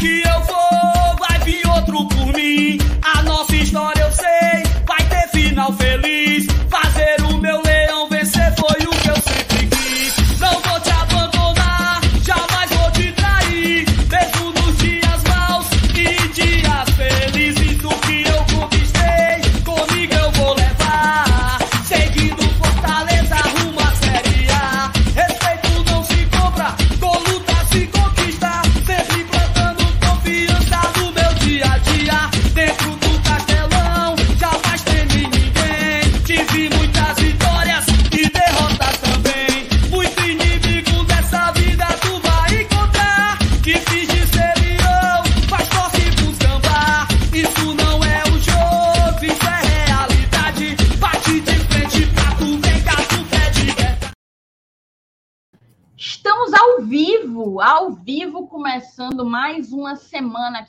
que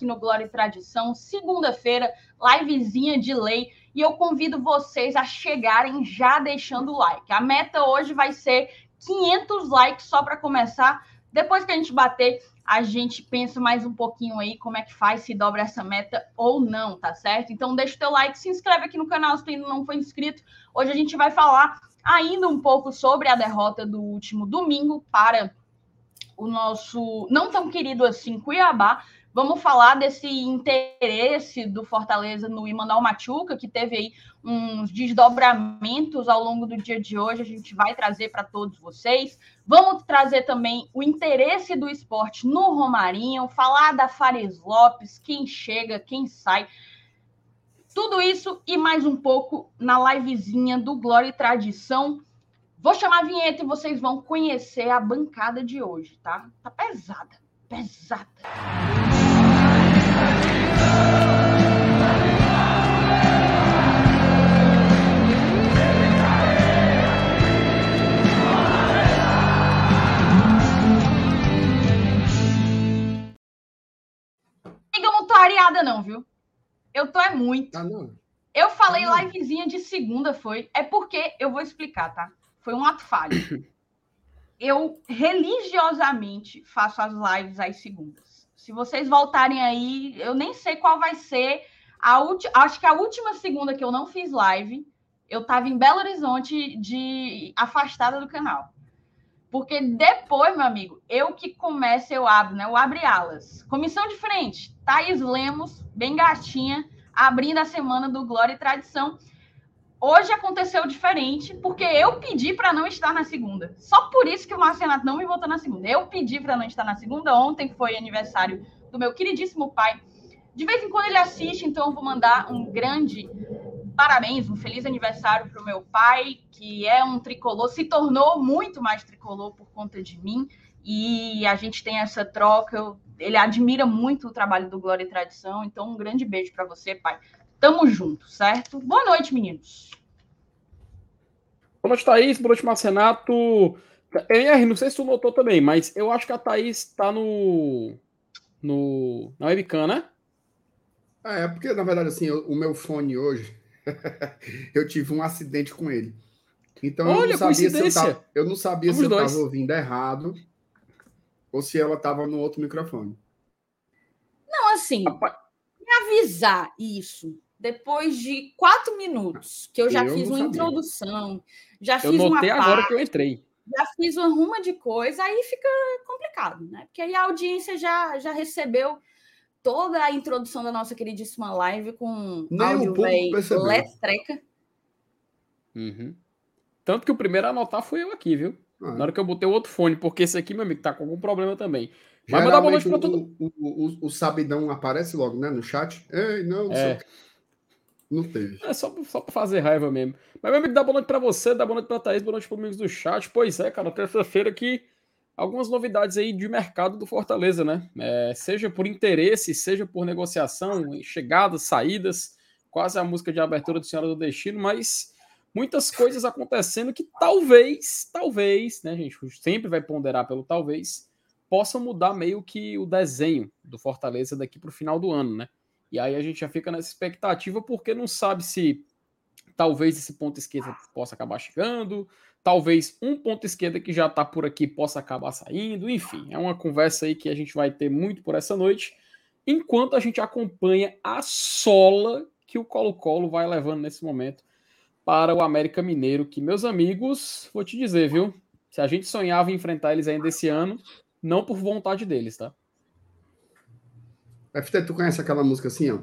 aqui no Glória e Tradição, segunda-feira, livezinha de lei. E eu convido vocês a chegarem já deixando o like. A meta hoje vai ser 500 likes só para começar. Depois que a gente bater, a gente pensa mais um pouquinho aí como é que faz, se dobra essa meta ou não, tá certo? Então deixa o teu like, se inscreve aqui no canal se tu ainda não foi inscrito. Hoje a gente vai falar ainda um pouco sobre a derrota do último domingo para o nosso não tão querido assim Cuiabá. Vamos falar desse interesse do Fortaleza no Imanol Machuca, que teve aí uns desdobramentos ao longo do dia de hoje. A gente vai trazer para todos vocês. Vamos trazer também o interesse do esporte no Romarinho, falar da Fares Lopes, quem chega, quem sai. Tudo isso e mais um pouco na livezinha do Glória e Tradição. Vou chamar a vinheta e vocês vão conhecer a bancada de hoje, tá? Tá pesada, pesada. Eu não tô areada não, viu? Eu tô é muito. Ah, não. Eu falei Tá bom. livezinha de segunda, foi. É porque eu vou explicar, tá? Foi um ato falho. Eu religiosamente faço as lives às segundas. Se vocês voltarem aí, eu nem sei qual vai ser a última. Acho que a última segunda que eu não fiz live, eu tava em Belo Horizonte de afastada do canal. Porque depois, meu amigo, eu que começo, eu abro, né? Eu abro alas. Comissão de frente, Thaís Lemos, bem gatinha, abrindo a semana do Glória e Tradição. Hoje aconteceu diferente, porque eu pedi para não estar na segunda. Só por isso que o Marcenato não me votou na segunda. Eu pedi para não estar na segunda. Ontem foi aniversário do meu queridíssimo pai. De vez em quando ele assiste, então eu vou mandar um grande parabéns, um feliz aniversário para o meu pai, que é um tricolor, se tornou muito mais tricolor por conta de mim. E a gente tem essa troca. eu- ele admira muito o trabalho do Glória e Tradição. Então, um grande beijo para você, pai. Tamo junto, certo? Boa noite, meninos. Boa noite, Thaís. Boa noite, Marcenato. MR, não sei se tu notou também, mas eu acho que a Thaís tá no. no na webcam, né? Ah, é porque, na verdade, assim, eu- o meu fone hoje, eu tive um acidente com ele. Então, eu Olha, não sabia se eu tava, eu não sabia se eu dois. estava ouvindo errado ou se ela estava no outro microfone. Não, assim, Rapaz, me avisar isso depois de quatro minutos, que eu já Eu fiz não uma sabia. introdução, já eu fiz uma notei agora parte, que eu entrei. já fiz uma ruma de coisa, aí fica complicado, né? Porque aí a audiência já, já recebeu toda a introdução da nossa queridíssima live com Nem o áudio letreca. Uhum. Tanto que o primeiro a anotar fui eu aqui, viu? Ah, Na hora que eu botei o outro fone, porque esse aqui, meu amigo, tá com algum problema também. Vai mandar boa noite pra o, todo o, o, o sabidão aparece logo, né, no chat. Ei, não, não, sei É. o quê. Não teve. É só, só pra fazer raiva mesmo. Mas, meu amigo, dá boa noite pra você, dá boa noite pra Thaís, boa noite pros amigos do chat. Pois é, cara, terça-feira que algumas novidades aí de mercado do Fortaleza, né? É, seja por interesse, seja por negociação, chegadas, saídas, quase a música de abertura do Senhora do Destino, mas muitas coisas acontecendo que talvez, talvez, né, gente, sempre vai ponderar pelo talvez, possam mudar meio que o desenho do Fortaleza daqui pro final do ano, né? E aí a gente já fica nessa expectativa porque não sabe se talvez esse ponto esquerda possa acabar chegando, talvez um ponto esquerda que já está por aqui possa acabar saindo, enfim, é uma conversa aí que a gente vai ter muito por essa noite. enquanto a gente acompanha a sola que o Colo-Colo vai levando nesse momento para o América Mineiro, que, meus amigos, vou te dizer, viu? Se a gente sonhava em enfrentar eles ainda esse ano, não por vontade deles, tá? FT, tu conhece aquela música assim, ó?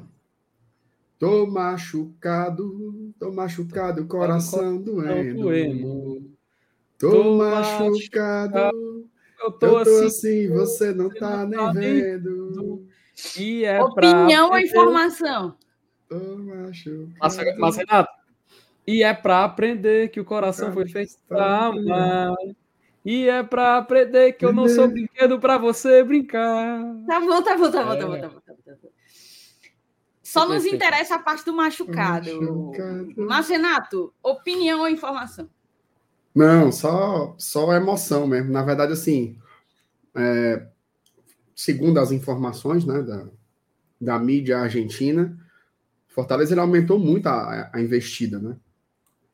Tô machucado, tô machucado, coração doendo. Tô machucado, eu tô, eu tô assim, assim, você não tá, tá nem vendo. E é Opinião ou informação? Tô machucado. Mas, mas, Renato, e é para aprender que o coração foi feito para amar. E é para aprender que eu não sou brinquedo para você brincar. Tá bom, tá bom, tá bom, tá bom, tá bom. Tá bom, tá bom. Só nos interessa a parte do machucado. machucado. Mas, Renato, opinião ou informação? Não, só, só emoção mesmo. Na verdade, assim, é, segundo as informações né, da, da mídia argentina, Fortaleza ele aumentou muito a, a investida, né?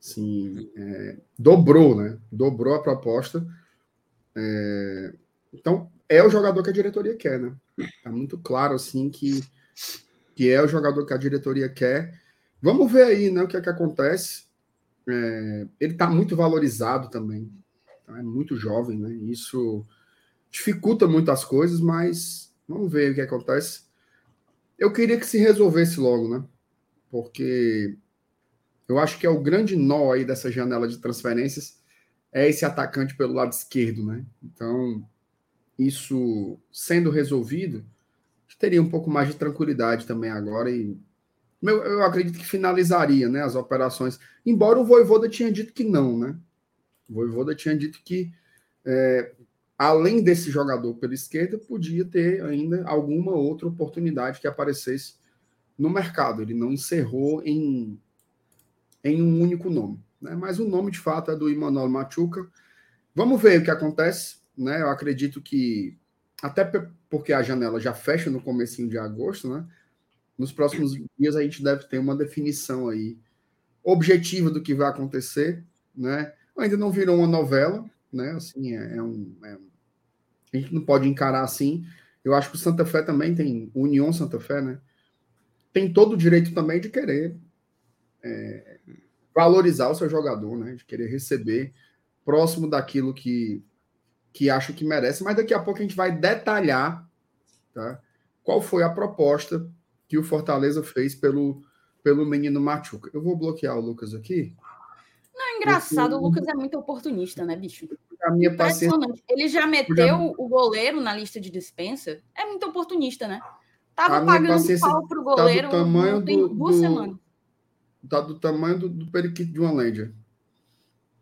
Assim, é, dobrou, né? Dobrou a proposta. É, então, é o jogador que a diretoria quer, né? Tá muito claro, assim, que, que é o jogador que a diretoria quer. Vamos ver aí, né, o que é que acontece. É, ele está muito valorizado também. Tá? É muito jovem, né? Isso dificulta muito as coisas, mas vamos ver o que acontece. Eu queria que se resolvesse logo, né? Porque eu acho que é o grande nó aí dessa janela de transferências é esse atacante pelo lado esquerdo, né? Então, isso sendo resolvido, teria um pouco mais de tranquilidade também agora e eu, eu acredito que finalizaria, né, as operações. Embora o Voivoda tinha dito que não, né? O Voivoda tinha dito que é, além desse jogador pela esquerda, podia ter ainda alguma outra oportunidade que aparecesse no mercado. Ele não encerrou em em um único nome. Né? Mas o nome, de fato, é do Emmanuel Machuca. Vamos ver o que acontece. Né? Eu acredito que, até porque a janela já fecha no comecinho de agosto, né? nos próximos dias a gente deve ter uma definição aí objetiva do que vai acontecer. Né? Ainda não virou uma novela, né? Assim, é, é um, é um... A gente não pode encarar assim. Eu acho que o Santa Fé também tem, União Santa Fé, né? Tem todo o direito também de querer é, valorizar o seu jogador, né? De querer receber próximo daquilo que, que acha que merece. Mas daqui a pouco a gente vai detalhar tá? qual foi a proposta que o Fortaleza fez pelo, pelo menino Machuca. Eu vou bloquear o Lucas aqui. Não, é engraçado, porque... o Lucas é muito oportunista, né, bicho? A minha paciência... Ele já meteu o goleiro na lista de dispensa. É muito oportunista, né? Tava pagando pau pro goleiro tá tamanho tem duas do, semanas tá do tamanho do, do periquito de uma Lândia.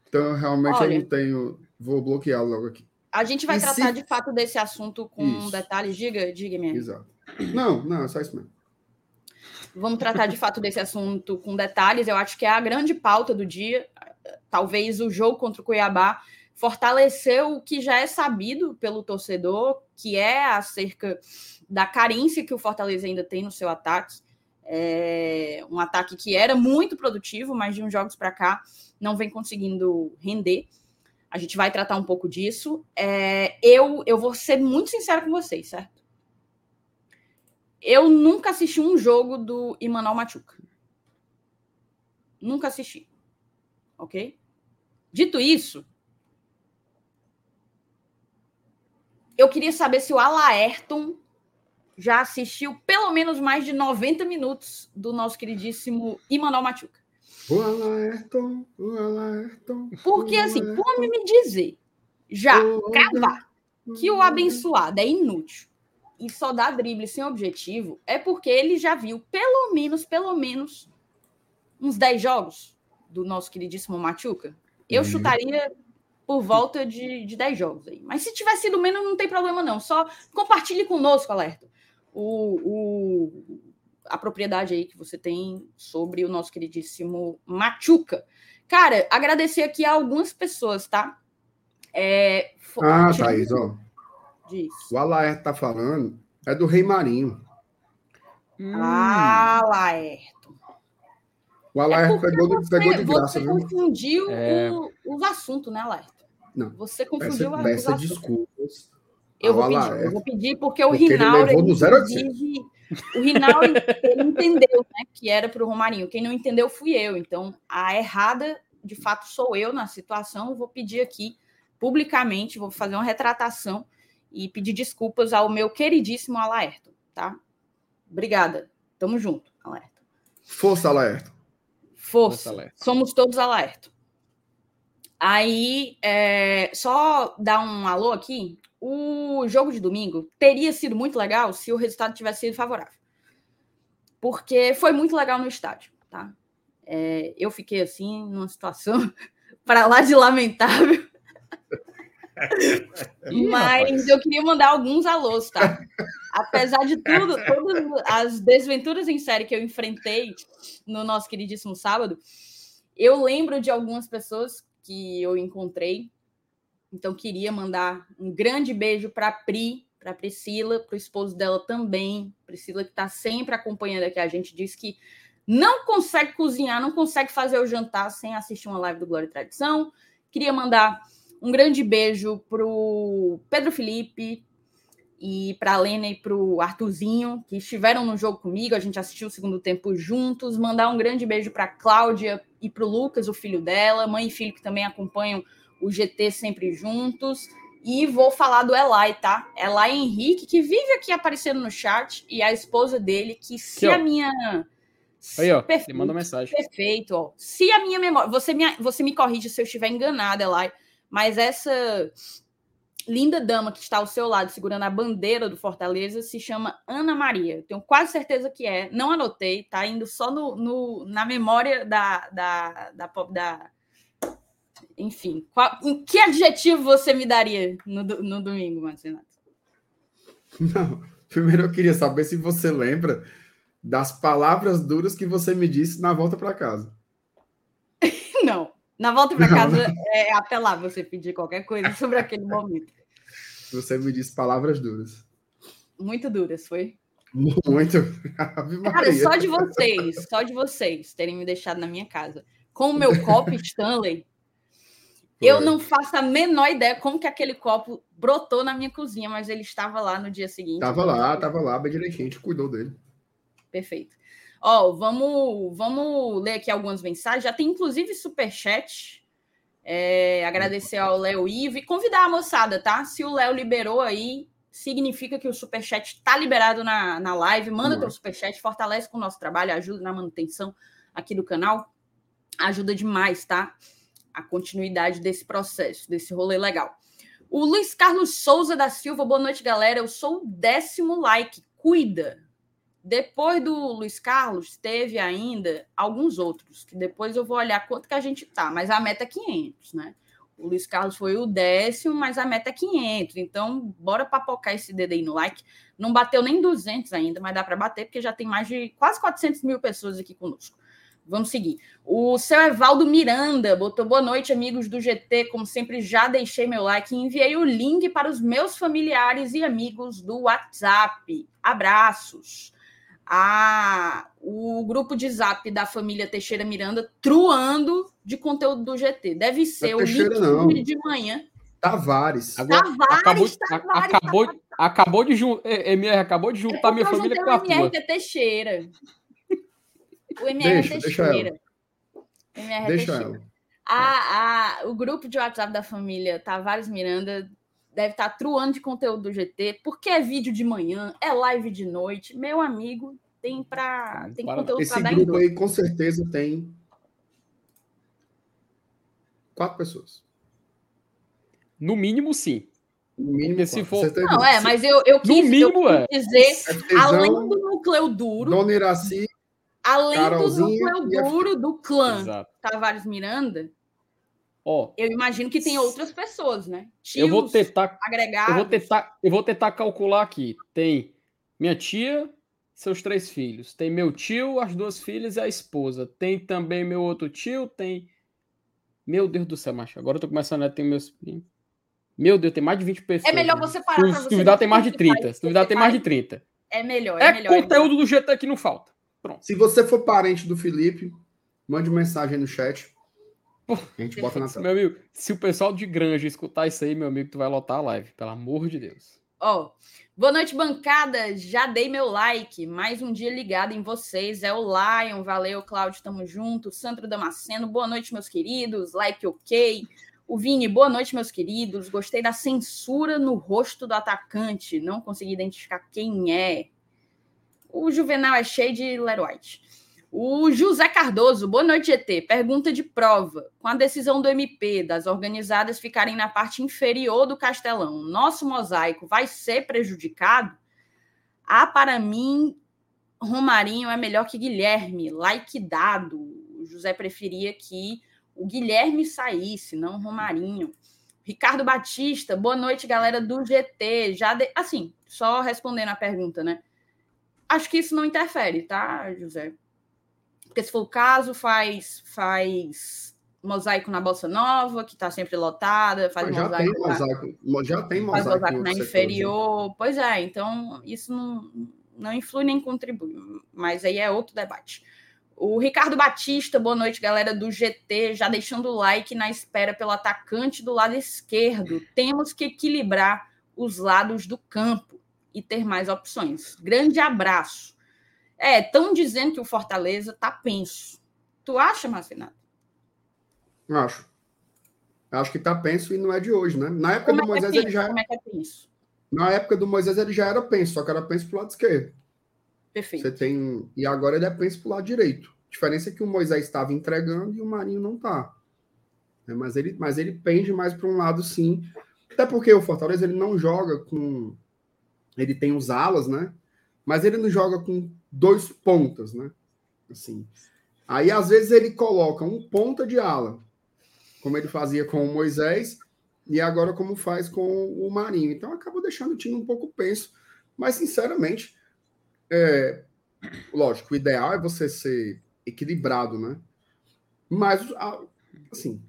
Então, realmente, Olha, eu não tenho. Vou bloquear logo aqui. A gente vai e tratar se... de fato desse assunto com isso. detalhes. Diga, diga, minha. Exato. Não, não, é só isso mesmo. Vamos tratar de fato desse assunto com detalhes. Eu acho que é a grande pauta do dia. Talvez o jogo contra o Cuiabá fortaleceu o que já é sabido pelo torcedor, que é acerca da carência que o Fortaleza ainda tem no seu ataque. É um ataque que era muito produtivo, mas de uns jogos para cá não vem conseguindo render. A gente vai tratar um pouco disso. É, eu, eu vou ser muito sincero com vocês, certo? Eu nunca assisti um jogo do Imanol Machuca. Nunca assisti. Ok? Dito isso, eu queria saber se o Alaerton já assistiu pelo menos mais de 90 minutos do nosso queridíssimo Imanol Machuca. O Alerton, o Alerton. Porque, assim, por me dizer, já, cravar, que o abençoado é inútil e só dá drible sem objetivo, é porque ele já viu pelo menos, pelo menos, uns 10 jogos do nosso queridíssimo Machuca. Eu uhum. chutaria por volta de, de 10 jogos aí. Mas se tiver sido menos, não tem problema, não. Só compartilhe conosco, Alerta o, o, a propriedade aí que você tem sobre o nosso queridíssimo Machuca. Cara, agradecer aqui a algumas pessoas, tá? É, ah, Thaís, ó. Diz. O Alaerto tá falando, é do Rei Marinho. Hum. Ah, Laerto. O Alaerto é pegou, você, pegou de graça, Você viu? confundiu é... o, os assuntos, né, Laerto? Não. Você confundiu peça, peça desculpas eu vou pedir, eu vou pedir porque o porque Rinaldo, ele do 0 inclusive, O Rinaldo ele entendeu né, que era para o Romarinho. Quem não entendeu fui eu. Então, a errada, de fato, sou eu na situação. Vou pedir aqui publicamente, vou fazer uma retratação e pedir desculpas ao meu queridíssimo Alaerto, tá? Obrigada. Tamo junto, Alaerto. Força, Alaerto. Força. Força Alaerto. Somos todos Alaerto. Aí, é, só dar um alô aqui. O jogo de domingo teria sido muito legal se o resultado tivesse sido favorável. Porque foi muito legal no estádio, tá? É, eu fiquei assim, numa situação para lá de lamentável. Mas eu queria mandar alguns alôs, tá? Apesar de tudo, todas as desventuras em série que eu enfrentei no nosso queridíssimo sábado, eu lembro de algumas pessoas que eu encontrei. Então, queria mandar um grande beijo para a Pri, para a Priscila, para o esposo dela também. Priscila, que está sempre acompanhando aqui. A gente disse que não consegue cozinhar, não consegue fazer o jantar sem assistir uma live do Glória e Tradição. Queria mandar um grande beijo para o Pedro Felipe e para a Lena e para o Arthurzinho, que estiveram no jogo comigo. A gente assistiu o segundo tempo juntos. Mandar um grande beijo para Cláudia e para o Lucas, o filho dela, mãe e filho que também acompanham o GT sempre juntos. E vou falar do Elai, tá? Elai Henrique, que vive aqui aparecendo no chat, e a esposa dele, que se aqui, a minha. Aí, ó, perfeito, manda mensagem. Perfeito, ó. Se a minha memória. Você me, você me corrige se eu estiver enganada, Elai, mas essa linda dama que está ao seu lado segurando a bandeira do Fortaleza se chama Ana Maria. Tenho quase certeza que é. Não anotei, tá indo só no, no na memória da, da, da, da enfim. Qual, em que adjetivo você me daria no, no domingo, Marcinato? Não, primeiro eu queria saber se você lembra das palavras duras que você me disse na volta para casa. Não. Na volta para casa não. é apelar você pedir qualquer coisa sobre aquele momento. Você me disse palavras duras. Muito duras, foi? Muito. Cara, só de vocês, só de vocês terem me deixado na minha casa com o meu copo Stanley, foi. eu não faço a menor ideia como que aquele copo brotou na minha cozinha, mas ele estava lá no dia seguinte. Tava lá, tava lá, bem direitinho, a gente cuidou dele. Perfeito. Ó, oh, vamos, vamos ler aqui algumas mensagens. Já tem inclusive superchat. É, agradecer ao Léo Ivo e convidar a moçada, tá? Se o Léo liberou aí, significa que o superchat está liberado na, na live. Manda teu superchat, fortalece com o nosso trabalho, ajuda na manutenção aqui do canal. Ajuda demais, tá? A continuidade desse processo, desse rolê legal. O Luiz Carlos Souza da Silva, boa noite, galera. Eu sou o décimo like. Cuida, depois do Luiz Carlos, teve ainda alguns outros, que depois eu vou olhar quanto que a gente tá, mas a meta é 500, né? O Luiz Carlos foi o décimo, mas a meta é 500. Então, bora papocar esse dedo aí no like. Não bateu nem 200 ainda, mas dá para bater, porque já tem mais de quase 400 mil pessoas aqui conosco. Vamos seguir. O seu Evaldo Miranda botou boa noite, amigos do GT. Como sempre, já deixei meu like e enviei o link para os meus familiares e amigos do WhatsApp. Abraços a, o grupo de zap da família Teixeira Miranda truando de conteúdo do GT. Deve ser é o não. de manhã. Tavares. Agora, Tavares, acabou, Tavares, acabou, Tavares. acabou de juntar. MR acabou de juntar é minha família com a tua. O MR é Teixeira. O MR é deixa, é Teixeira. Deixa ela. MR é deixa Teixeira. Ela. A, a, o grupo de WhatsApp da família Tavares Miranda deve estar tá truando de conteúdo do GT, porque é vídeo de manhã, é live de noite. Meu amigo, tem para tem para, conteúdo para dar Esse grupo aí com certeza tem quatro pessoas. No mínimo, sim. No mínimo, se for. Não, é, mas eu, eu quis, no mínimo, eu quis dizer, é além do núcleo duro. Dona Iraci, além do núcleo duro do clã Exato. Tavares Miranda, Ó, eu imagino que tem outras pessoas, né? Tios, eu vou tentar agregar. Eu vou tentar, eu vou tentar calcular aqui. Tem minha tia, seus três filhos. Tem meu tio, as duas filhas e a esposa. Tem também meu outro tio, tem Meu Deus do céu, macho. Agora eu tô começando a ter meus Meu Deus, tem mais de 20 pessoas. É melhor você parar se, você. Se duvidar tem mais de 30. Se duvidar tem mais de 30. É melhor, é, é melhor. É conteúdo do GT que não falta. Pronto. Se você for parente do Felipe, mande mensagem no chat a gente bota na tela. Meu amigo, se o pessoal de Granja escutar isso aí, meu amigo, tu vai lotar a live, pelo amor de Deus. Ó, boa noite, bancada. Já dei meu like. Mais um dia ligado em vocês. É o Lion. Valeu, Cláudio. Tamo junto. Sandro Damasceno. Boa noite, meus queridos. Like ok. O Vini, boa noite, meus queridos. Gostei da censura no rosto do atacante. Não consegui identificar quem é. O Juvenal é cheio de Leroy White. O José Cardoso, boa noite, GT. Pergunta de prova. Com a decisão do MP das organizadas ficarem na parte inferior do castelão, nosso mosaico vai ser prejudicado? Ah, para mim, Romarinho é melhor que Guilherme. Like dado. O José preferia que o Guilherme saísse, não Romarinho. Ricardo Batista, boa noite, galera do GT. Já de... Assim, só respondendo a pergunta, né? Acho que isso não interfere, tá, José? Porque se for o caso, faz, faz mosaico na Bossa Nova, que está sempre lotada, faz já mosaico. Tem mosaico na, já tem mosaico, faz mosaico na inferior. Pois é, então isso não, não influi nem contribui. Mas aí é outro debate. O Ricardo Batista, boa noite, galera do GT, já deixando o like na espera pelo atacante do lado esquerdo. Temos que equilibrar os lados do campo e ter mais opções. Grande abraço. É, estão dizendo que o Fortaleza tá penso. Tu acha, Marcinato? Acho. Acho que tá penso e não é de hoje, né? Na época como do é, é Moisés é ele já Como é que é penso? Na época do Moisés ele já era penso, só que era penso pro lado esquerdo. Perfeito. Você tem e agora ele é penso pro lado direito. A diferença é que o Moisés estava entregando e o Marinho não tá. É, mas ele mas ele pende mais para um lado sim. Até porque o Fortaleza ele não joga com ele tem os alas, né? Mas ele não joga com dois pontas, né? Assim. Aí às vezes ele coloca um ponta de ala, como ele fazia com o Moisés e agora como faz com o Marinho. Então acaba deixando o time um pouco penso, mas sinceramente, é, lógico, o ideal é você ser equilibrado, né? Mas assim,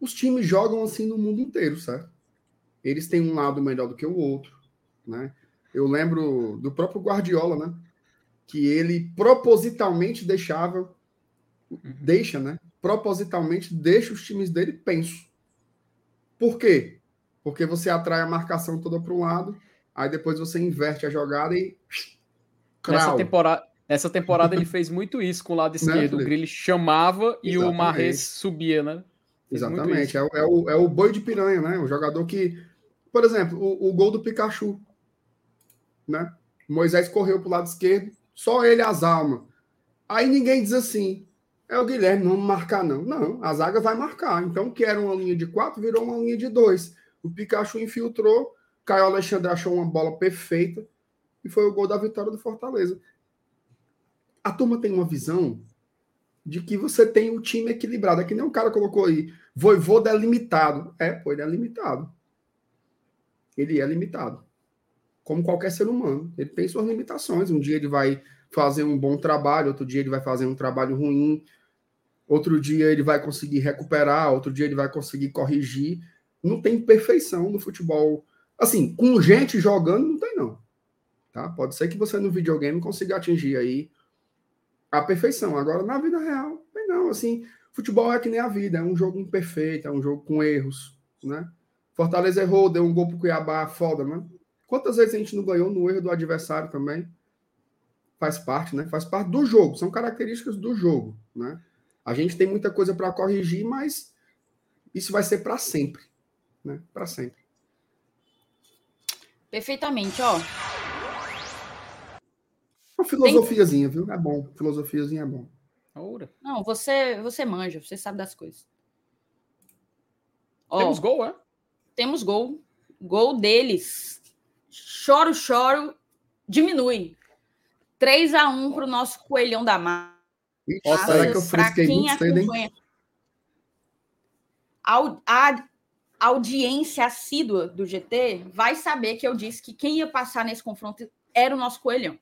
os times jogam assim no mundo inteiro, certo? Eles têm um lado melhor do que o outro, né? Eu lembro do próprio Guardiola, né? Que ele propositalmente deixava, deixa, né? Propositalmente deixa os times dele penso. Por quê? Porque você atrai a marcação toda para um lado, aí depois você inverte a jogada e. Nessa temporada, nessa temporada ele fez muito isso com o lado né, esquerdo. Né, o Grilli chamava e Exatamente. o Marres subia, né? Fez Exatamente. É, é, o, é o boi de piranha, né? O jogador que. Por exemplo, o, o gol do Pikachu. Né? Moisés correu para o lado esquerdo, só ele as almas. Aí ninguém diz assim, é o Guilherme, não marcar não. Não, a zaga vai marcar. Então, que era uma linha de quatro, virou uma linha de dois. O Pikachu infiltrou, Caio Alexandre achou uma bola perfeita e foi o gol da vitória do Fortaleza. A turma tem uma visão de que você tem o time equilibrado. É que nem um cara colocou aí, Voivoda é limitado. É, pô, ele é limitado. Ele é limitado como qualquer ser humano. Ele tem suas limitações. Um dia ele vai fazer um bom trabalho, outro dia ele vai fazer um trabalho ruim, outro dia ele vai conseguir recuperar, outro dia ele vai conseguir corrigir. Não tem perfeição no futebol. Assim, com gente jogando, não tem, não. Tá? Pode ser que você no videogame consiga atingir aí a perfeição. Agora, na vida real, não. Assim, futebol é que nem a vida, é um jogo imperfeito, é um jogo com erros, né? Fortaleza errou, deu um gol pro Cuiabá, foda, né? Quantas vezes a gente não ganhou no erro do adversário também? Faz parte, né? Faz parte do jogo, são características do jogo, né? A gente tem muita coisa para corrigir, mas isso vai ser para sempre, né? Para sempre. Perfeitamente, ó. Uma filosofiazinha, viu? É bom. Filosofiazinha é bom. Não, você, você manja, você sabe das coisas. Ó, temos gol, é? Temos gol. Gol deles choro, choro, diminui. 3 a 1 para o nosso coelhão da massa. Nossa, é que eu frisquei muito cedo, hein? A, audiência assídua do GT vai saber que eu disse que quem ia passar nesse confronto era o nosso coelhão.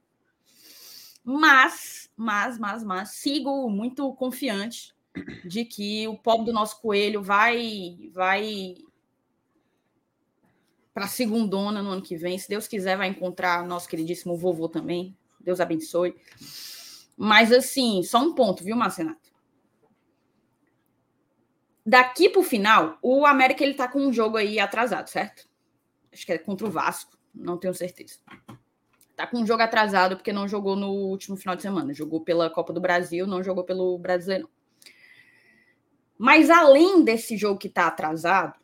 Mas, mas, mas, mas, sigo muito confiante de que o pobre do nosso coelho vai vai para a segundona no ano que vem. Se Deus quiser, vai encontrar nosso queridíssimo vovô também. Deus abençoe. Mas, assim, só um ponto, viu, Marcenato? Daqui para o final, o América ele tá com um jogo aí atrasado, certo? Acho que é contra o Vasco. não tenho certeza. Tá com um jogo atrasado porque não jogou no último final de semana. Jogou pela Copa do Brasil, não jogou pelo Brasileiro. Mas além desse jogo que tá atrasado,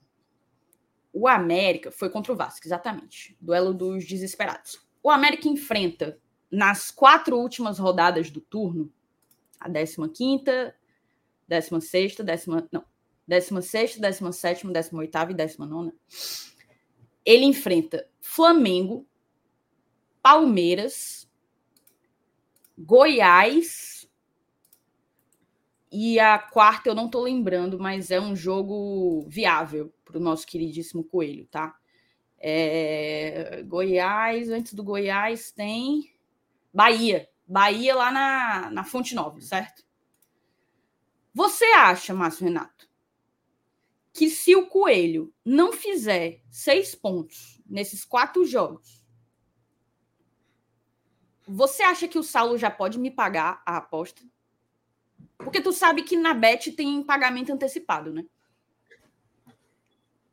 o América foi contra o Vasco, exatamente. Duelo dos desesperados. O América enfrenta nas quatro últimas rodadas do turno, a 15ª, 16ª, décima, não, 16ª, 17ª, 18ª e 19 ele enfrenta Flamengo, Palmeiras, Goiás e a quarta eu não tô lembrando, mas é um jogo viável para o nosso queridíssimo Coelho, tá? É... Goiás, antes do Goiás tem Bahia. Bahia lá na, na Fonte Nova, certo? Você acha, Márcio Renato, que se o Coelho não fizer seis pontos nesses quatro jogos, você acha que o Saulo já pode me pagar a aposta? Porque tu sabe que na Bet tem pagamento antecipado, né?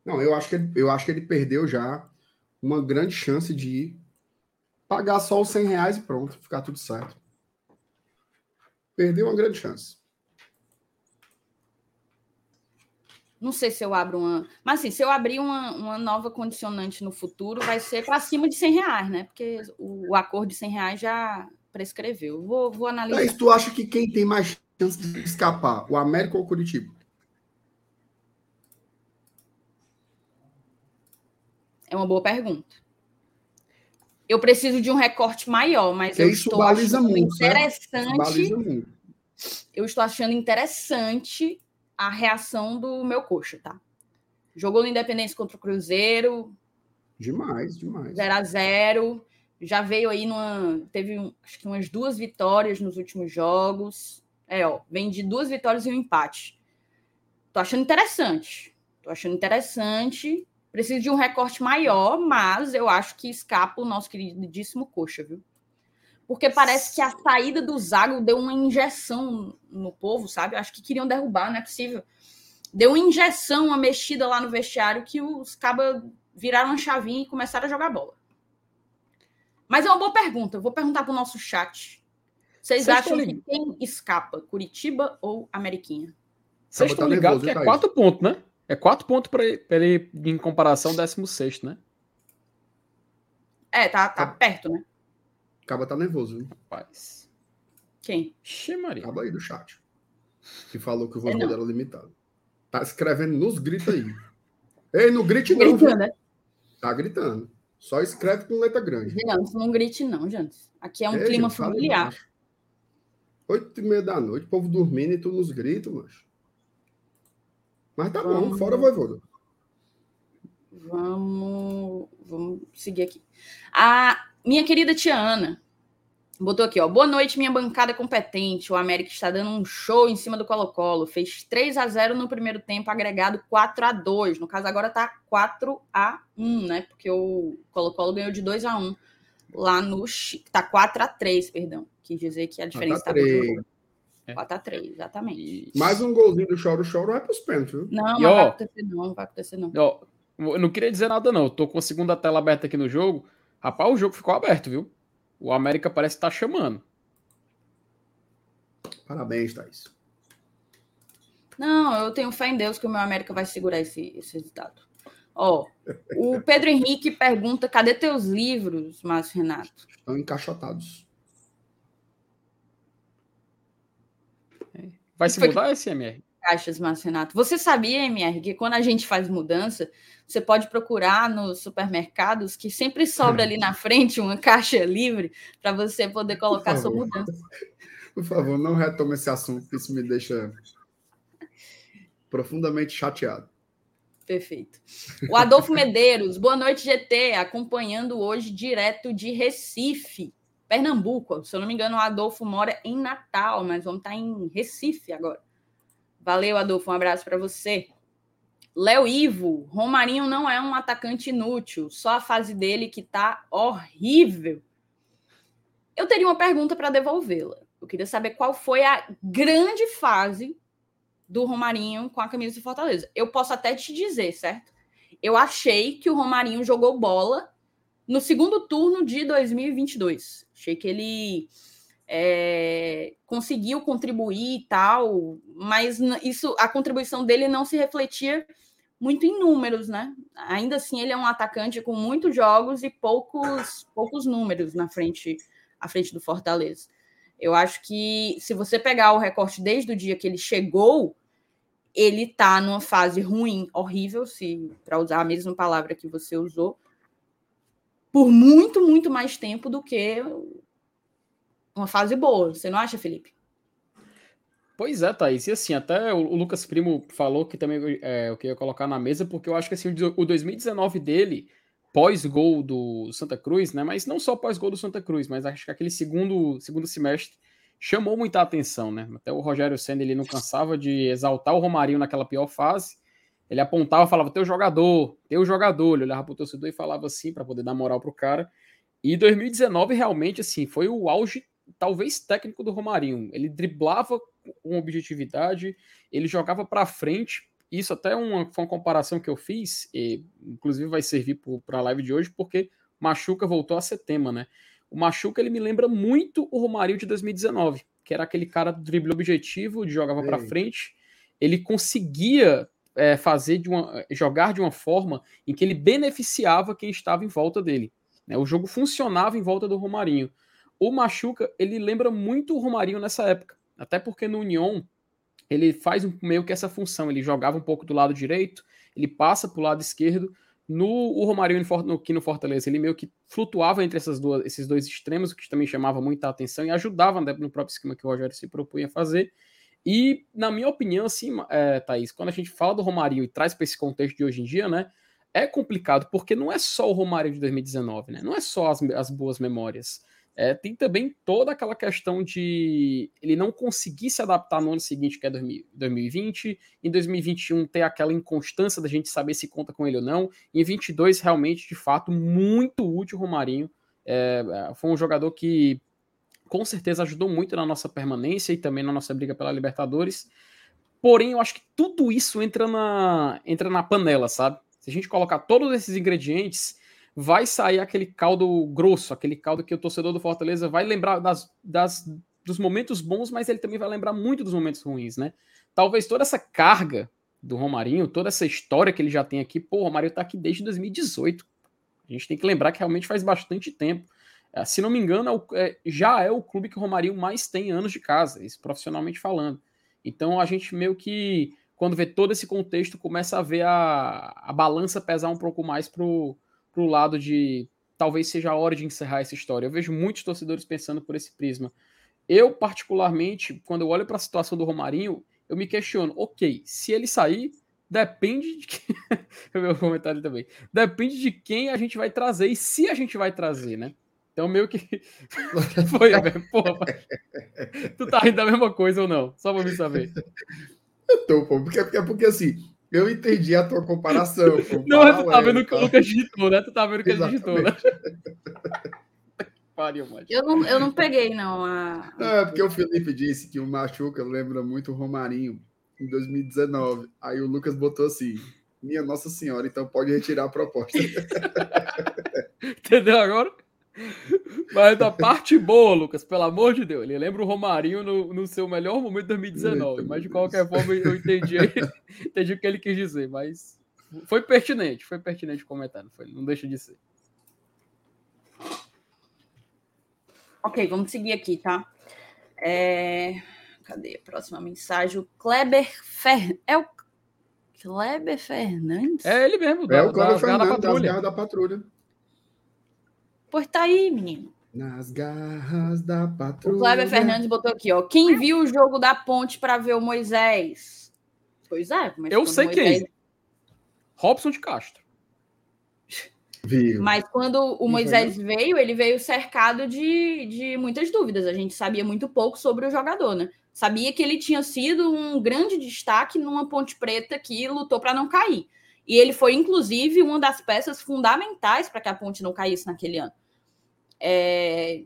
Não, eu acho que ele, eu acho que ele perdeu já uma grande chance de pagar só os 100 reais e pronto, ficar tudo certo. Perdeu uma grande chance. Não sei se eu abro uma. Mas assim, se eu abrir uma, uma nova condicionante no futuro, vai ser para cima de 100 reais, né? Porque o, o, acordo de 100 reais já prescreveu. Vou, vou analisar. Mas tu acha que quem tem mais chance de escapar, o América ou o Curitiba? É uma boa pergunta eu preciso de um recorte maior, mas eu isso estou achando muito, interessante. Muito. Eu estou achando interessante a reação do meu coxa, tá? Jogou no Independência contra o Cruzeiro. Demais, demais. 0 a 0 Já veio aí numa. Teve acho que umas duas vitórias nos últimos jogos. É, ó, vem de duas vitórias e um empate. Tô achando interessante. Tô achando interessante. Preciso de um recorte maior, mas eu acho que escapa o nosso queridíssimo Coxa, viu? Porque parece que a saída do Zago deu uma injeção no povo, sabe? Acho que queriam derrubar, não é possível. Deu uma injeção, uma mexida lá no vestiário que os cabas viraram uma chavinha e começaram a jogar bola. Mas é uma boa pergunta. Vou perguntar para o nosso chat. Vocês acham que quem escapa, Curitiba ou Ameriquinha? Vocês estão ligados que é quatro pontos, né? É quatro pontos para ele, em comparação, 16, né? É, tá, tá perto, né? Acaba tá nervoso, viu? Rapaz. Quem? Ximaria. Acaba aí do chat. Que falou que o voto é era limitado. Tá escrevendo nos gritos aí. Ei, não grite não. Gritando, né? Tá gritando. Só escreve com letra grande. Jantes, não grite não, Jantes. Aqui é um Ei, clima gente, familiar. Oito e meia da noite, o povo dormindo e tu nos gritos, macho. Mas tá vamos, bom, fora Voivoda. Vamos, vamos seguir aqui. A minha querida tia Ana botou aqui, ó. Boa noite, minha bancada competente. O América está dando um show em cima do Colo-Colo. Fez 3 a 0 no primeiro tempo, agregado 4 a 2 No caso, agora tá 4 a 1 né? Porque o Colo-Colo ganhou de 2 a 1 lá no. Tá 4 a 3 perdão. Quis dizer que a diferença está. 4x3, exatamente. Mais um golzinho do Choro Choro vai para os pênaltis, viu? Não, não vai acontecer não, não vai acontecer não. Ó, eu não queria dizer nada não, eu tô com a segunda tela aberta aqui no jogo. Rapaz, o jogo ficou aberto, viu? O América parece estar tá chamando. Parabéns, Thaís. Não, eu tenho fé em Deus que o meu América vai segurar esse, esse resultado. Ó, o Pedro Henrique pergunta: cadê teus livros, Márcio Renato? Estão encaixotados. Vai se mudar esse MR? Caixas, Márcio Renato. Você sabia, MR, que quando a gente faz mudança, você pode procurar nos supermercados que sempre sobra ali na frente uma caixa livre para você poder colocar sua mudança. Por favor, não retome esse assunto, que isso me deixa profundamente chateado. Perfeito. O Adolfo Medeiros, boa noite, GT, acompanhando hoje direto de Recife. Pernambuco. Se eu não me engano, o Adolfo mora em Natal, mas vamos estar em Recife agora. Valeu, Adolfo. Um abraço para você. Léo Ivo, Romarinho não é um atacante inútil, só a fase dele que tá horrível. Eu teria uma pergunta para devolvê-la. Eu queria saber qual foi a grande fase do Romarinho com a camisa de Fortaleza. Eu posso até te dizer, certo? Eu achei que o Romarinho jogou bola no segundo turno de 2022. Achei que ele é, conseguiu contribuir e tal, mas isso a contribuição dele não se refletia muito em números, né? Ainda assim, ele é um atacante com muitos jogos e poucos poucos números na frente à frente do Fortaleza. Eu acho que se você pegar o recorte desde o dia que ele chegou, ele tá numa fase ruim, horrível, se para usar a mesma palavra que você usou, por muito, muito mais tempo do que uma fase boa. Você não acha, Felipe? Pois é, Thaís. E assim, até o Lucas Primo falou que também é, eu queria colocar na mesa, porque eu acho que assim, o 2019 dele, pós-gol do Santa Cruz, né? Mas não só pós-gol do Santa Cruz, mas acho que aquele segundo, segundo semestre chamou muita atenção, né? Até o Rogério Senna ele não cansava de exaltar o Romarinho naquela pior fase. Ele apontava, falava, teu jogador, teu jogador. Ele olhava pro torcedor e falava assim, para poder dar moral pro cara. E 2019 realmente, assim, foi o auge talvez técnico do Romarinho. Ele driblava com objetividade, ele jogava para frente. Isso até uma, foi uma comparação que eu fiz, e inclusive vai servir para a live de hoje, porque Machuca voltou a ser tema, né? O Machuca ele me lembra muito o Romarinho de 2019, que era aquele cara do drible objetivo, de jogava para frente. Ele conseguia é, fazer de uma, jogar de uma forma em que ele beneficiava quem estava em volta dele. Né? O jogo funcionava em volta do Romarinho. O Machuca, ele lembra muito o Romarinho nessa época. Até porque no União, ele faz meio que essa função. Ele jogava um pouco do lado direito, ele passa para o lado esquerdo. No o Romarinho no, aqui no Fortaleza, ele meio que flutuava entre essas duas, esses dois extremos, o que também chamava muita atenção e ajudava né, no próprio esquema que o Rogério se propunha fazer. E, na minha opinião, assim, é, Thaís, quando a gente fala do Romarinho e traz para esse contexto de hoje em dia, né? É complicado, porque não é só o Romário de 2019, né? Não é só as, as boas memórias. É, tem também toda aquela questão de ele não conseguir se adaptar no ano seguinte, que é 2020, em 2021 ter aquela inconstância da gente saber se conta com ele ou não, em 22 realmente, de fato, muito útil o Romarinho. É, é, foi um jogador que com certeza ajudou muito na nossa permanência e também na nossa briga pela Libertadores. Porém, eu acho que tudo isso entra na, entra na panela, sabe? Se a gente colocar todos esses ingredientes, vai sair aquele caldo grosso, aquele caldo que o torcedor do Fortaleza vai lembrar das, das, dos momentos bons, mas ele também vai lembrar muito dos momentos ruins, né? Talvez toda essa carga do Romarinho, toda essa história que ele já tem aqui, pô, o Romarinho tá aqui desde 2018. A gente tem que lembrar que realmente faz bastante tempo. É, se não me engano, é, é, já é o clube que o Romarinho mais tem anos de casa, isso profissionalmente falando. Então a gente meio que, quando vê todo esse contexto, começa a ver a, a balança pesar um pouco mais pro, o lado de talvez seja a hora de encerrar essa história. Eu vejo muitos torcedores pensando por esse prisma. Eu, particularmente, quando eu olho para a situação do Romarinho, eu me questiono, ok, se ele sair, depende de quem. meu comentário também. Depende de quem a gente vai trazer e se a gente vai trazer, né? Então, meio que. Foi, velho. Porra, tu tá rindo da mesma coisa ou não? Só pra me saber. Eu tô, pô, porque, porque, porque assim, eu entendi a tua comparação. Pô, não, tu tá vendo que o Lucas digitou, né? Tu tá vendo que ele digitou, né? Pariu, eu, não, eu não peguei, não. A... Não, é porque o Felipe disse que o Machuca lembra muito o Romarinho em 2019. Aí o Lucas botou assim: Minha Nossa Senhora, então pode retirar a proposta. Entendeu agora? Mas da parte boa, Lucas, pelo amor de Deus, ele lembra o Romarinho no, no seu melhor momento de 2019. Mas de qualquer forma, eu entendi, entendi o que ele quis dizer. Mas foi pertinente, foi pertinente o comentário, foi, não deixa de ser. Ok, vamos seguir aqui, tá? É... Cadê a próxima mensagem? O Kleber Fer... É o Kleber Fernandes? É ele mesmo, é da, o Kleber da, Fernandes, da patrulha. da patrulha. Pois tá aí, menino. Nas garras da patrulha. O Cleber Fernandes botou aqui, ó. Quem viu o jogo da ponte para ver o Moisés? Pois é. Eu sei Moisés... quem. Robson de Castro. Viu. Mas quando o Moisés veio, ele veio cercado de, de muitas dúvidas. A gente sabia muito pouco sobre o jogador, né? Sabia que ele tinha sido um grande destaque numa Ponte Preta que lutou para não cair. E ele foi, inclusive, uma das peças fundamentais para que a Ponte não caísse naquele ano. É,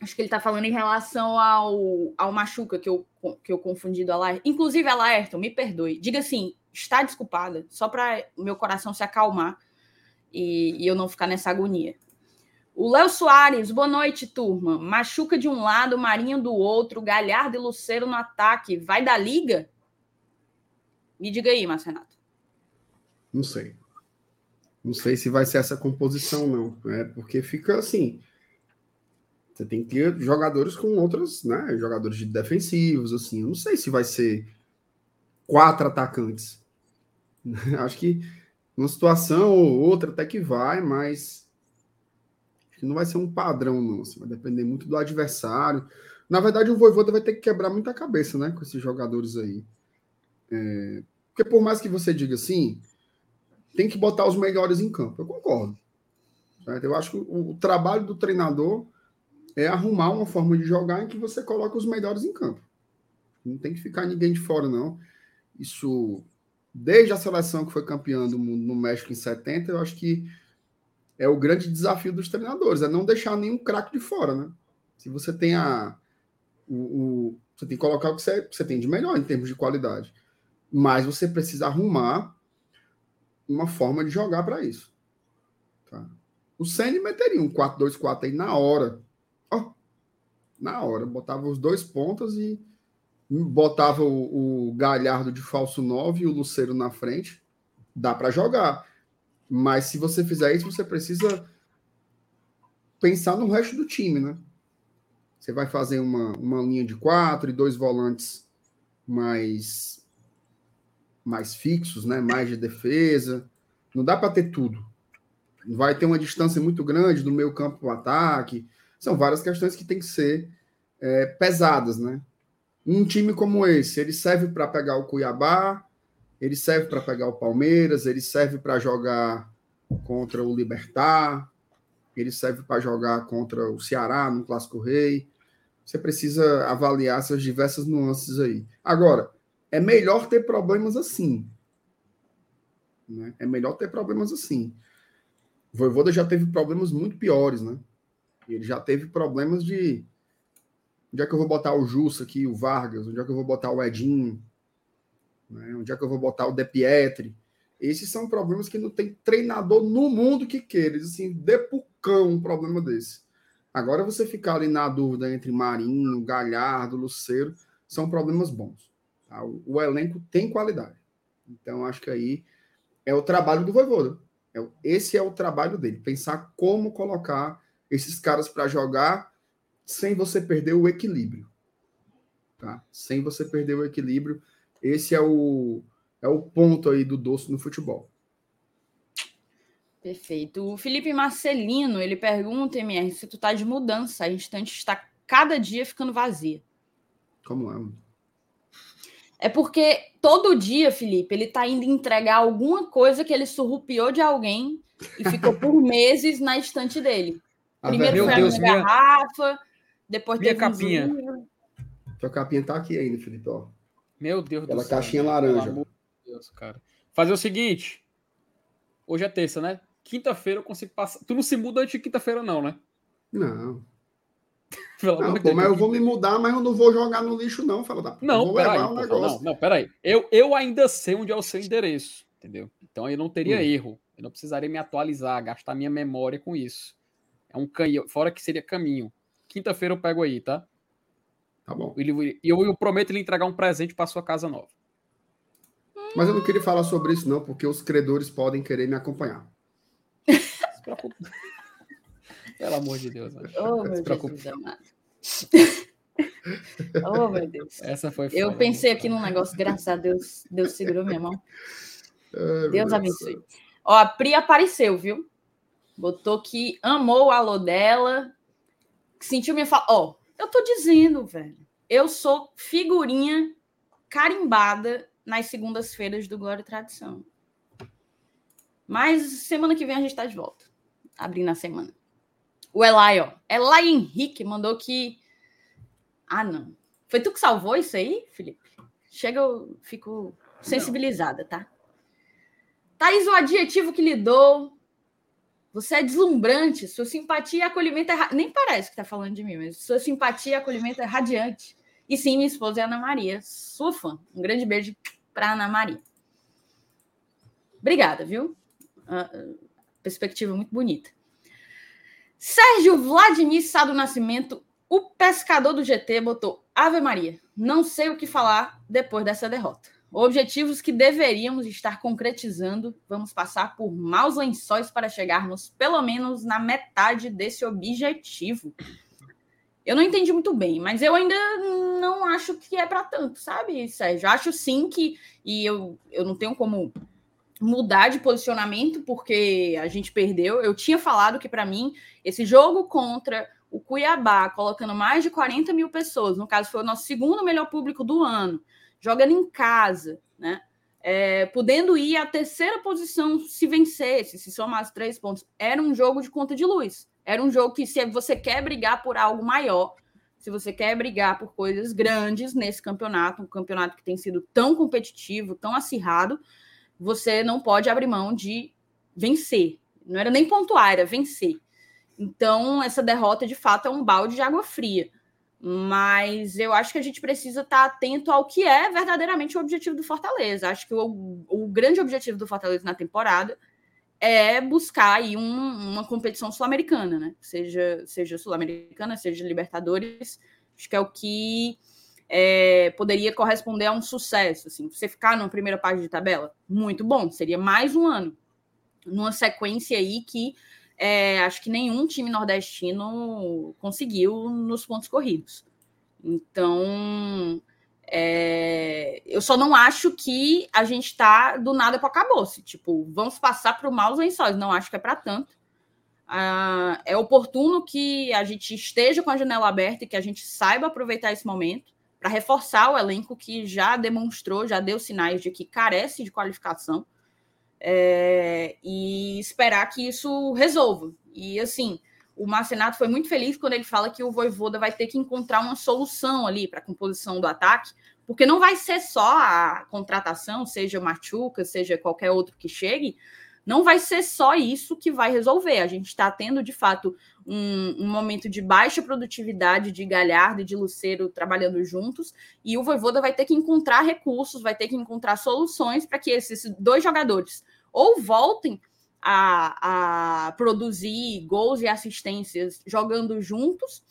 acho que ele está falando em relação ao, ao Machuca, que eu, que eu confundi do Alaerton. Inclusive, Alaerton, me perdoe. Diga assim, está desculpada, só para o meu coração se acalmar e, e, eu não ficar nessa agonia. O Léo Soares, boa noite, turma. Machuca de um lado, Marinho do outro, Galhardo e Luceiro no ataque. Vai da liga? Me diga aí, Marcenato. Não sei. Não sei se vai ser essa composição, não. É porque fica assim. Você tem que ter jogadores com outras, né? Jogadores de defensivos, assim. Eu não sei se vai ser quatro atacantes. Acho que uma situação ou outra até que vai, mas não vai ser um padrão, não. Assim, vai depender muito do adversário. Na verdade, o Voivoda vai ter que quebrar muita cabeça, né? Com esses jogadores aí. É... Porque por mais que você diga assim, tem que botar os melhores em campo. Eu concordo. Certo? Eu acho que o trabalho do treinador é arrumar uma forma de jogar em que você coloca os melhores em campo. Não tem que ficar ninguém de fora, não. Isso, desde a seleção que foi campeã do mundo no México em 70, eu acho que é o grande desafio dos treinadores, é não deixar nenhum craque de fora, né? Se você tem a. O, o, você tem que colocar o que você, você tem de melhor em termos de qualidade. Mas você precisa arrumar uma forma de jogar para isso. Tá? O Senna meteria um 4-2-4 aí na hora. Na hora. Botava os dois pontas e botava o, o Galhardo de falso 9 e o Luceiro na frente. Dá para jogar. Mas se você fizer isso, você precisa pensar no resto do time, né? Você vai fazer uma, uma linha de quatro e dois volantes mais mais fixos, né? Mais de defesa. Não dá para ter tudo. Vai ter uma distância muito grande do meio campo para o ataque. São várias questões que têm que ser é, pesadas, né? Um time como esse, ele serve para pegar o Cuiabá, ele serve para pegar o Palmeiras, ele serve para jogar contra o Libertar, ele serve para jogar contra o Ceará no Clássico Rei. Você precisa avaliar essas diversas nuances aí. Agora, é melhor ter problemas assim. Né? É melhor ter problemas assim. O Voivoda já teve problemas muito piores, né? Ele já teve problemas de onde é que eu vou botar o Jussa aqui, o Vargas, onde é que eu vou botar o Edinho, né? Onde é que eu vou botar o De Pietri? Esses são problemas que não tem treinador no mundo que queira. Eles, assim, dê pro cão um problema desse. Agora você ficar ali na dúvida entre Marinho, Galhardo, Luceiro, são problemas bons. Tá? O, o, elenco tem qualidade. Então, acho que aí é o trabalho do Voivoda. É, esse é o trabalho dele. Pensar como colocar esses caras para jogar sem você perder o equilíbrio. Tá? Sem você perder o equilíbrio esse é o, é o ponto aí do doce no futebol. Perfeito. O Felipe Marcelino, ele pergunta, MR, se tu tá de mudança, a instante está cada dia ficando vazia. Como é? É porque todo dia, Felipe, ele tá indo entregar alguma coisa que ele surrupiou de alguém e ficou por meses na estante dele. Ah, Primeiro foi Deus, a minha garrafa, depois minha capinha. Um Tua capinha tá aqui ainda, Felipe, ó. Meu Deus Aquela do céu. caixinha laranja. De Deus, cara. Fazer o seguinte. Hoje é terça, né? Quinta-feira eu consigo passar. Tu não se muda antes de quinta-feira, não, né? Não. Pelo não, pô, mas eu vou me mudar, mas eu não vou jogar no lixo, não, fala da Não, peraí. Um não, não, peraí. Eu, eu ainda sei onde é o seu endereço, entendeu? Então aí não teria hum. erro. Eu não precisaria me atualizar, gastar minha memória com isso. É um canhão, fora que seria caminho. Quinta-feira eu pego aí, tá? Tá bom. E eu, eu prometo lhe entregar um presente para sua casa nova. Mas eu não queria falar sobre isso, não, porque os credores podem querer me acompanhar. Se preocupe. Pelo amor de Deus. Oh, meu Deus amado. oh, meu Deus. Essa foi Eu pensei aqui num negócio, graças a Deus, Deus segurou minha mão. Ai, Deus abençoe. Ó, a Pri apareceu, viu? Botou que amou o alô dela, sentiu minha fala. Ó, eu tô dizendo, velho. Eu sou figurinha carimbada nas segundas-feiras do Glória e Tradição. Mas semana que vem a gente tá de volta. Abrindo a semana. O Elai, ó. Elai Henrique mandou que. Ah, não. Foi tu que salvou isso aí, Felipe? Chega, eu fico sensibilizada, tá? Thaís, o adjetivo que lhe dou você é deslumbrante, sua simpatia e acolhimento é. Nem parece que está falando de mim, mas sua simpatia e acolhimento é radiante. E sim, minha esposa é Ana Maria, sua fã. Um grande beijo para Ana Maria. Obrigada, viu? Uh, perspectiva muito bonita. Sérgio Vladimir Sá do Nascimento, o pescador do GT, botou Ave Maria. Não sei o que falar depois dessa derrota. Objetivos que deveríamos estar concretizando, vamos passar por maus lençóis para chegarmos pelo menos na metade desse objetivo. Eu não entendi muito bem, mas eu ainda não acho que é para tanto, sabe, Sérgio? Acho sim que, e eu, eu não tenho como mudar de posicionamento, porque a gente perdeu. Eu tinha falado que, para mim, esse jogo contra o Cuiabá, colocando mais de 40 mil pessoas, no caso, foi o nosso segundo melhor público do ano jogando em casa, né? É, podendo ir à terceira posição se vencesse, se somasse três pontos. Era um jogo de conta de luz. Era um jogo que, se você quer brigar por algo maior, se você quer brigar por coisas grandes nesse campeonato, um campeonato que tem sido tão competitivo, tão acirrado, você não pode abrir mão de vencer. Não era nem pontuar, era vencer. Então, essa derrota, de fato, é um balde de água fria. Mas eu acho que a gente precisa estar atento ao que é verdadeiramente o objetivo do Fortaleza. Acho que o, o grande objetivo do Fortaleza na temporada é buscar aí um, uma competição sul-americana, né? Seja, seja sul-americana, seja Libertadores. Acho que é o que é, poderia corresponder a um sucesso. Assim. Você ficar numa primeira página de tabela, muito bom. Seria mais um ano. Numa sequência aí que é, acho que nenhum time nordestino conseguiu nos pontos corridos. Então, é, eu só não acho que a gente está do nada para acabou-se. Tipo, vamos passar para o maus lençóis. Não acho que é para tanto. Ah, é oportuno que a gente esteja com a janela aberta e que a gente saiba aproveitar esse momento para reforçar o elenco que já demonstrou, já deu sinais de que carece de qualificação é, e esperar que isso resolva. E assim, o Marcenato foi muito feliz quando ele fala que o Voivoda vai ter que encontrar uma solução ali para a composição do ataque, porque não vai ser só a contratação, seja Machuca, seja qualquer outro que chegue, não vai ser só isso que vai resolver. A gente está tendo, de fato, um, um, momento de baixa produtividade de Galhardo e de Luceiro trabalhando juntos, e o Voivoda vai ter que encontrar recursos, vai ter que encontrar soluções para que esses dois jogadores ou voltem a, a produzir gols e assistências jogando juntos,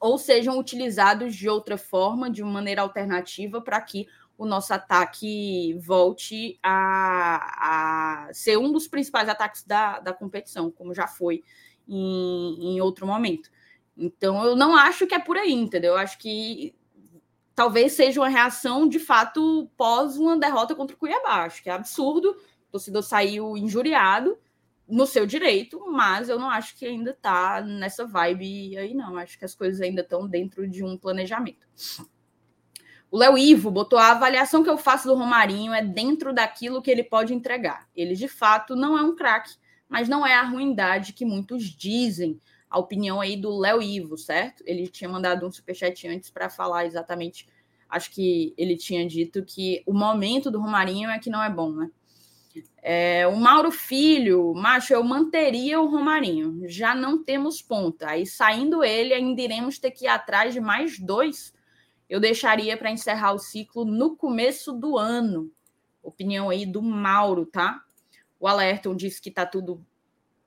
ou sejam utilizados de outra forma, de maneira alternativa, para que o nosso ataque volte a, a ser um dos principais ataques da, da competição, como já foi em, em outro momento. Então, eu não acho que é por aí, entendeu? Eu acho que talvez seja uma reação de fato pós uma derrota contra o Cuiabá. Acho que é absurdo. Torcedor saiu injuriado no seu direito, mas eu não acho que ainda está nessa vibe aí, não. Acho que as coisas ainda estão dentro de um planejamento. O Léo Ivo botou a avaliação que eu faço do Romarinho é dentro daquilo que ele pode entregar. Ele, de fato, não é um craque, mas não é a ruindade que muitos dizem. A opinião aí do Léo Ivo, certo? Ele tinha mandado um superchat antes para falar exatamente. Acho que ele tinha dito que o momento do Romarinho é que não é bom, né? É, o Mauro Filho, macho, eu manteria o Romarinho. Já não temos ponta. Aí saindo ele, ainda iremos ter que ir atrás de mais dois eu deixaria para encerrar o ciclo no começo do ano. Opinião aí do Mauro, tá? O Alerton disse que tá tudo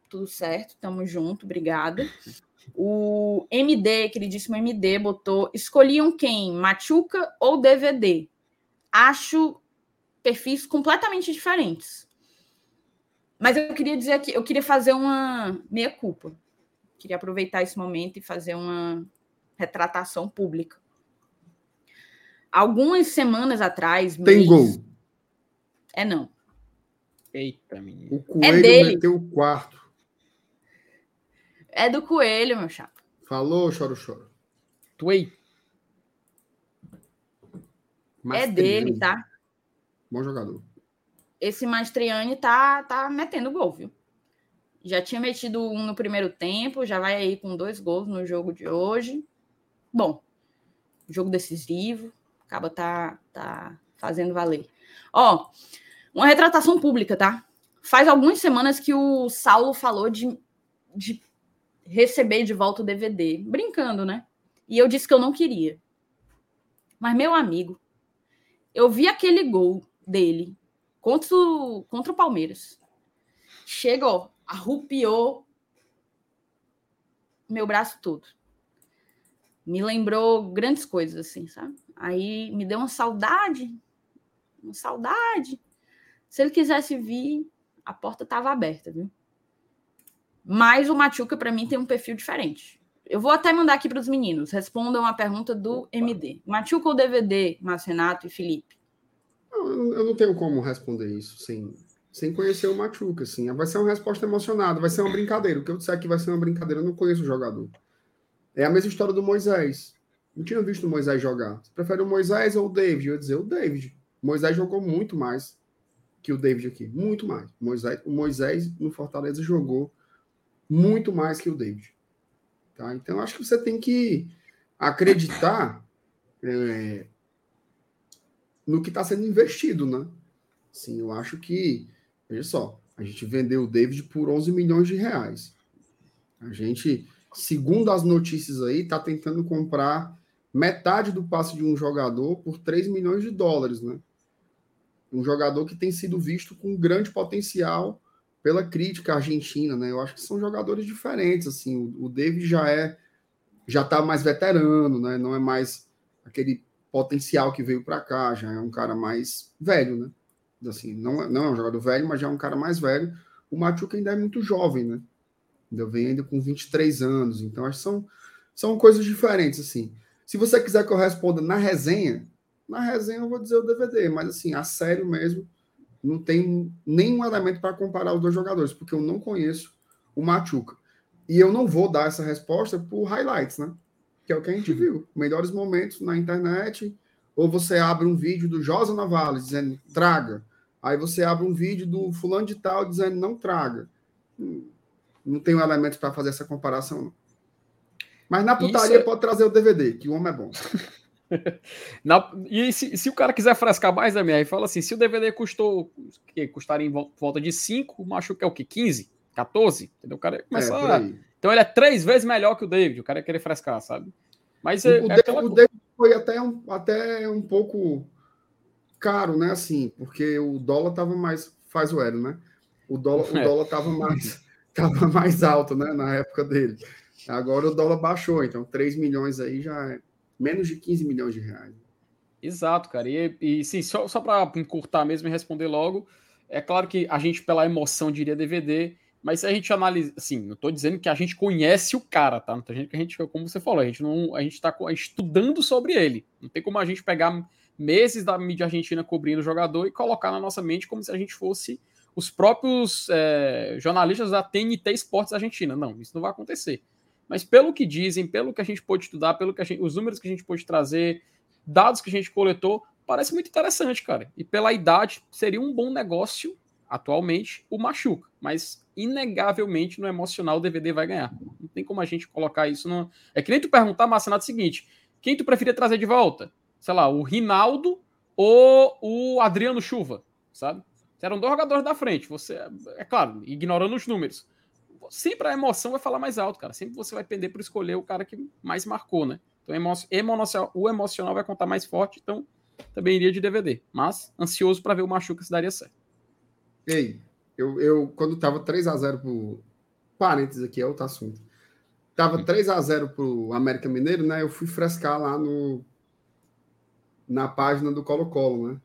tudo certo, tamo junto, obrigada. O MD, queridíssimo MD, botou: escolhiam quem? Machuca ou DVD? Acho perfis completamente diferentes. Mas eu queria dizer que eu queria fazer uma meia culpa. Queria aproveitar esse momento e fazer uma retratação pública algumas semanas atrás. Tem mês... gol. É não. Eita, menino. O Coelho é dele. meteu o quarto. É do Coelho, meu chapa. Falou, choro, choro. Tuei. É dele, tá? Bom jogador. Esse Mastriani tá, tá metendo gol, viu? Já tinha metido um no primeiro tempo, já vai aí com dois gols no jogo de hoje. Bom, jogo decisivo, acaba tá, tá fazendo valer. Ó, uma retratação pública, tá? Faz algumas semanas que o Saulo falou de, de receber de volta o DVD, brincando, né? E eu disse que eu não queria. Mas, meu amigo, eu vi aquele gol dele contra o, contra o Palmeiras. Chega, ó, arrupiou meu braço todo. Me lembrou grandes coisas, assim, sabe? Aí me deu uma saudade, uma saudade. Se ele quisesse vir, a porta estava aberta, viu? Mas o Machuca, para mim, tem um perfil diferente. Eu vou até mandar aqui para os meninos. Respondam a pergunta do MD. Machuca ou DVD, Márcio Renato e Felipe? Eu, não tenho como responder isso sem, sem conhecer o Machuca. Assim. Vai ser uma resposta emocionada, vai ser uma brincadeira. O que eu disser que vai ser uma brincadeira, eu não conheço o jogador. É a mesma história do Moisés. Não tinha visto o Moisés jogar. Você prefere o Moisés ou o David? Eu ia dizer o David. O Moisés jogou muito mais que o David aqui. Muito mais. O Moisés, o Moisés no Fortaleza jogou muito mais que o David. Tá? Então, acho que você tem que acreditar é, no que está sendo investido, né? Sim, eu acho que, veja só, a gente vendeu o David por 11 milhões de reais. A gente, segundo as notícias aí, está tentando comprar metade do passe de um jogador por 3 milhões de dólares, né? Um jogador que tem sido visto com grande potencial pela crítica argentina, né? Eu acho que são jogadores diferentes, assim. O, David já é, já tá mais veterano, né? Não é mais aquele potencial que veio para cá, já é um cara mais velho, né? Assim, não, é, não é um jogador velho, mas já é um cara mais velho. O Machuca ainda é muito jovem, né? Ainda vem ainda com 23 anos, então acho que são, são coisas diferentes, assim. Se você quiser que eu responda na resenha, na resenha eu vou dizer o DVD, mas assim, a sério mesmo, não tem nenhum elemento para comparar os dois jogadores, porque eu não conheço o Machuca. E eu não vou dar essa resposta por highlights, né? Que é o que a gente viu. Melhores momentos na internet, ou você abre um vídeo do Josa Navales dizendo traga. Aí você abre um vídeo do fulano de tal dizendo não traga. Não tem um elemento para fazer essa comparação, não. Mas na putaria Isso... pode trazer o DVD, que o homem é bom. Na, e se, se, o cara quiser frescar mais minha, aí fala assim: se o DVD custou, que custaria em volta de 5, o macho quer o que? 15? 14? Entendeu? O cara começa é, a... Então ele é três vezes melhor que o David, o cara ia querer frescar, sabe? Mas o, é, o, é David, o David foi até um, até um pouco caro, né? Assim, porque o dólar tava mais. Faz o Hélio, né? O dólar, o é. dólar tava mais, tava mais alto, né? Na época dele. Agora o dólar baixou, então 3 milhões aí já é menos de 15 milhões de reais. Exato, cara. E, e sim, só, só para encurtar mesmo e responder logo, é claro que a gente, pela emoção, diria DVD, mas se a gente analisa, assim, não estou dizendo que a gente conhece o cara, tá? Não tem gente que a gente, como você falou, a gente não, a gente está estudando sobre ele. Não tem como a gente pegar meses da mídia argentina cobrindo o jogador e colocar na nossa mente como se a gente fosse os próprios é, jornalistas da TNT Esportes Argentina. Não, isso não vai acontecer. Mas pelo que dizem, pelo que a gente pôde estudar, pelo que gente, os números que a gente pôde trazer, dados que a gente coletou, parece muito interessante, cara. E pela idade, seria um bom negócio atualmente o Machuca, mas inegavelmente no emocional o DVD vai ganhar. Não tem como a gente colocar isso no. É que nem tu perguntar, Marcenato, o seguinte: quem tu preferia trazer de volta? Sei lá, o Rinaldo ou o Adriano Chuva, sabe? Eram dois jogadores da frente. Você, é claro, ignorando os números sempre a emoção vai falar mais alto, cara. Sempre você vai pender por escolher o cara que mais marcou, né? Então o emocional vai contar mais forte, então também iria de DVD. Mas ansioso para ver o Machuca se daria certo. Ei, eu, eu quando tava 3 a 0 pro parênteses aqui é outro assunto. Tava 3 a 0 pro América Mineiro, né? Eu fui frescar lá no na página do Colo-Colo, né?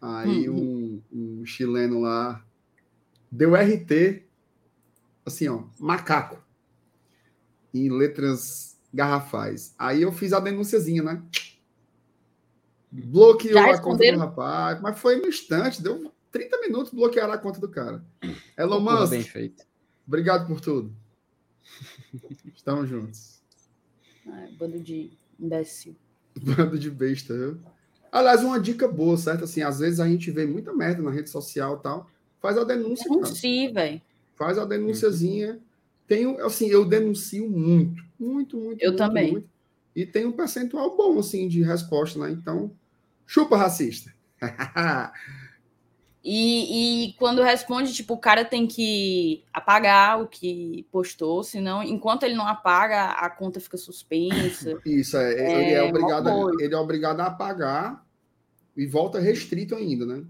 Aí uhum. um, um chileno lá deu RT assim, ó, macaco, em letras garrafais. Aí eu fiz a denúnciazinha, né? Bloqueou a conta do rapaz, mas foi no instante, deu 30 minutos bloquear a conta do cara. Elon Musk, bem feito. obrigado por tudo. Estamos juntos. Ah, bando de imbecil. Bando de besta, viu? Aliás, uma dica boa, certo? Assim, às vezes a gente vê muita merda na rede social e tal. Faz a denúncia. Denuncie, velho faz a denúnciazinha. Tenho, assim, eu denuncio muito, muito, muito. Eu muito, também. Muito, e tem um percentual bom, assim, de resposta, né? Então, chupa racista. e, e quando responde, tipo, o cara tem que apagar o que postou, senão, enquanto ele não apaga, a conta fica suspensa. Isso, é, é ele, é obrigado a, ele é obrigado a apagar e volta restrito ainda, né?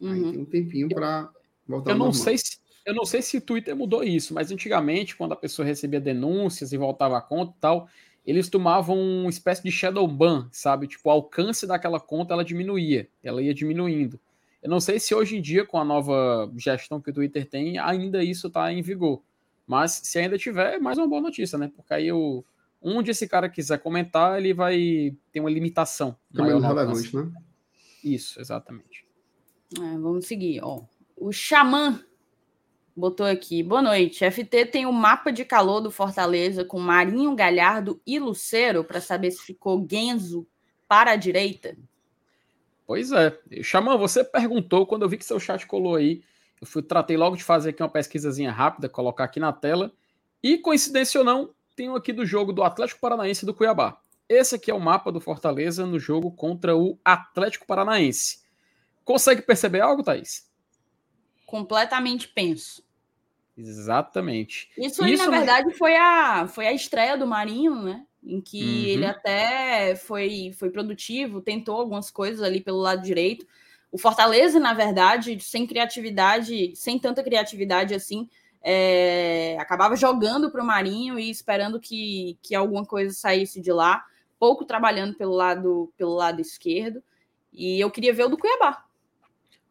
Uhum. Aí tem um tempinho para voltar Eu não normal. sei se eu não sei se o Twitter mudou isso, mas antigamente, quando a pessoa recebia denúncias e voltava a conta e tal, eles tomavam uma espécie de shadow ban, sabe? Tipo, o alcance daquela conta ela diminuía, ela ia diminuindo. Eu não sei se hoje em dia, com a nova gestão que o Twitter tem, ainda isso está em vigor. Mas se ainda tiver, é mais uma boa notícia, né? Porque aí o, onde esse cara quiser comentar, ele vai ter uma limitação. Maior relevante, né? Isso, exatamente. É, vamos seguir, ó. O Xamã botou aqui. Boa noite. FT tem o um mapa de calor do Fortaleza com Marinho, Galhardo e Lucero para saber se ficou Genzo para a direita. Pois é. Xamã, você perguntou, quando eu vi que seu chat colou aí, eu fui, tratei logo de fazer aqui uma pesquisazinha rápida, colocar aqui na tela. E, coincidência ou não, tenho aqui do jogo do Atlético Paranaense e do Cuiabá. Esse aqui é o mapa do Fortaleza no jogo contra o Atlético Paranaense. Consegue perceber algo, Thaís? Completamente penso. Exatamente. Isso aí, Isso na verdade, foi a, foi a estreia do Marinho, né? Em que uhum. ele até foi, foi produtivo, tentou algumas coisas ali pelo lado direito. O Fortaleza, na verdade, sem criatividade, sem tanta criatividade assim, é, acabava jogando para o Marinho e esperando que, que alguma coisa saísse de lá, pouco trabalhando pelo lado, pelo lado esquerdo. E eu queria ver o do Cuiabá.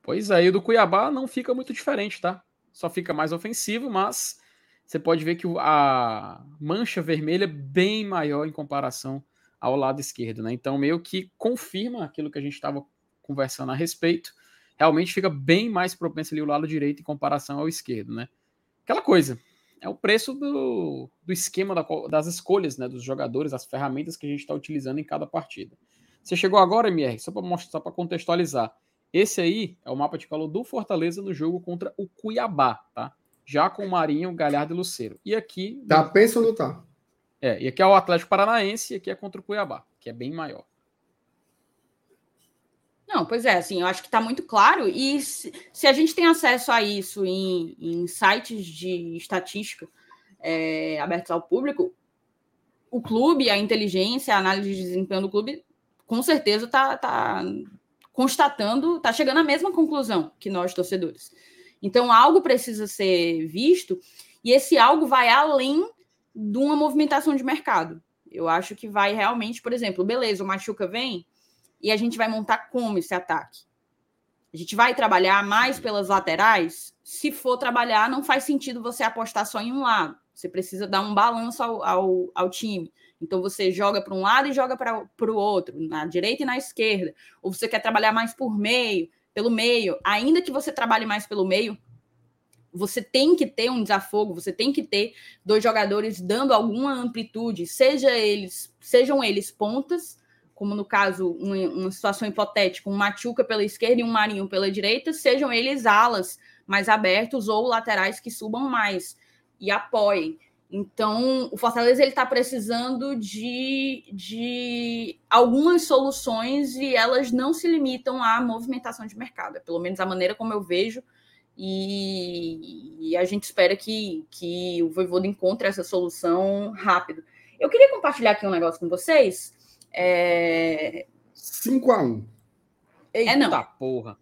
Pois é, e o do Cuiabá não fica muito diferente, tá? Só fica mais ofensivo, mas você pode ver que a mancha vermelha é bem maior em comparação ao lado esquerdo, né? Então, meio que confirma aquilo que a gente estava conversando a respeito. Realmente fica bem mais propenso ali o lado direito em comparação ao esquerdo, né? Aquela coisa, é o preço do, do esquema da, das escolhas, né? Dos jogadores, as ferramentas que a gente está utilizando em cada partida. Você chegou agora, MR, só para mostrar, para contextualizar. Esse aí é o mapa de calor do Fortaleza no jogo contra o Cuiabá, tá? Já com Marinho, Galhardo e Luceiro. E aqui. Tá, pensa ou não tá? É, e aqui é o Atlético Paranaense e aqui é contra o Cuiabá, que é bem maior. Não, pois é, assim, eu acho que está muito claro. E se, se, a gente tem acesso a isso em, em sites de estatística é, abertos ao público, o clube, a inteligência, a análise de desempenho do clube, com certeza está tá constatando, está chegando à mesma conclusão que nós, torcedores. Então, algo precisa ser visto, e esse algo vai além de uma movimentação de mercado. Eu acho que vai realmente, por exemplo, beleza, o Machuca vem e a gente vai montar como esse ataque. A gente vai trabalhar mais pelas laterais? Se for trabalhar, não faz sentido você apostar só em um lado. Você precisa dar um balanço ao, ao, ao time. Então você joga para um lado e joga para o outro, na direita e na esquerda. Ou você quer trabalhar mais por meio pelo meio, ainda que você trabalhe mais pelo meio, você tem que ter um desafogo, você tem que ter dois jogadores dando alguma amplitude, seja eles, sejam eles pontas, como no caso, uma, uma situação hipotética, um Machuca pela esquerda e um Marinho pela direita, sejam eles alas mais abertos ou laterais que subam mais e apoiem. Então, o Fortaleza ele está precisando de, de algumas soluções e elas não se limitam à movimentação de mercado. É pelo menos a maneira como eu vejo. E, e a gente espera que, que o Voivoda encontre essa solução rápido. Eu queria compartilhar aqui um negócio com vocês. É... 5x1. É não. Eita porra.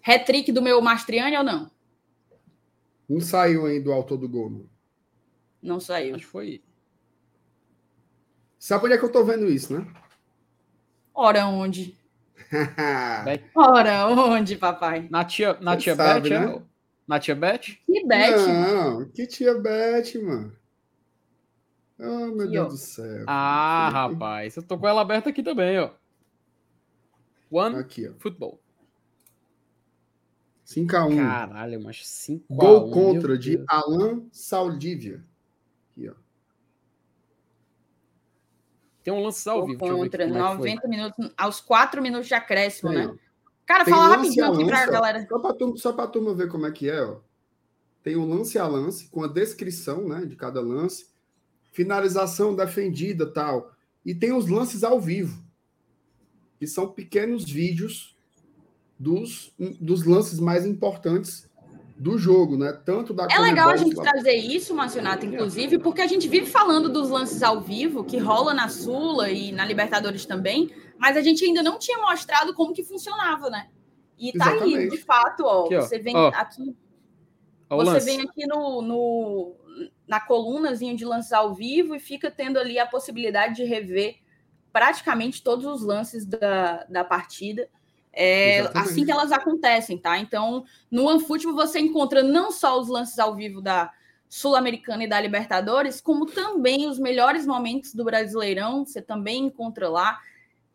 Retrick do meu Mastriani ou não? Não saiu ainda o autor do gol. Não. Saiu. Acho que foi. Sabe onde é que eu tô vendo isso, né? Ora onde? Ora onde, papai? Na tia, na tia sabe, Beth, né? é? Na tia Beth? Que Beth? Não, que tia Beth, mano. Oh, meu Deus do céu. Ah, rapaz. Eu tô com ela aberta aqui também, ó. One aqui, ó. Futebol. 5x1. Caralho, mas 5x1. Gol contra de Alan Saldívia. Aqui, ó. Tem um lance ao vivo. Contra, 90 é minutos, aos 4 minutos de acréscimo, Tem, né? Cara, Tem fala rapidinho aqui pra galera. Só pra, turma, só pra turma ver como é que é, ó. Tem o um lance a lance, com a descrição, né, de cada lance. Finalização defendida, tal. E tem os lances ao vivo, que são pequenos vídeos dos, dos lances mais importantes do jogo, né? Tanto da É legal a gente trazer isso, Marcionato, inclusive, porque a gente vive falando dos lances ao vivo, que rola na Sula e na Libertadores também, mas a gente ainda não tinha mostrado como que funcionava, né? E tá Exatamente. aí, de fato, ó, aqui, ó. você vem ó. aqui. Você lance. vem aqui no, no, na colunazinha de lances ao vivo e fica tendo ali a possibilidade de rever praticamente todos os lances da, da partida. É, assim que elas acontecem, tá? Então, no OneFootball você encontra não só os lances ao vivo da Sul-Americana e da Libertadores, como também os melhores momentos do Brasileirão, você também encontra lá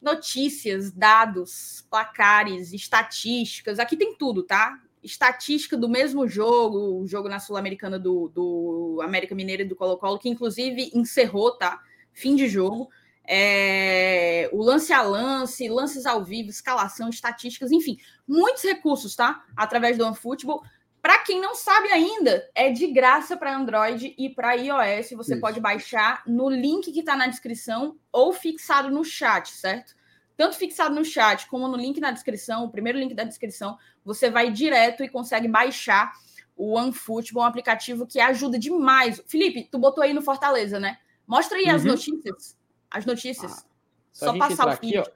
notícias, dados, placares, estatísticas, aqui tem tudo, tá? Estatística do mesmo jogo, o jogo na Sul-Americana do, do América Mineira e do Colo-Colo, que inclusive encerrou, tá? Fim de jogo é, o lance a lance, lances ao vivo, escalação, estatísticas, enfim, muitos recursos, tá? Através do OneFootball. Para quem não sabe ainda, é de graça para Android e para iOS. Você Isso. pode baixar no link que está na descrição ou fixado no chat, certo? Tanto fixado no chat como no link na descrição, o primeiro link da descrição, você vai direto e consegue baixar o OneFootball, um aplicativo que ajuda demais. Felipe, tu botou aí no Fortaleza, né? Mostra aí uhum. as notícias as notícias. Ah, só passar o feed. Aqui,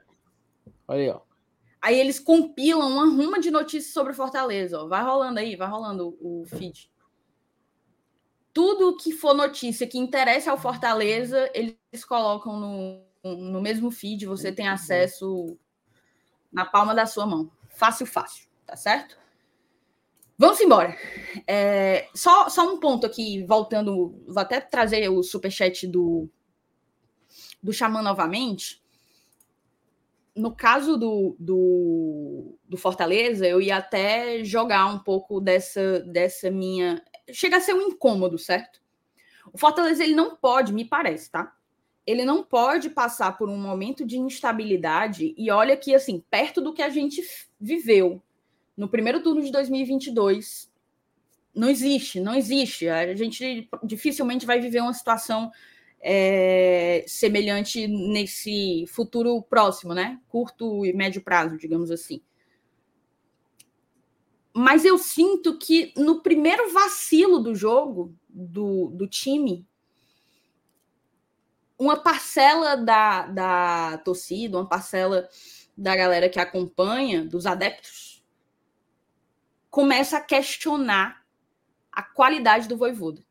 Olha aí, ó. Aí eles compilam uma ruma de notícias sobre Fortaleza. Ó. Vai rolando aí, vai rolando o, o feed. Tudo que for notícia que interessa ao Fortaleza, eles colocam no, no mesmo feed. Você tem acesso na palma da sua mão. Fácil, fácil. Tá certo? Vamos embora. É, só, só um ponto aqui, voltando. Vou até trazer o superchat do do Xamã novamente, no caso do, do, do, Fortaleza, eu ia até jogar um pouco dessa, dessa minha. Chega a ser um incômodo, certo? O Fortaleza ele não pode, me parece, tá? Ele não pode passar por um momento de instabilidade. E olha que, assim, perto do que a gente viveu no primeiro turno de 2022, não existe, não existe. A gente dificilmente vai viver uma situação é, semelhante nesse futuro próximo, né? Curto e médio prazo, digamos assim. Mas eu sinto que no primeiro vacilo do jogo, do, do time, uma parcela da, da torcida, uma parcela da galera que acompanha, dos adeptos, começa a questionar a qualidade do Voivoda.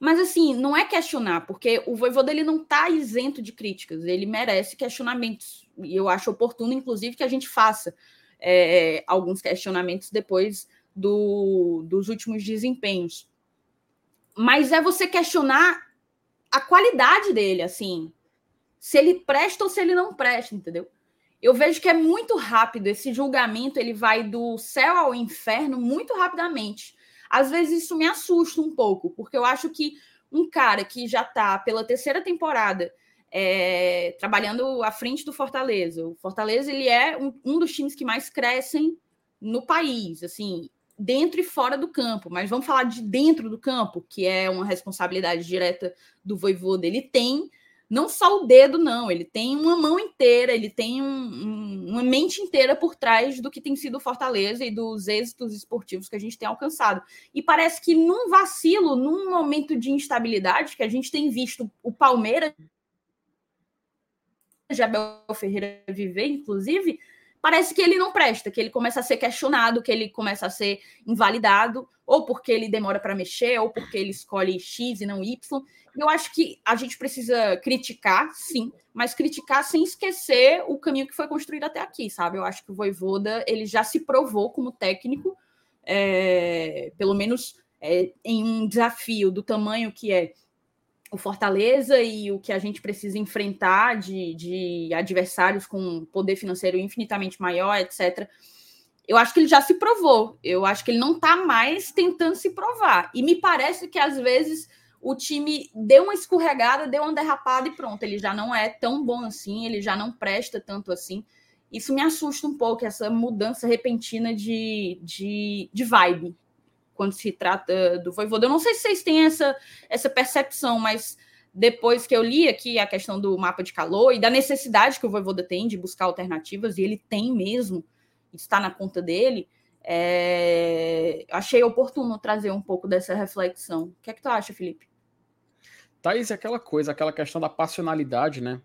Mas assim, não é questionar, porque o Voivoda ele não está isento de críticas, ele merece questionamentos. E eu acho oportuno, inclusive, que a gente faça é, alguns questionamentos depois do, dos últimos desempenhos. Mas é você questionar a qualidade dele, assim. Se ele presta ou se ele não presta, entendeu? Eu vejo que é muito rápido esse julgamento, ele vai do céu ao inferno muito rapidamente. Às vezes isso me assusta um pouco, porque eu acho que um cara que já está pela terceira temporada é, trabalhando à frente do Fortaleza, o Fortaleza ele é um, um dos times que mais crescem no país, assim, dentro e fora do campo, mas vamos falar de dentro do campo, que é uma responsabilidade direta do Voivoda. Ele tem não só o dedo, não, ele tem uma mão inteira, ele tem um, um, uma mente inteira por trás do que tem sido Fortaleza e dos êxitos esportivos que a gente tem alcançado. E parece que num vacilo, num momento de instabilidade que a gente tem visto o Palmeiras, Jabel Ferreira viver, inclusive, parece que ele não presta, que ele começa a ser questionado, que ele começa a ser invalidado, ou porque ele demora para mexer, ou porque ele escolhe X e não Y. Eu acho que a gente precisa criticar, sim, mas criticar sem esquecer o caminho que foi construído até aqui, sabe? Eu acho que o Voivoda ele já se provou como técnico, é, pelo menos é, em um desafio do tamanho que é o Fortaleza e o que a gente precisa enfrentar de, de adversários com poder financeiro infinitamente maior, etc. Eu acho que ele já se provou. Eu acho que ele não está mais tentando se provar. E me parece que às vezes o time deu uma escorregada, deu uma derrapada e pronto. Ele já não é tão bom assim, ele já não presta tanto assim. Isso me assusta um pouco, essa mudança repentina de, de, de vibe quando se trata do Voivoda. Eu não sei se vocês têm essa, essa percepção, mas depois que eu li aqui a questão do mapa de calor e da necessidade que o Voivoda tem de buscar alternativas, e ele tem mesmo, está na conta dele, é... achei oportuno trazer um pouco dessa reflexão. O que é que tu acha, Felipe? Thaís, é aquela coisa, aquela questão da passionalidade, né?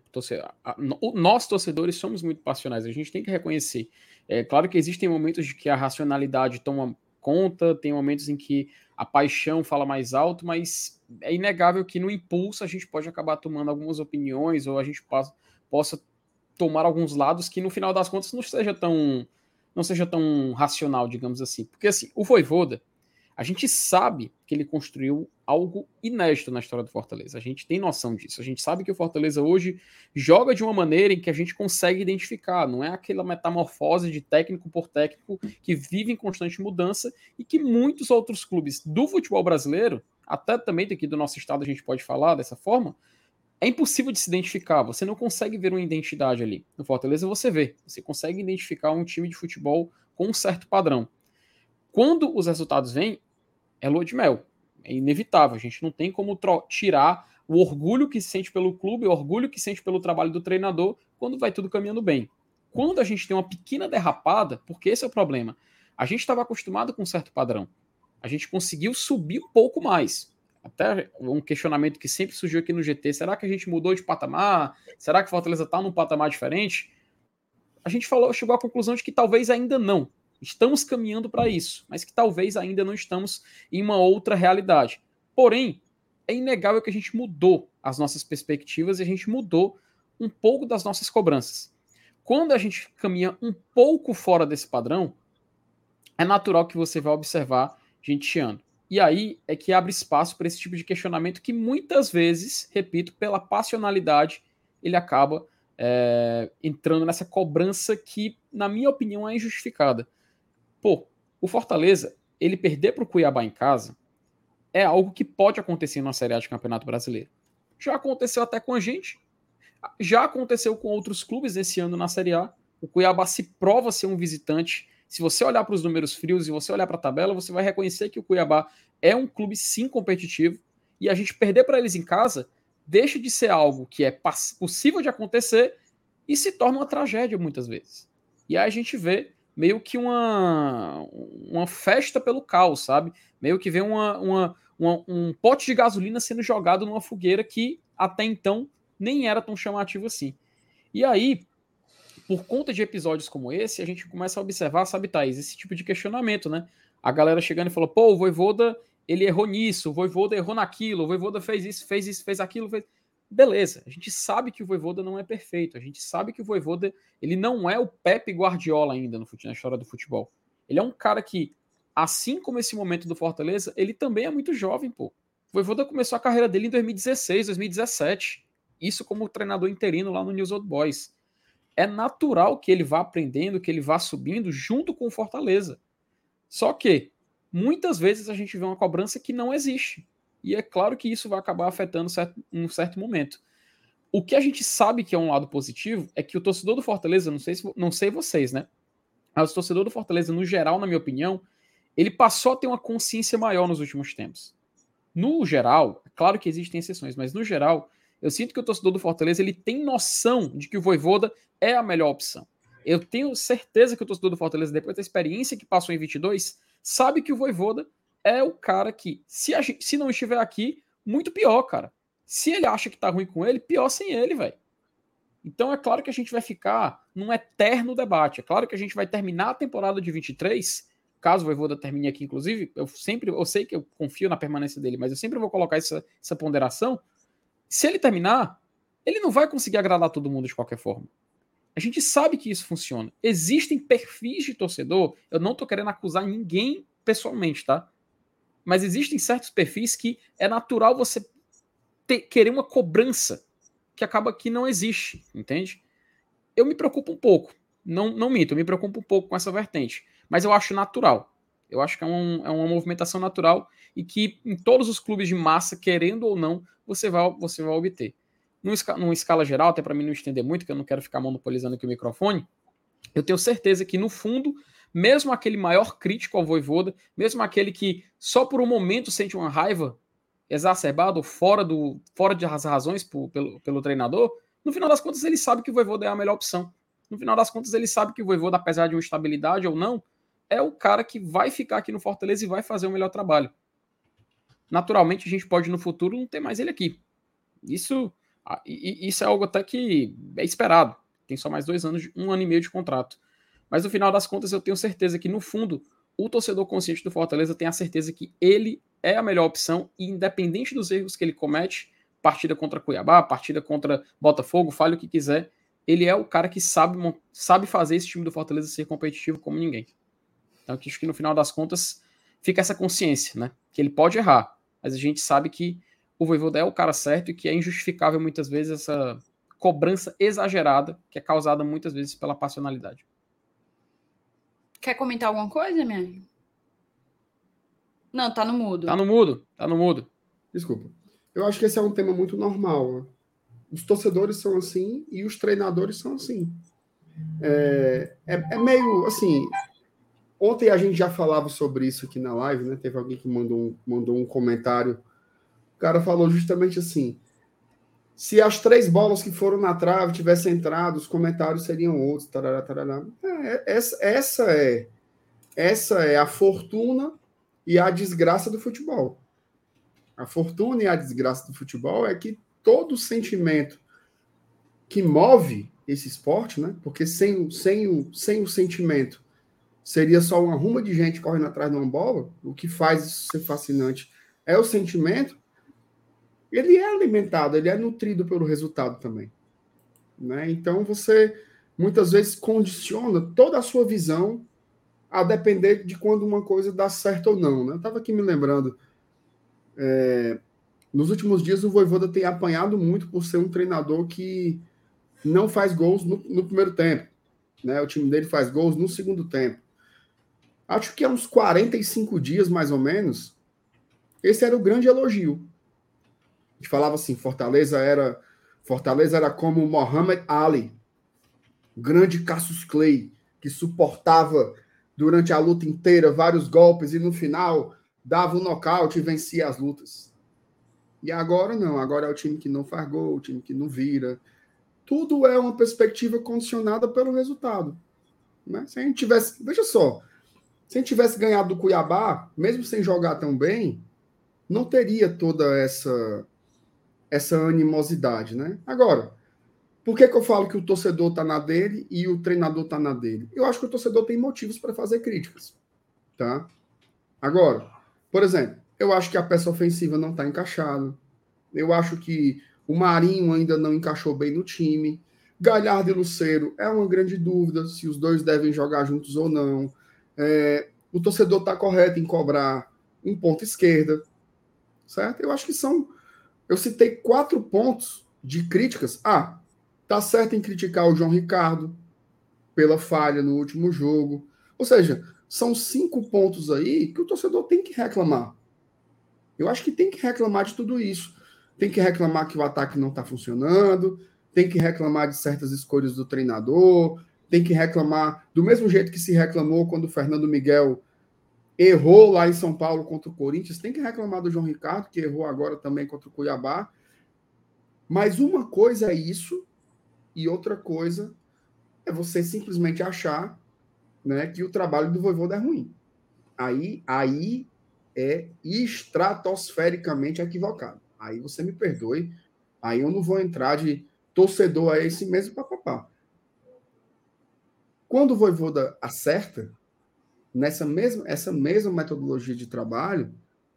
Nós, torcedores, somos muito passionais, a gente tem que reconhecer. É claro que existem momentos de que a racionalidade toma conta, tem momentos em que a paixão fala mais alto, mas é inegável que no impulso a gente pode acabar tomando algumas opiniões ou a gente possa, tomar alguns lados que no final das contas não seja tão não seja tão racional, digamos assim. Porque assim, o Voivoda, a gente sabe que ele construiu algo inédito na história do Fortaleza. A gente tem noção disso. A gente sabe que o Fortaleza hoje joga de uma maneira em que a gente consegue identificar. Não é aquela metamorfose de técnico por técnico que vive em constante mudança e que muitos outros clubes do futebol brasileiro, até também daqui do nosso estado a gente pode falar dessa forma, é impossível de se identificar. Você não consegue ver uma identidade ali. No Fortaleza você vê. Você consegue identificar um time de futebol com um certo padrão. Quando os resultados vêm, é lua de mel. É inevitável. A gente não tem como tirar o orgulho que se sente pelo clube, o orgulho que se sente pelo trabalho do treinador quando vai tudo caminhando bem. Quando a gente tem uma pequena derrapada, porque esse é o problema, a gente estava acostumado com um certo padrão. A gente conseguiu subir um pouco mais até um questionamento que sempre surgiu aqui no GT: será que a gente mudou de patamar? Será que Fortaleza está num patamar diferente? A gente falou, chegou à conclusão de que talvez ainda não. Estamos caminhando para isso, mas que talvez ainda não estamos em uma outra realidade. Porém, é inegável que a gente mudou as nossas perspectivas e a gente mudou um pouco das nossas cobranças. Quando a gente caminha um pouco fora desse padrão, é natural que você vá observar gente chiando. E aí é que abre espaço para esse tipo de questionamento que muitas vezes, repito, pela passionalidade, ele acaba é, entrando nessa cobrança que, na minha opinião, é injustificada. Pô, o Fortaleza, ele perder para o Cuiabá em casa é algo que pode acontecer na Série A de Campeonato Brasileiro. Já aconteceu até com a gente, já aconteceu com outros clubes esse ano na Série A. O Cuiabá se prova ser um visitante se você olhar para os números frios e você olhar para a tabela, você vai reconhecer que o Cuiabá é um clube sim competitivo e a gente perder para eles em casa deixa de ser algo que é possível de acontecer e se torna uma tragédia muitas vezes. E aí a gente vê meio que uma, uma festa pelo caos, sabe? Meio que vê uma, uma, uma, um pote de gasolina sendo jogado numa fogueira que até então nem era tão chamativo assim. E aí, por conta de episódios como esse, a gente começa a observar, sabe, Thaís, esse tipo de questionamento, né? A galera chegando e falou, pô, o Voivoda, ele errou nisso, o Voivoda errou naquilo, o Voivoda fez isso, fez isso, fez aquilo, fez... Beleza, a gente sabe que o Voivoda não é perfeito, a gente sabe que o Voivoda, ele não é o Pepe Guardiola ainda no, na história do futebol. Ele é um cara que, assim como esse momento do Fortaleza, ele também é muito jovem, pô. O Voivoda começou a carreira dele em 2016, 2017. Isso como treinador interino lá no News Old Boys é natural que ele vá aprendendo, que ele vá subindo junto com o Fortaleza. Só que muitas vezes a gente vê uma cobrança que não existe. E é claro que isso vai acabar afetando certo, um certo momento. O que a gente sabe que é um lado positivo é que o torcedor do Fortaleza, não sei, se, não sei vocês, né? Mas o torcedor do Fortaleza, no geral, na minha opinião, ele passou a ter uma consciência maior nos últimos tempos. No geral, é claro que existem exceções, mas no geral, eu sinto que o torcedor do Fortaleza ele tem noção de que o Voivoda é a melhor opção. Eu tenho certeza que o torcedor do Fortaleza, depois da experiência que passou em 22, sabe que o Voivoda é o cara que, se, a, se não estiver aqui, muito pior, cara. Se ele acha que tá ruim com ele, pior sem ele, velho. Então é claro que a gente vai ficar num eterno debate. É claro que a gente vai terminar a temporada de 23, caso o Voivoda termine aqui, inclusive, eu sempre, eu sei que eu confio na permanência dele, mas eu sempre vou colocar essa, essa ponderação. Se ele terminar, ele não vai conseguir agradar todo mundo de qualquer forma. A gente sabe que isso funciona. Existem perfis de torcedor, eu não tô querendo acusar ninguém pessoalmente, tá? Mas existem certos perfis que é natural você ter, querer uma cobrança que acaba que não existe, entende? Eu me preocupo um pouco, não, não minto, eu me preocupo um pouco com essa vertente, mas eu acho natural. Eu acho que é, um, é uma movimentação natural e que em todos os clubes de massa, querendo ou não, você vai, você vai obter numa escala geral, até para mim não estender muito, que eu não quero ficar monopolizando aqui o microfone, eu tenho certeza que no fundo, mesmo aquele maior crítico ao Voivoda, mesmo aquele que só por um momento sente uma raiva exacerbada, fora, do, fora das razões por, pelo, pelo treinador, no final das contas ele sabe que o Voivoda é a melhor opção. No final das contas ele sabe que o Voivoda, apesar de uma estabilidade ou não, é o cara que vai ficar aqui no Fortaleza e vai fazer o melhor trabalho. Naturalmente a gente pode no futuro não ter mais ele aqui. Isso isso é algo até que é esperado. Tem só mais dois anos, um ano e meio de contrato. Mas no final das contas, eu tenho certeza que no fundo, o torcedor consciente do Fortaleza tem a certeza que ele é a melhor opção e independente dos erros que ele comete, partida contra Cuiabá, partida contra Botafogo, fale o que quiser, ele é o cara que sabe, sabe fazer esse time do Fortaleza ser competitivo como ninguém. Então, acho que no final das contas fica essa consciência, né? Que ele pode errar, mas a gente sabe que o Voivoda é o cara certo e que é injustificável muitas vezes essa cobrança exagerada que é causada muitas vezes pela passionalidade. Quer comentar alguma coisa, minha? Não, tá no mudo. Tá no mudo, tá no mudo. Desculpa. Eu acho que esse é um tema muito normal. Né? Os torcedores são assim e os treinadores são assim. É, é, é, meio assim. Ontem a gente já falava sobre isso aqui na live, né? Teve alguém que mandou um, mandou um comentário. O cara falou justamente assim: se as três bolas que foram na trave tivessem entrado, os comentários seriam outros. Tarará, tarará. É, essa, essa é essa é a fortuna e a desgraça do futebol. A fortuna e a desgraça do futebol é que todo sentimento que move esse esporte, né? Porque sem, sem, o, sem o sentimento seria só uma ruma de gente correndo atrás de uma bola. O que faz isso ser fascinante é o sentimento. Ele é alimentado, ele é nutrido pelo resultado também. Né? Então você muitas vezes condiciona toda a sua visão a depender de quando uma coisa dá certo ou não. Né? Eu estava aqui me lembrando. É, nos últimos dias, o Voivoda tem apanhado muito por ser um treinador que não faz gols no, no primeiro tempo. Né? O time dele faz gols no segundo tempo. Acho que há uns 45 dias, mais ou menos, esse era o grande elogio. Gente falava assim, Fortaleza era Fortaleza era como o Muhammad Ali, grande Cassius Clay, que suportava durante a luta inteira vários golpes e no final dava um nocaute e vencia as lutas. E agora não, agora é o time que não faz gol, o time que não vira. Tudo é uma perspectiva condicionada pelo resultado. Né? Se a gente tivesse, veja só, se a gente tivesse ganhado do Cuiabá, mesmo sem jogar tão bem, não teria toda essa essa animosidade, né? Agora, por que, que eu falo que o torcedor está na dele e o treinador está na dele? Eu acho que o torcedor tem motivos para fazer críticas. Tá? Agora, por exemplo, eu acho que a peça ofensiva não está encaixada. Eu acho que o Marinho ainda não encaixou bem no time. Galhardo e Luceiro é uma grande dúvida se os dois devem jogar juntos ou não. É, o torcedor está correto em cobrar um ponto esquerda, certo? Eu acho que são. Eu citei quatro pontos de críticas. Ah, Tá certo em criticar o João Ricardo pela falha no último jogo. Ou seja, são cinco pontos aí que o torcedor tem que reclamar. Eu acho que tem que reclamar de tudo isso. Tem que reclamar que o ataque não está funcionando, tem que reclamar de certas escolhas do treinador, tem que reclamar do mesmo jeito que se reclamou quando o Fernando Miguel errou lá em São Paulo contra o Corinthians, tem que reclamar do João Ricardo, que errou agora também contra o Cuiabá. Mas uma coisa é isso, e outra coisa é você simplesmente achar né, que o trabalho do Voivoda é ruim. Aí, aí é estratosfericamente equivocado. Aí você me perdoe, aí eu não vou entrar de torcedor a esse mesmo papapá. Quando o Voivoda acerta, nessa mesma, essa mesma metodologia de trabalho,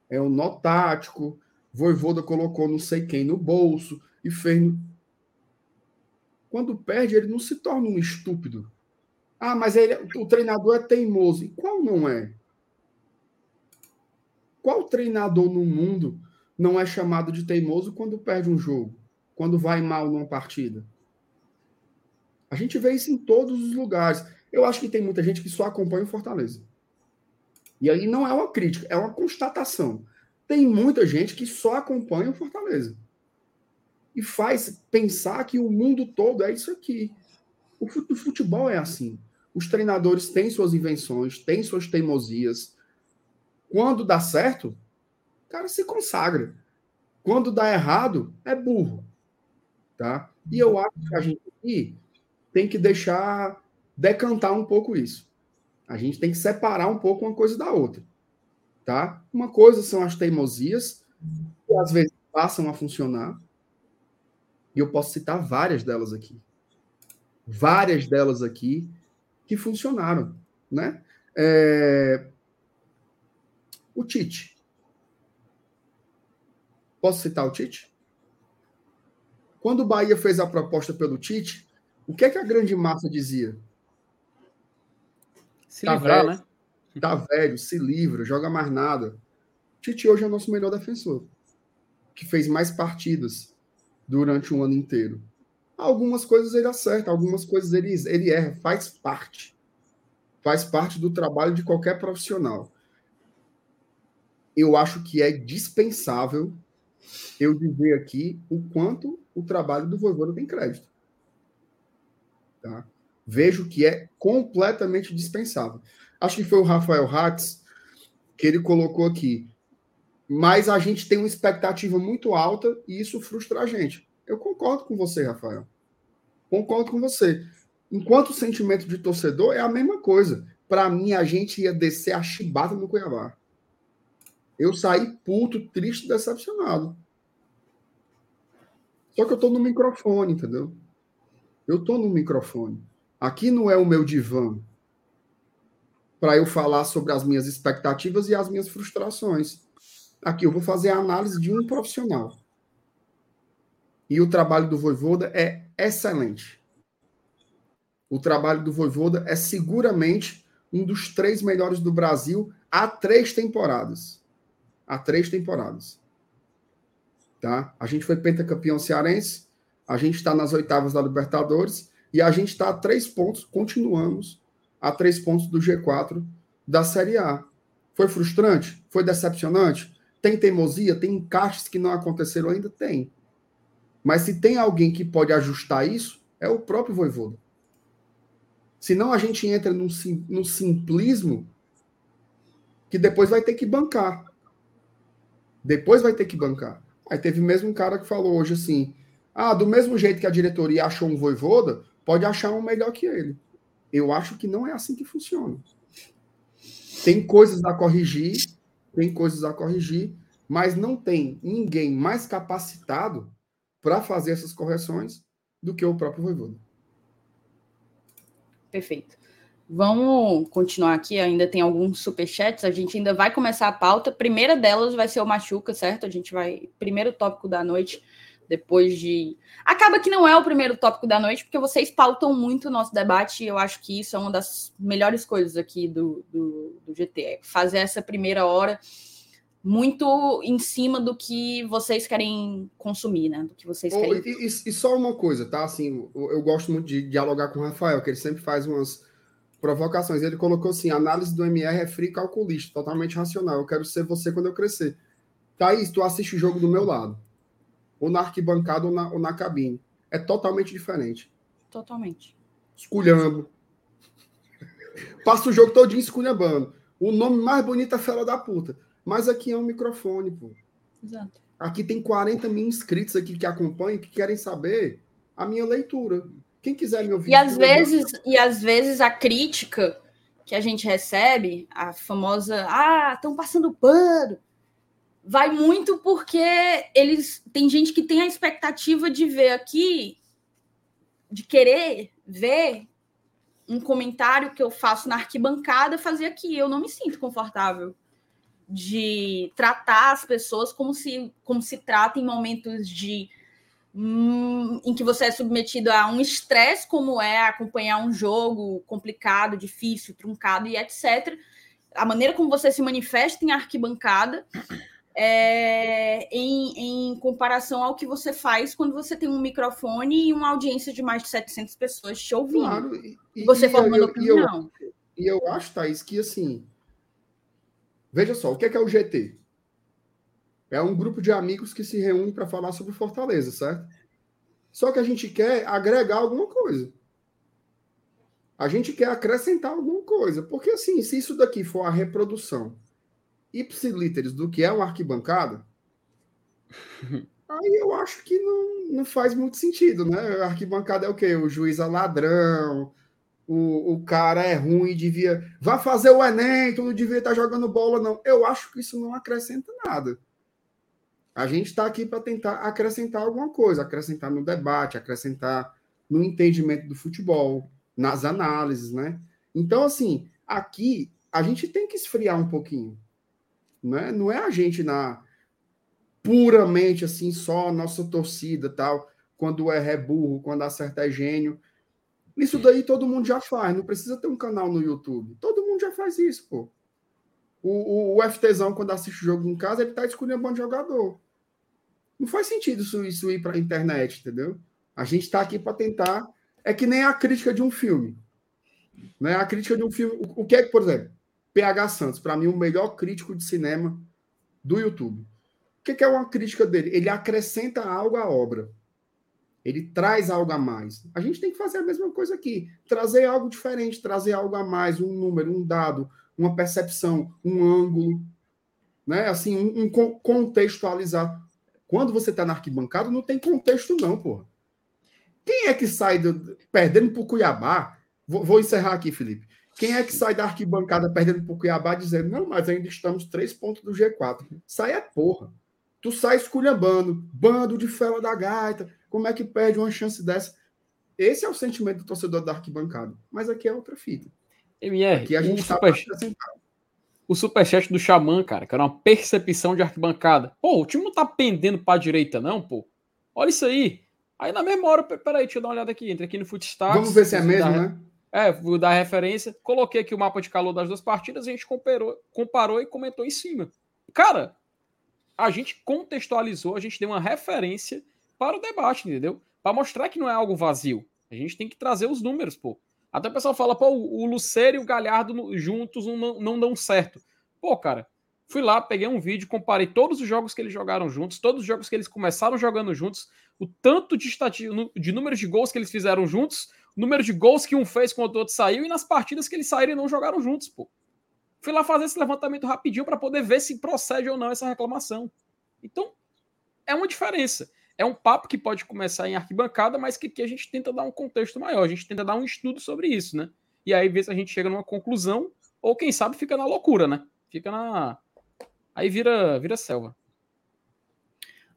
é o nó tático, Voivoda colocou não sei quem no bolso e fez quando perde, ele não se torna um estúpido. Ah, mas ele, o treinador é teimoso. E qual não é? Qual treinador no mundo não é chamado de teimoso quando perde um jogo? Quando vai mal numa partida? A gente vê isso em todos os lugares. Eu acho que tem muita gente que só acompanha o Fortaleza. E aí não é uma crítica, é uma constatação. Tem muita gente que só acompanha o Fortaleza e faz pensar que o mundo todo é isso aqui. O futebol é assim. Os treinadores têm suas invenções, têm suas teimosias. Quando dá certo, o cara se consagra. Quando dá errado, é burro. Tá? E eu acho que a gente aqui tem que deixar decantar um pouco isso. A gente tem que separar um pouco uma coisa da outra. Tá? Uma coisa são as teimosias, que às vezes passam a funcionar, e eu posso citar várias delas aqui. Várias delas aqui que funcionaram, né? É, O Tite. Posso citar o Tite? Quando o Bahia fez a proposta pelo Tite, o que é que a grande massa dizia? Se tá livrar, velho, né? Tá velho, se livra, joga mais nada. Tite hoje é o nosso melhor defensor, que fez mais partidas durante um ano inteiro. Algumas coisas ele acerta, algumas coisas ele, ele erra, faz parte. Faz parte do trabalho de qualquer profissional. Eu acho que é dispensável eu dizer aqui o quanto o trabalho do Voivoda tem crédito. Tá? Vejo que é completamente dispensável. Acho que foi o Rafael Hatz que ele colocou aqui. Mas a gente tem uma expectativa muito alta e isso frustra a gente. Eu concordo com você, Rafael. Concordo com você. Enquanto o sentimento de torcedor é a mesma coisa. Para mim, a gente ia descer a chibata no Cuiabá. Eu saí puto, triste, decepcionado. Só que eu tô no microfone, entendeu? Eu tô no microfone. Aqui não é o meu divã para eu falar sobre as minhas expectativas e as minhas frustrações. Aqui eu vou fazer a análise de um profissional. E o trabalho do Voivoda é excelente. O trabalho do Voivoda é seguramente um dos três melhores do Brasil há três temporadas. Há três temporadas. Tá? A gente foi pentacampeão cearense, a gente está nas oitavas da Libertadores e a gente está a três pontos, continuamos a três pontos do G4 da Série A. Foi frustrante? Foi decepcionante? Tem teimosia? Tem encaixes que não aconteceram ainda? Tem. Mas se tem alguém que pode ajustar isso, é o próprio Voivoda. Senão a gente entra num, num simplismo que depois vai ter que bancar. Depois vai ter que bancar. Aí teve mesmo um cara que falou hoje assim: ah, do mesmo jeito que a diretoria achou um Voivoda, pode achar um melhor que ele. Eu acho que não é assim que funciona. Tem coisas a corrigir, tem coisas a corrigir, mas não tem ninguém mais capacitado para fazer essas correções do que o próprio Voivoda. Perfeito. Vamos continuar aqui, ainda tem alguns superchats, a gente ainda vai começar a pauta. primeira delas vai ser o Machuca, certo? A gente vai. Primeiro tópico da noite, depois de. Acaba que não é o primeiro tópico da noite, porque vocês pautam muito o nosso debate, e eu acho que isso é uma das melhores coisas aqui do, do, do GT. É fazer essa primeira hora muito em cima do que vocês querem consumir, né? Do que vocês querem. E, e, só uma coisa, tá? Assim, eu, eu, gosto muito de dialogar com o Rafael, que ele sempre faz umas provocações. Ele colocou assim: análise do MR é free calculista, totalmente racional. Eu quero ser você quando eu crescer. Thaís, tu assiste o jogo do meu lado. Ou na arquibancada ou na, ou na cabine. É totalmente diferente. Totalmente. Esculhando. Passa o jogo todinho esculhambando. O nome mais bonito é fera da puta. Mas aqui é um microfone, pô. Exato. Aqui tem 40 mil inscritos aqui que acompanham, que querem saber a minha leitura. Quem quiser me ouvir. E às vezes, e às vezes a crítica que a gente recebe, a famosa, ah, estão passando pano, vai muito porque eles tem gente que tem a expectativa de ver aqui, de querer ver um comentário que eu faço na arquibancada fazer aqui. Eu não me sinto confortável de tratar as pessoas como se, como se trata em momentos de hum, em que você é submetido a um estresse, como é acompanhar um jogo complicado, difícil, truncado e etc. A maneira como você se manifesta em arquibancada é, em, em, comparação ao que você faz quando você tem um microfone e uma audiência de mais de 700 pessoas te ouvindo. Claro, e, e você formando eu, opinião. E eu, e eu acho, Thaís, que assim Veja só, o que é, que é o GT? É um grupo de amigos que se reúne para falar sobre Fortaleza, certo? Só que a gente quer agregar alguma coisa. A gente quer acrescentar alguma coisa. Porque, assim, se isso daqui for a reprodução ipsilíteres do que é uma arquibancada, aí eu acho que não, não faz muito sentido, né? A arquibancada é o quê? O juiz é ladrão, o, o cara é ruim, devia. Vá fazer o Enem, tu não devia estar jogando bola, não. Eu acho que isso não acrescenta nada. A gente está aqui para tentar acrescentar alguma coisa, acrescentar no debate, acrescentar no entendimento do futebol, nas análises, né? Então, assim, aqui a gente tem que esfriar um pouquinho. Né? Não é a gente na puramente assim, só a nossa torcida tal. Quando é burro, quando acerta é gênio. Isso daí todo mundo já faz, não precisa ter um canal no YouTube. Todo mundo já faz isso, pô. O, o, o FTzão, quando assiste o jogo em casa, ele tá escolhendo um bom jogador. Não faz sentido isso, isso ir para a internet, entendeu? A gente está aqui para tentar. É que nem a crítica de um filme. Né? A crítica de um filme. O, o que é que, por exemplo, PH Santos, para mim, o melhor crítico de cinema do YouTube. O que, que é uma crítica dele? Ele acrescenta algo à obra. Ele traz algo a mais. A gente tem que fazer a mesma coisa aqui. Trazer algo diferente, trazer algo a mais, um número, um dado, uma percepção, um ângulo, né? Assim, um, um contextualizar. Quando você está na arquibancada, não tem contexto, não, porra. Quem é que sai do, perdendo para o Cuiabá? Vou, vou, encerrar aqui, Felipe. Quem é que sai da arquibancada perdendo para o Cuiabá dizendo, não, mas ainda estamos três pontos do G4? Sai é porra. Tu sai esculhambando, bando de fela da gaita. Como é que perde uma chance dessa? Esse é o sentimento do torcedor da arquibancada. Mas aqui é outra fita. MR, aqui a gente está super o superchat do Xamã, cara, que era uma percepção de arquibancada. Pô, o time não tá pendendo pra direita, não, pô. Olha isso aí. Aí na mesma hora, peraí, deixa eu dar uma olhada aqui. Entra aqui no Footstats. Vamos ver se é mesmo, dar, né? É, vou dar referência. Coloquei aqui o mapa de calor das duas partidas, a gente comparou, comparou e comentou em cima. Cara, a gente contextualizou, a gente deu uma referência para o debate, entendeu? Para mostrar que não é algo vazio. A gente tem que trazer os números, pô. Até o pessoal fala, pô, o Luceiro e o Galhardo juntos não, não dão certo. Pô, cara, fui lá, peguei um vídeo, comparei todos os jogos que eles jogaram juntos, todos os jogos que eles começaram jogando juntos, o tanto de, de números de gols que eles fizeram juntos, número de gols que um fez quando o outro saiu e nas partidas que eles saíram e não jogaram juntos, pô. Fui lá fazer esse levantamento rapidinho para poder ver se procede ou não essa reclamação. Então, é uma diferença é um papo que pode começar em arquibancada, mas que, que a gente tenta dar um contexto maior, a gente tenta dar um estudo sobre isso, né? E aí ver se a gente chega numa conclusão, ou quem sabe fica na loucura, né? Fica na. Aí vira, vira selva.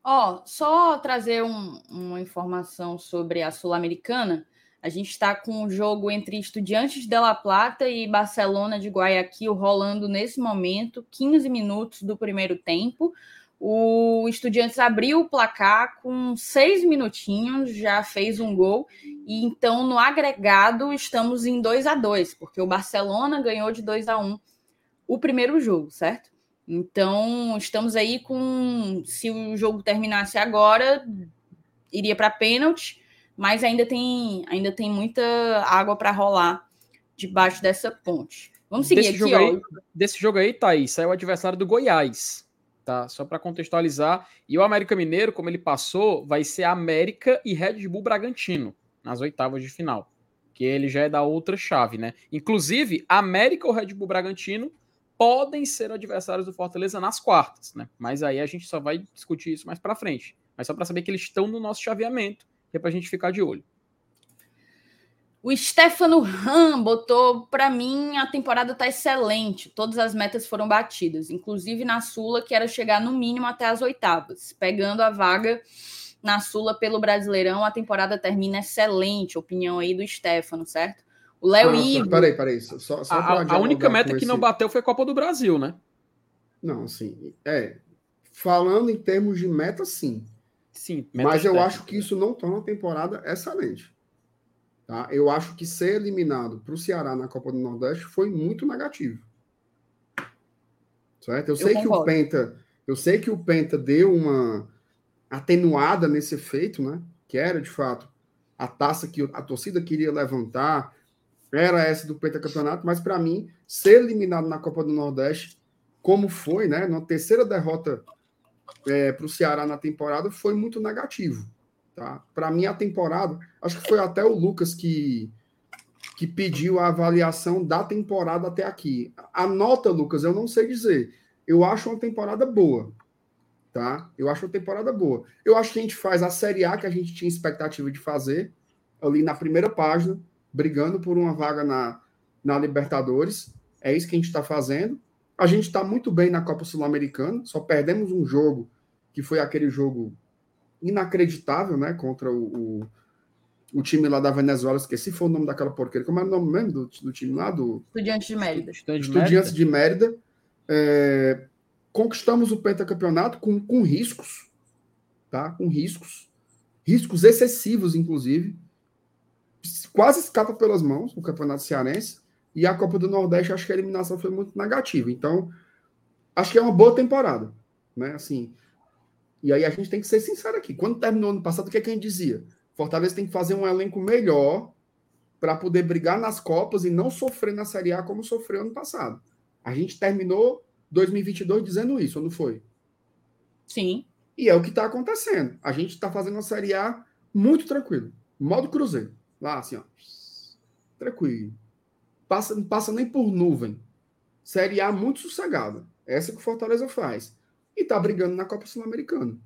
Ó, oh, só trazer um, uma informação sobre a Sul-Americana. A gente está com um jogo entre Estudiantes de La Plata e Barcelona de Guayaquil rolando nesse momento, 15 minutos do primeiro tempo. O Estudiantes abriu o placar com seis minutinhos, já fez um gol, e então no agregado estamos em 2 a 2 porque o Barcelona ganhou de 2 a 1 o primeiro jogo, certo? Então estamos aí com. Se o jogo terminasse agora, iria para pênalti, mas ainda tem, ainda tem muita água para rolar debaixo dessa ponte. Vamos seguir desse aqui, jogo. Aí, desse jogo aí, Thaís, saiu o adversário do Goiás tá? Só para contextualizar. E o América Mineiro, como ele passou, vai ser América e Red Bull Bragantino nas oitavas de final. Que ele já é da outra chave, né? Inclusive, América ou Red Bull Bragantino podem ser adversários do Fortaleza nas quartas, né? Mas aí a gente só vai discutir isso mais para frente. Mas só para saber que eles estão no nosso chaveamento, que é para a gente ficar de olho. O Stefano Ram botou para mim a temporada tá excelente, todas as metas foram batidas, inclusive na Sula que era chegar no mínimo até as oitavas, pegando a vaga na Sula pelo Brasileirão, a temporada termina excelente, opinião aí do Stefano, certo? O Léo ah, Ivo. Peraí, peraí, só, só a, a única meta que não bateu foi a Copa do Brasil, né? Não, sim, é. Falando em termos de meta, sim. Sim, mas eu acho que isso não torna a temporada excelente. Tá? Eu acho que ser eliminado para o Ceará na Copa do Nordeste foi muito negativo. Certo? Eu, eu sei concordo. que o Penta, eu sei que o Penta deu uma atenuada nesse efeito, né? Que era de fato a taça que a torcida queria levantar, era essa do Penta Campeonato, mas para mim ser eliminado na Copa do Nordeste, como foi, né? Na terceira derrota é, para o Ceará na temporada, foi muito negativo. Tá? Para mim, a temporada, acho que foi até o Lucas que, que pediu a avaliação da temporada até aqui. A nota, Lucas, eu não sei dizer. Eu acho uma temporada boa. Tá? Eu acho uma temporada boa. Eu acho que a gente faz a Série A que a gente tinha expectativa de fazer, ali na primeira página, brigando por uma vaga na, na Libertadores. É isso que a gente está fazendo. A gente está muito bem na Copa Sul-Americana, só perdemos um jogo, que foi aquele jogo inacreditável, né? Contra o, o, o, time lá da Venezuela, esqueci foi o nome daquela porqueira. Como é o nome mesmo do, do time lá? Do... Estudiantes de Mérida. Estudiantes de Mérida. É... conquistamos o pentacampeonato com, com riscos, tá? Com riscos, riscos excessivos, inclusive. Quase escapa pelas mãos o Campeonato Cearense. E a Copa do Nordeste, acho que a eliminação foi muito negativa. Então, acho que é uma boa temporada. Né? Assim, e aí a gente tem que ser sincero aqui. Quando terminou ano passado, o que, é que a gente dizia? Fortaleza tem que fazer um elenco melhor para poder brigar nas Copas e não sofrer na Série A como sofreu ano passado. A gente terminou 2022 dizendo isso, não foi? Sim. E é o que está acontecendo. A gente está fazendo a Série A muito tranquilo. Modo Cruzeiro. Lá, assim, ó. Tranquilo. Passa, não passa nem por nuvem. Série A muito sossegada. Essa que o Fortaleza faz. E está brigando na Copa Sul-Americana.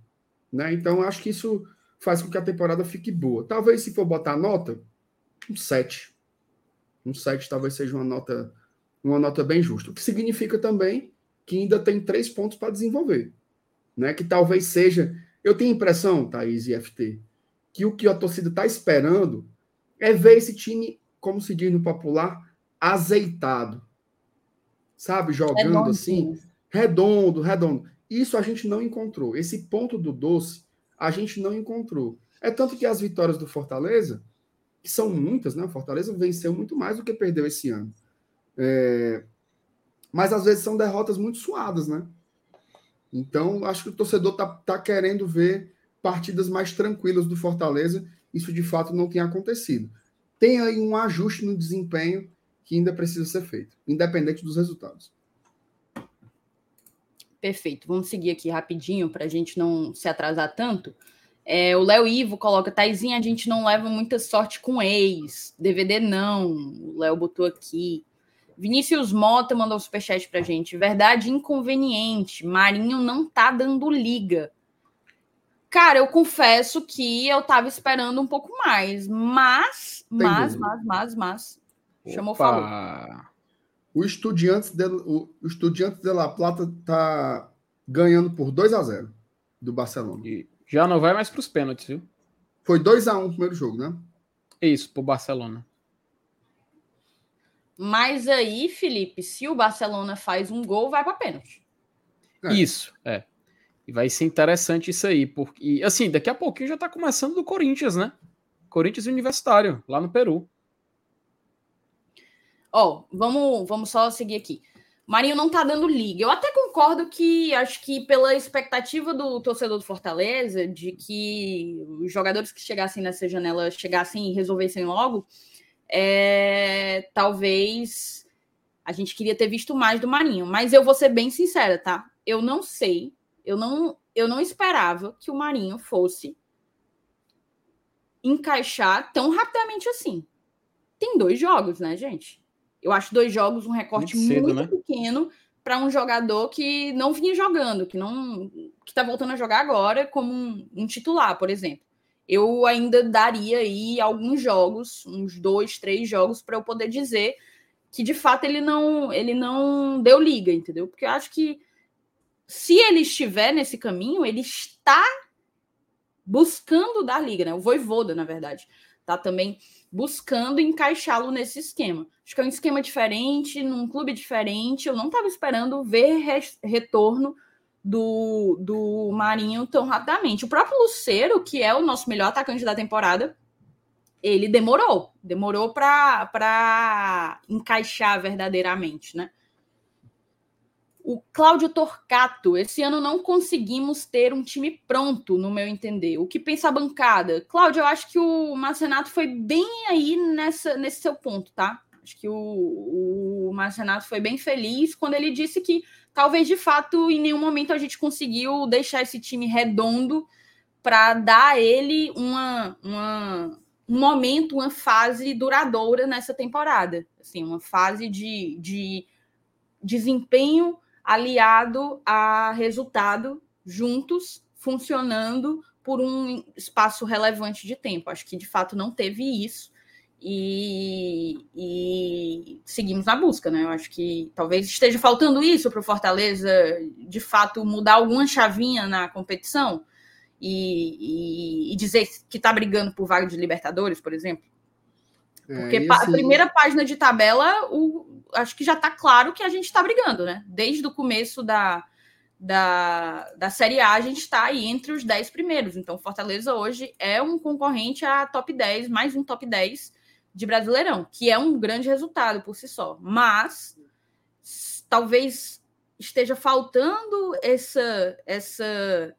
Né? Então, acho que isso faz com que a temporada fique boa. Talvez, se for botar nota, um 7. Um 7 talvez seja uma nota, uma nota bem justa. O que significa também que ainda tem três pontos para desenvolver. Né? Que talvez seja. Eu tenho a impressão, Thaís e FT, que o que a torcida está esperando é ver esse time, como se diz no popular, azeitado. Sabe? Jogando assim. Redondo, redondo. Isso a gente não encontrou. Esse ponto do doce, a gente não encontrou. É tanto que as vitórias do Fortaleza, que são muitas, né? O Fortaleza venceu muito mais do que perdeu esse ano. É... Mas às vezes são derrotas muito suadas, né? Então, acho que o torcedor tá, tá querendo ver partidas mais tranquilas do Fortaleza. Isso de fato não tem acontecido. Tem aí um ajuste no desempenho que ainda precisa ser feito, independente dos resultados. Perfeito. Vamos seguir aqui rapidinho para a gente não se atrasar tanto. É, o Léo Ivo coloca, Taizinha, a gente não leva muita sorte com ex. DVD não. O Léo botou aqui. Vinícius Mota mandou um superchat pra gente. Verdade inconveniente. Marinho não tá dando liga. Cara, eu confesso que eu tava esperando um pouco mais. Mas, mas, mas, mas, mas. Chamou, falou. O Estudiantes de, o Estudiantes de La Plata tá ganhando por 2 a 0 do Barcelona. E já não vai mais para os pênaltis, viu? Foi 2 a 1 o primeiro jogo, né? Isso, pro Barcelona. Mas aí, Felipe, se o Barcelona faz um gol, vai para pênalti. É. Isso, é. E vai ser interessante isso aí, porque assim, daqui a pouquinho já tá começando do Corinthians, né? Corinthians Universitário, lá no Peru. Ó, vamos, vamos só seguir aqui. Marinho não tá dando liga. Eu até concordo que acho que pela expectativa do torcedor do Fortaleza de que os jogadores que chegassem nessa janela chegassem e resolvessem logo, é, talvez a gente queria ter visto mais do Marinho. Mas eu vou ser bem sincera, tá? Eu não sei, eu não, eu não esperava que o Marinho fosse encaixar tão rapidamente assim. Tem dois jogos, né, gente? Eu acho dois jogos um recorte muito, cedo, muito né? pequeno para um jogador que não vinha jogando, que não que está voltando a jogar agora como um, um, titular, por exemplo. Eu ainda daria aí alguns jogos, uns dois, três jogos, para eu poder dizer que de fato ele não ele não deu liga, entendeu? Porque eu acho que se ele estiver nesse caminho, ele está buscando dar liga, né? O Voivoda, na verdade, tá também buscando encaixá-lo nesse esquema. Acho que é um esquema diferente, num clube diferente. Eu não estava esperando ver re retorno do, do Marinho tão rapidamente. O próprio Luceiro, que é o nosso melhor atacante da temporada, ele demorou, demorou para encaixar verdadeiramente, né? O Cláudio Torcato, esse ano não conseguimos ter um time pronto, no meu entender. O que pensa a bancada? Cláudio, eu acho que o Marcenato foi bem aí nessa, nesse seu ponto, tá? Acho que o, o Marcenato foi bem feliz quando ele disse que talvez de fato em nenhum momento a gente conseguiu deixar esse time redondo para dar a ele uma, uma, um momento, uma fase duradoura nessa temporada. Assim, uma fase de, de desempenho aliado a resultado juntos, funcionando por um espaço relevante de tempo. Acho que de fato não teve isso. E, e, seguimos na busca, né? Eu acho que talvez esteja faltando isso para o Fortaleza, de fato, mudar alguma chavinha na competição e, e, e dizer que está brigando por vaga de Libertadores, por exemplo. É, Porque assim... a primeira página de tabela, o, acho que já está claro que a gente está brigando, né? Desde o começo da, da, da Série A, a gente está aí entre os 10 primeiros. Então, Fortaleza hoje é um concorrente a top 10, mais um top 10 de Brasileirão, que é um grande resultado por si só. Mas talvez esteja faltando essa essa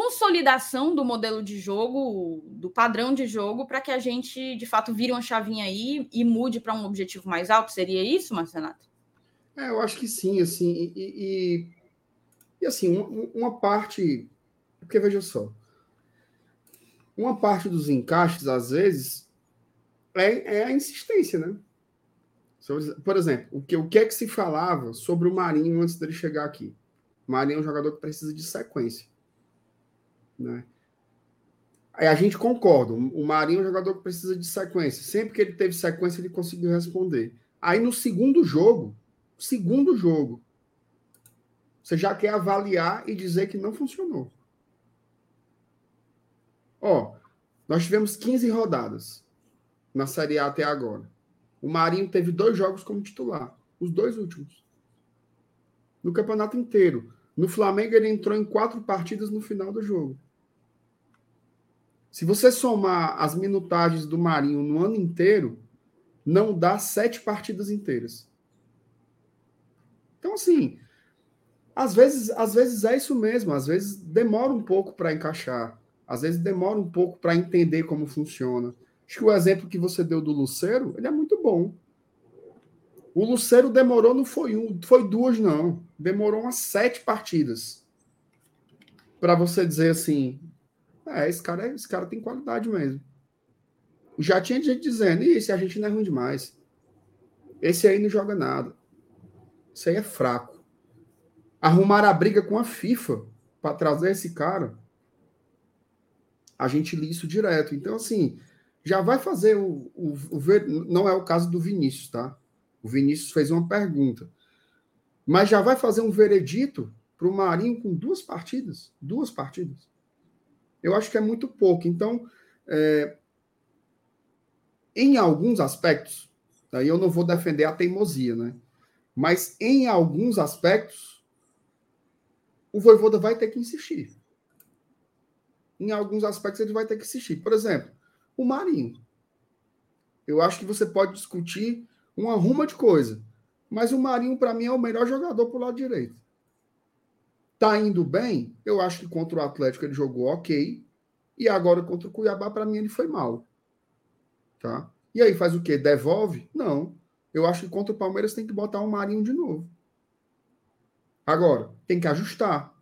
consolidação do modelo de jogo, do padrão de jogo, para que a gente de fato vire uma chavinha aí e mude para um objetivo mais alto. Seria isso, Marcenato? É, eu acho que sim, assim, e, e, e assim, uma, uma, parte, porque veja só, uma parte dos encaixes, às vezes, é, é a insistência, né? Por exemplo, o que, o que é que se falava sobre o Marinho antes dele chegar aqui? O Marinho é um jogador que precisa de sequência. Né? A gente concorda, o Marinho é um jogador que precisa de sequência. Sempre que ele teve sequência, ele conseguiu responder. Aí no segundo jogo, segundo jogo, você já quer avaliar e dizer que não funcionou. Ó, nós tivemos 15 rodadas na Série A até agora. O Marinho teve dois jogos como titular, os dois últimos. No campeonato inteiro. No Flamengo, ele entrou em quatro partidas no final do jogo. Se você somar as minutagens do Marinho no ano inteiro, não dá sete partidas inteiras. Então, assim, às vezes, às vezes é isso mesmo, às vezes demora um pouco para encaixar, às vezes demora um pouco para entender como funciona. Acho que o exemplo que você deu do Luceiro, ele é muito bom. O Luceiro demorou, não foi um, foi duas, não. Demorou umas sete partidas. Para você dizer assim, é, esse cara, esse cara tem qualidade mesmo. Já tinha gente dizendo, isso a gente não é ruim demais. Esse aí não joga nada. Isso aí é fraco. Arrumar a briga com a FIFA para trazer esse cara. A gente li isso direto. Então, assim, já vai fazer o, o, o. Não é o caso do Vinícius, tá? O Vinícius fez uma pergunta. Mas já vai fazer um veredito para o Marinho com duas partidas. Duas partidas eu acho que é muito pouco. Então, é, em alguns aspectos, aí eu não vou defender a teimosia, né? Mas em alguns aspectos, o Voivoda vai ter que insistir. Em alguns aspectos, ele vai ter que insistir. Por exemplo, o Marinho. Eu acho que você pode discutir uma ruma de coisa. Mas o Marinho, para mim, é o melhor jogador para o lado direito. Tá indo bem? Eu acho que contra o Atlético ele jogou ok. E agora contra o Cuiabá, para mim, ele foi mal. Tá? E aí faz o quê? Devolve? Não. Eu acho que contra o Palmeiras tem que botar um Marinho de novo. Agora, tem que ajustar.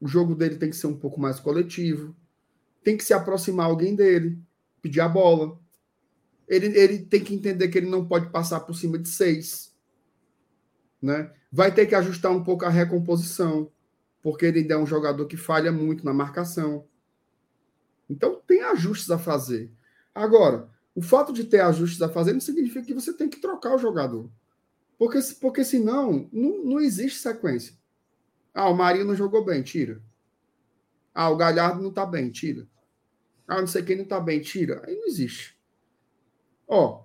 O jogo dele tem que ser um pouco mais coletivo. Tem que se aproximar alguém dele, pedir a bola. Ele, ele tem que entender que ele não pode passar por cima de seis. Né? Vai ter que ajustar um pouco a recomposição porque ele é um jogador que falha muito na marcação. Então, tem ajustes a fazer. Agora, o fato de ter ajustes a fazer não significa que você tem que trocar o jogador. Porque, porque senão, não, não existe sequência. Ah, o Marinho não jogou bem, tira. Ah, o Galhardo não está bem, tira. Ah, não sei quem não está bem, tira. Aí não existe. Ó,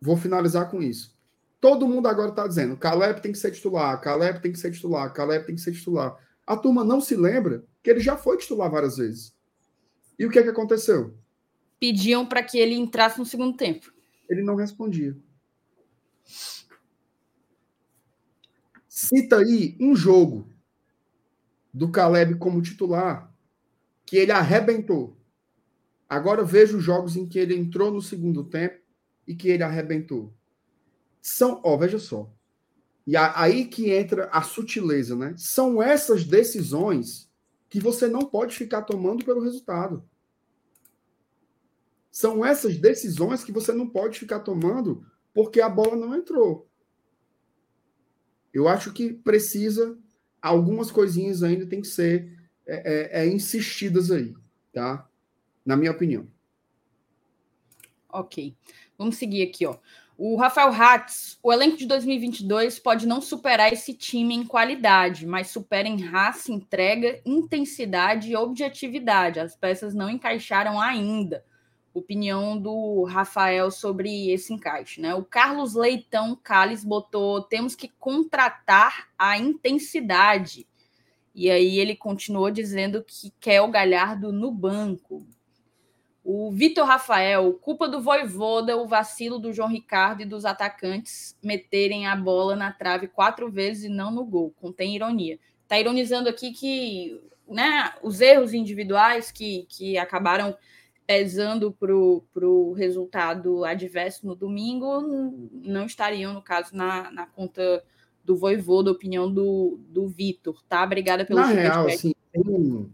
vou finalizar com isso. Todo mundo agora está dizendo: Caleb tem que ser titular, Caleb tem que ser titular, Caleb tem que ser titular. A turma não se lembra que ele já foi titular várias vezes. E o que é que aconteceu? Pediam para que ele entrasse no segundo tempo. Ele não respondia. Cita aí um jogo do Caleb como titular que ele arrebentou. Agora veja os jogos em que ele entrou no segundo tempo e que ele arrebentou são, ó, veja só. E aí que entra a sutileza, né? São essas decisões que você não pode ficar tomando pelo resultado. São essas decisões que você não pode ficar tomando porque a bola não entrou. Eu acho que precisa algumas coisinhas ainda tem que ser é, é, é, insistidas aí, tá? Na minha opinião. Ok. Vamos seguir aqui, ó. O Rafael Hatz, o elenco de 2022 pode não superar esse time em qualidade, mas supera em raça, entrega, intensidade e objetividade. As peças não encaixaram ainda. opinião do Rafael sobre esse encaixe, né? O Carlos Leitão Calles botou: temos que contratar a intensidade. E aí ele continuou dizendo que quer o Galhardo no banco. O Vitor Rafael, culpa do Voivoda, o vacilo do João Ricardo e dos atacantes meterem a bola na trave quatro vezes e não no gol. Contém ironia. Tá ironizando aqui que né, os erros individuais que, que acabaram pesando para o resultado adverso no domingo não estariam, no caso, na, na conta do Voivô, da opinião do, do Vitor, tá? Obrigada pelo Na real, assim, tem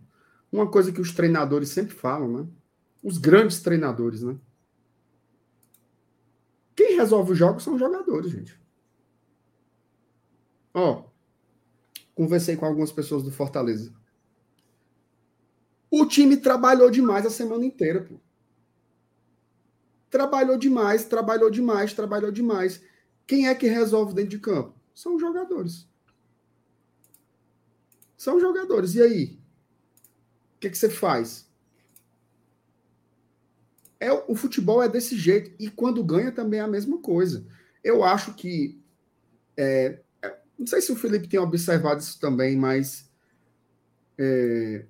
uma coisa que os treinadores sempre falam, né? Os grandes treinadores, né? Quem resolve os jogos são os jogadores, gente. Ó, conversei com algumas pessoas do Fortaleza. O time trabalhou demais a semana inteira, pô. Trabalhou demais, trabalhou demais, trabalhou demais. Quem é que resolve dentro de campo? São os jogadores. São os jogadores. E aí? O que, que você faz? É, o futebol é desse jeito. E quando ganha também é a mesma coisa. Eu acho que. É, é não sei se o Felipe tem observado isso também, mas. É,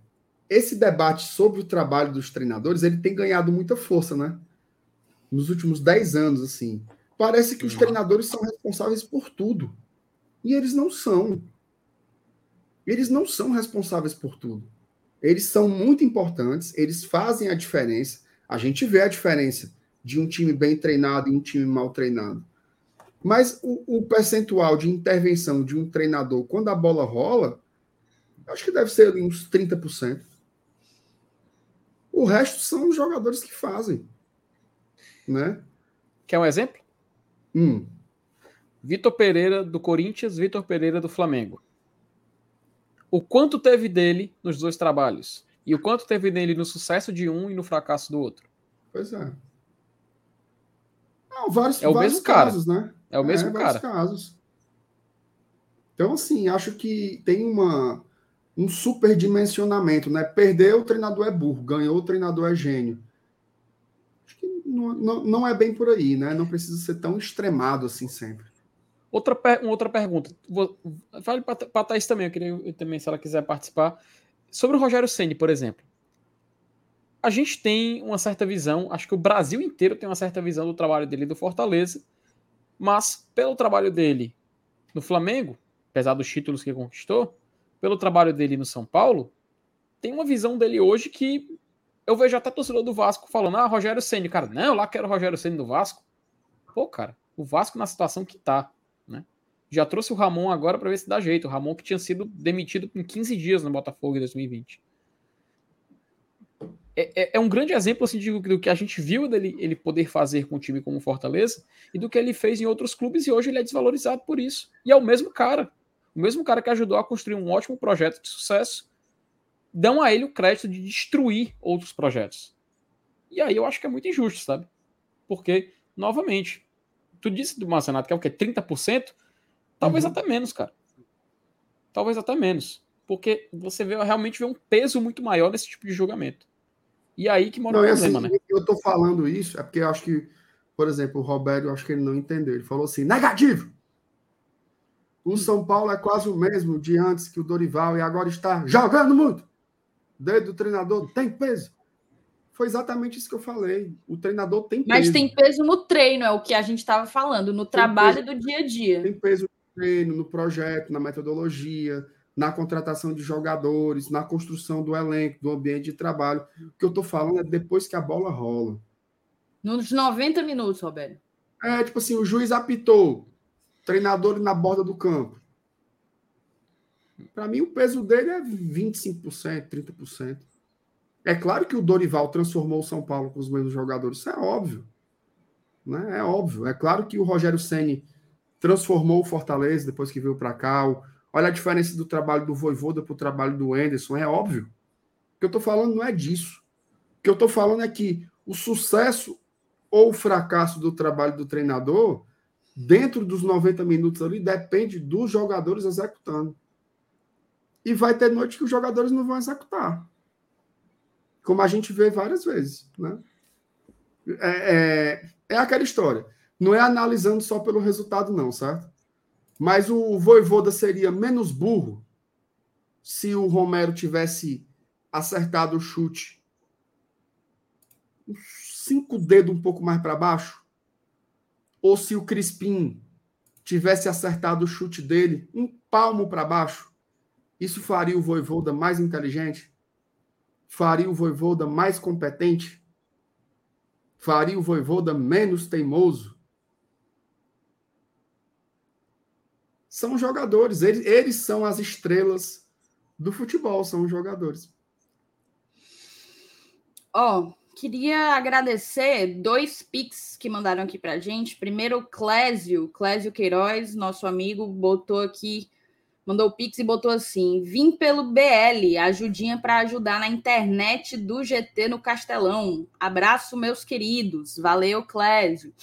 esse debate sobre o trabalho dos treinadores, ele tem ganhado muita força, né? Nos últimos 10 anos, assim. Parece que os uhum. treinadores são responsáveis por tudo. E eles não são. Eles não são responsáveis por tudo. Eles são muito importantes, eles fazem a diferença. A gente vê a diferença de um time bem treinado e um time mal treinado. Mas o, o percentual de intervenção de um treinador quando a bola rola, acho que deve ser uns 30%. O resto são os jogadores que fazem. Né? Quer um exemplo? Hum. Vitor Pereira do Corinthians, Vitor Pereira do Flamengo. O quanto teve dele nos dois trabalhos? E o quanto teve dele no sucesso de um e no fracasso do outro? Pois é. Não, vários, é o vários mesmo casos, cara. né? É o mesmo é, cara. casos. Então, assim, acho que tem uma, um superdimensionamento, né? Perdeu, o treinador é burro, ganhou, o treinador é gênio. Acho que não, não, não é bem por aí, né? Não precisa ser tão extremado assim sempre. Outra, uma outra pergunta. Fale para a Thaís também, eu queria eu também, se ela quiser participar. Sobre o Rogério Senni, por exemplo. A gente tem uma certa visão, acho que o Brasil inteiro tem uma certa visão do trabalho dele do Fortaleza, mas pelo trabalho dele no Flamengo, apesar dos títulos que conquistou, pelo trabalho dele no São Paulo, tem uma visão dele hoje que eu vejo até torcedor do Vasco falando: ah, Rogério Senna. Cara, não, lá quero o Rogério Senna do Vasco. Pô, cara, o Vasco na situação que tá? Já trouxe o Ramon agora para ver se dá jeito. O Ramon que tinha sido demitido em 15 dias no Botafogo em 2020. É, é, é um grande exemplo assim, de, do que a gente viu dele ele poder fazer com um time como Fortaleza e do que ele fez em outros clubes e hoje ele é desvalorizado por isso. E é o mesmo cara. O mesmo cara que ajudou a construir um ótimo projeto de sucesso, dão a ele o crédito de destruir outros projetos. E aí eu acho que é muito injusto, sabe? Porque, novamente, tu disse do Marcenato que é o quê? 30%? Talvez uhum. até menos, cara. Talvez até menos. Porque você vê, realmente vê um peso muito maior nesse tipo de julgamento. E aí que mora não, o problema, assim, né? Eu tô falando isso, é porque eu acho que, por exemplo, o Roberto, eu acho que ele não entendeu. Ele falou assim: negativo! O São Paulo é quase o mesmo de antes que o Dorival e agora está jogando muito. O dedo do treinador tem peso. Foi exatamente isso que eu falei. O treinador tem peso. Mas tem peso no treino, é o que a gente estava falando, no tem trabalho peso, do dia a dia. Tem peso no treino, no projeto, na metodologia, na contratação de jogadores, na construção do elenco, do ambiente de trabalho. O que eu estou falando é depois que a bola rola. Nos 90 minutos, Roberto. É, tipo assim, o juiz apitou treinador na borda do campo. Para mim, o peso dele é 25%, 30%. É claro que o Dorival transformou o São Paulo com os mesmos jogadores, isso é óbvio. Né? É óbvio. É claro que o Rogério Ceni transformou o Fortaleza depois que veio para cá. Olha a diferença do trabalho do Voivoda para o trabalho do Enderson, é óbvio. O que eu estou falando não é disso. O que eu estou falando é que o sucesso ou o fracasso do trabalho do treinador dentro dos 90 minutos ali, depende dos jogadores executando. E vai ter noite que os jogadores não vão executar. Como a gente vê várias vezes, né? é, é, é aquela história. Não é analisando só pelo resultado, não, certo? Mas o Voivoda seria menos burro se o Romero tivesse acertado o chute cinco dedos um pouco mais para baixo? Ou se o Crispim tivesse acertado o chute dele um palmo para baixo? Isso faria o Voivoda mais inteligente? Faria o Voivoda mais competente? Faria o Voivoda menos teimoso? São jogadores, eles, eles são as estrelas do futebol, são os jogadores. Ó, oh, queria agradecer dois pics que mandaram aqui pra gente. Primeiro, Clésio, Clésio Queiroz, nosso amigo, botou aqui, mandou o pix e botou assim: vim pelo BL, ajudinha para ajudar na internet do GT no Castelão. Abraço, meus queridos. Valeu, Clésio.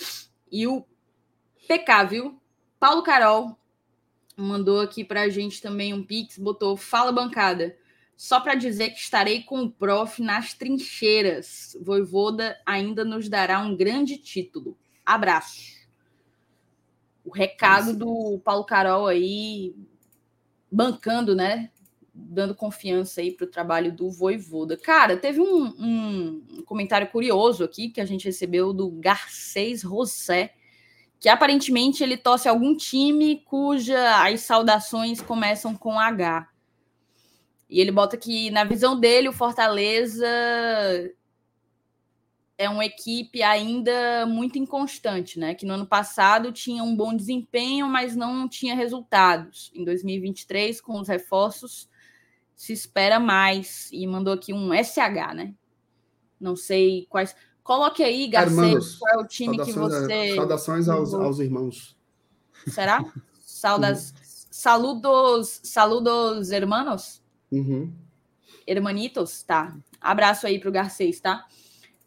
E o PK, viu? Paulo Carol mandou aqui pra gente também um pix, botou: Fala, bancada. Só para dizer que estarei com o prof nas trincheiras. Voivoda ainda nos dará um grande título. Abraço. O recado do Paulo Carol aí, bancando, né? Dando confiança aí para o trabalho do Voivoda. Cara, teve um, um, comentário curioso aqui que a gente recebeu do Garcês Rosé, que aparentemente ele torce algum time cuja as saudações começam com H. E ele bota que, na visão dele, o Fortaleza é uma equipe ainda muito inconstante, né? Que no ano passado tinha um bom desempenho, mas não tinha resultados. Em 2023, com os reforços, se espera mais. E mandou aqui um SH, né? Não sei quais. Coloque aí, Garcês, qual é o time que você. Saudações aos, aos irmãos. Será? Saudas. Saludos, saludos, hermanos? Uhum. Hermanitos, tá. Abraço aí pro Garcês, tá?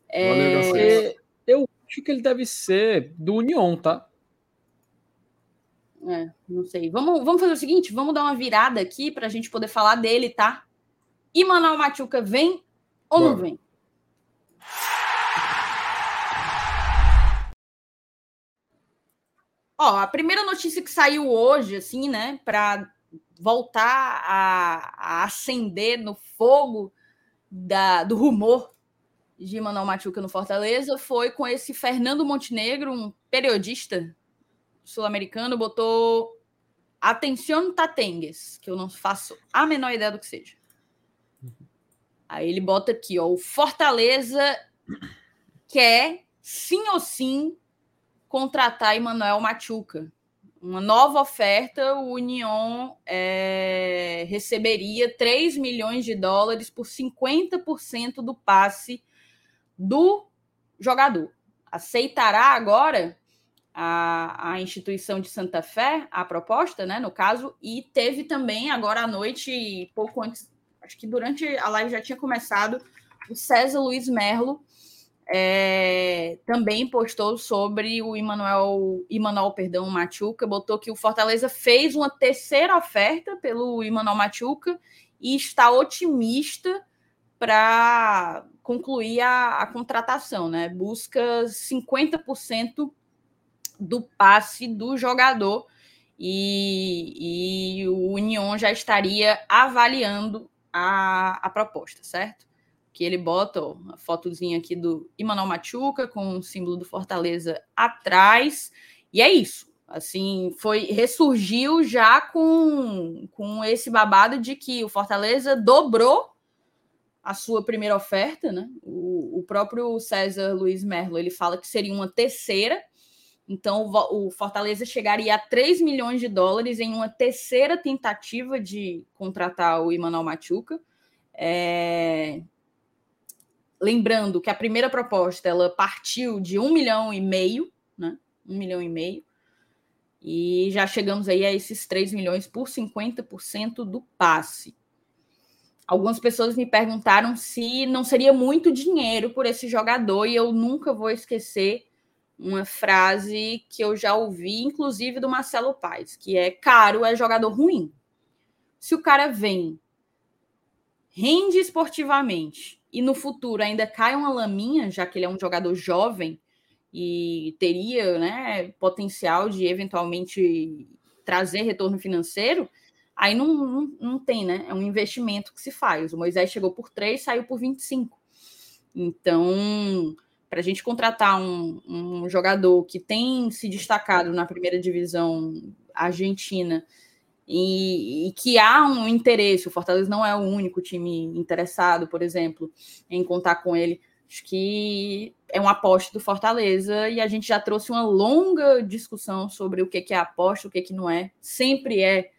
É... Valeu, Garcês. Eu acho que ele deve ser do União, tá? É, não sei. Vamos, vamos fazer o seguinte: vamos dar uma virada aqui para a gente poder falar dele, tá? E Manoel Machuca vem ou Bora. não vem? Ó, a primeira notícia que saiu hoje, assim, né, para voltar a, a acender no fogo da, do rumor de Manuel Machuca no Fortaleza foi com esse Fernando Montenegro, um periodista sul-americano, botou Atenção Tatengues, que eu não faço a menor ideia do que seja. Aí ele bota aqui, ó, o Fortaleza quer sim ou sim contratar Emanuel Machuca uma nova oferta, o Union é, receberia 3 milhões de dólares por 50% do passe do jogador. Aceitará agora a, a instituição de Santa Fé a proposta, né? No caso, e teve também agora à noite, pouco antes, acho que durante a live já tinha começado, o César Luiz Merlo é, também postou sobre o Emanuel, Emanuel, perdão, Machuca, botou que o Fortaleza fez uma terceira oferta pelo Emanuel Machuca e está otimista para concluir a, a, contratação, né? Busca 50% do passe do jogador e, e o União já estaria avaliando a, a proposta, certo? Que ele bota ó, a fotozinha aqui do Imanol Machuca com o símbolo do Fortaleza atrás. E é isso. Assim, foi ressurgiu já com, com esse babado de que o Fortaleza dobrou a sua primeira oferta, né? O, o próprio César Luiz Merlo, ele fala que seria uma terceira. Então, o, Fortaleza chegaria a 3 milhões de dólares em uma terceira tentativa de contratar o Imanol Machuca. É, lembrando que a primeira proposta ela partiu de um milhão e meio, né? Um milhão e meio. E já chegamos aí a esses 3 milhões por 50% do passe. Algumas pessoas me perguntaram se não seria muito dinheiro por esse jogador, e eu nunca vou esquecer uma frase que eu já ouvi, inclusive do Marcelo Paes, que é caro é jogador ruim. Se o cara vem, rende esportivamente, e no futuro ainda cai uma laminha, já que ele é um jogador jovem e teria né, potencial de eventualmente trazer retorno financeiro, aí não, não, não tem, né? É um investimento que se faz. O Moisés chegou por 3, saiu por 25. Então, para a gente contratar um, um, jogador que tem se destacado na primeira divisão argentina e, e, que há um interesse, o Fortaleza não é o único time interessado, por exemplo, em contar com ele. Acho que é uma aposta do Fortaleza e a gente já trouxe uma longa discussão sobre o que é aposta, o que, que não é. Sempre é,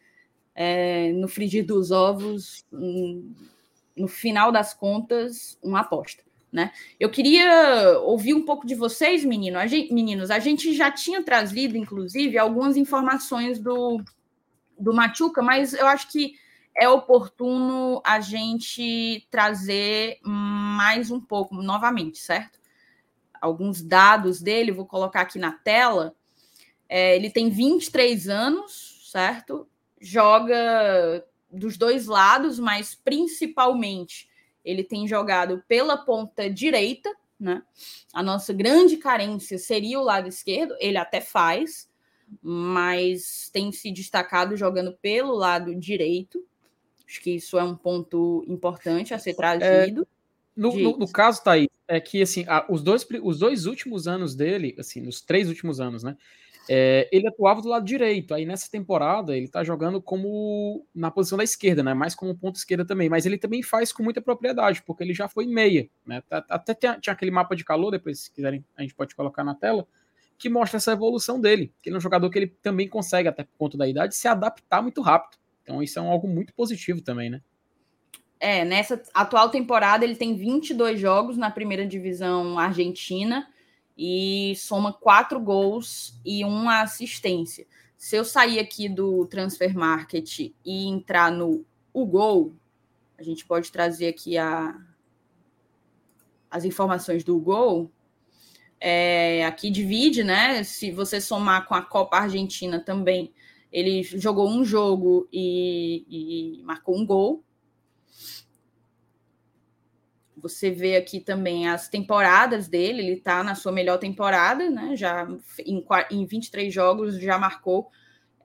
é no frigir dos ovos, no final das contas, uma aposta. Né? Eu queria ouvir um pouco de vocês, menino. A gente, meninos. A gente já tinha trazido, inclusive, algumas informações do, do Machuca, mas eu acho que é oportuno a gente trazer mais um pouco, novamente, certo? Alguns dados dele, vou colocar aqui na tela. É, ele tem 23 anos, certo? Joga dos dois lados, mas principalmente ele tem jogado pela ponta direita, né? A nossa grande carência seria o lado esquerdo, ele até faz, mas tem se destacado jogando pelo lado direito. Acho que isso é um ponto importante a ser trazido. É, no, no, no, caso, Thaís, é que assim, os, dois, os dois últimos anos dele, assim, nos três últimos anos, né? É, ele atuava do lado direito. Aí nessa temporada ele tá jogando como na posição da esquerda, né? Mais como ponto esquerda também. Mas ele também faz com muita propriedade, porque ele já foi meia, né? Tá, até tinha aquele mapa de calor, depois, se quiserem, a gente pode colocar na tela, que mostra essa evolução dele. Que ele é um jogador que ele também consegue, até por conta da idade, se adaptar muito rápido. Então isso é um, algo muito positivo também, né? É, nessa atual temporada ele tem 22 jogos na primeira divisão argentina e soma quatro gols e uma assistência. Se eu sair aqui do Transfer Market e entrar no o gol, a gente pode trazer aqui a, as informações do gol. É, aqui divide, né? Se você somar com a Copa Argentina também, ele jogou um jogo e, e marcou um gol. Você vê aqui também as temporadas dele, ele está na sua melhor temporada, né? Já em, em 23 jogos já marcou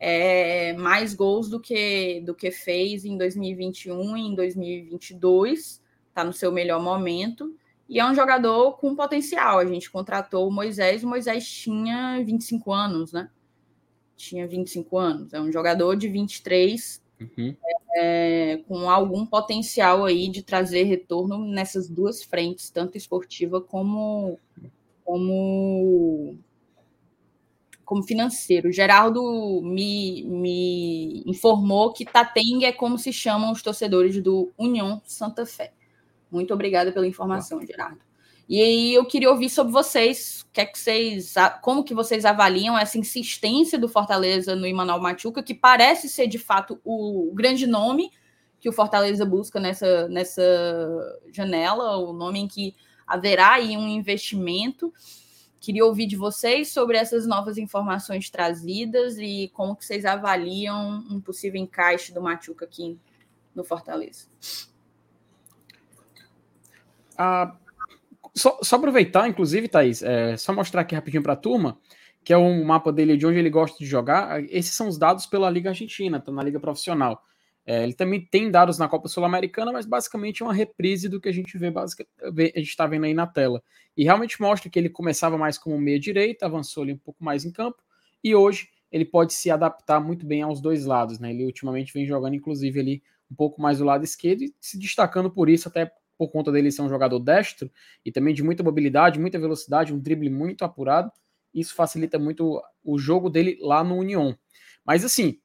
é, mais gols do que do que fez em 2021 e em 2022. Está no seu melhor momento. E é um jogador com potencial. A gente contratou o Moisés, o Moisés tinha 25 anos, né? Tinha 25 anos. É um jogador de 23 Uhum. É, com algum potencial aí de trazer retorno nessas duas frentes, tanto esportiva como como como financeiro. Geraldo me, me informou que Tateng é como se chamam os torcedores do União Santa Fé. Muito obrigada pela informação, Gerardo. E aí eu queria ouvir sobre vocês, que é que vocês, como que vocês avaliam essa insistência do Fortaleza no Imanol Machuca, que parece ser de fato o grande nome que o Fortaleza busca nessa, nessa janela, o nome em que haverá aí um investimento. Queria ouvir de vocês sobre essas novas informações trazidas e como que vocês avaliam um possível encaixe do Machuca aqui no Fortaleza. Ah, só, só, aproveitar, inclusive, Thaís, é, só mostrar aqui rapidinho para a turma, que é um mapa dele de onde ele gosta de jogar. Esses são os dados pela Liga Argentina, tá na Liga Profissional. É, ele também tem dados na Copa Sul-Americana, mas basicamente é uma reprise do que a gente vê, basic, a gente está vendo aí na tela. E realmente mostra que ele começava mais como meia-direita, avançou ali um pouco mais em campo, e hoje ele pode se adaptar muito bem aos dois lados. Né? Ele ultimamente vem jogando, inclusive, ali um pouco mais do lado esquerdo e se destacando por isso, até por conta dele ser um jogador destro e também de muita mobilidade, muita velocidade, um drible muito apurado. Isso facilita muito o jogo dele lá no União. Mas assim,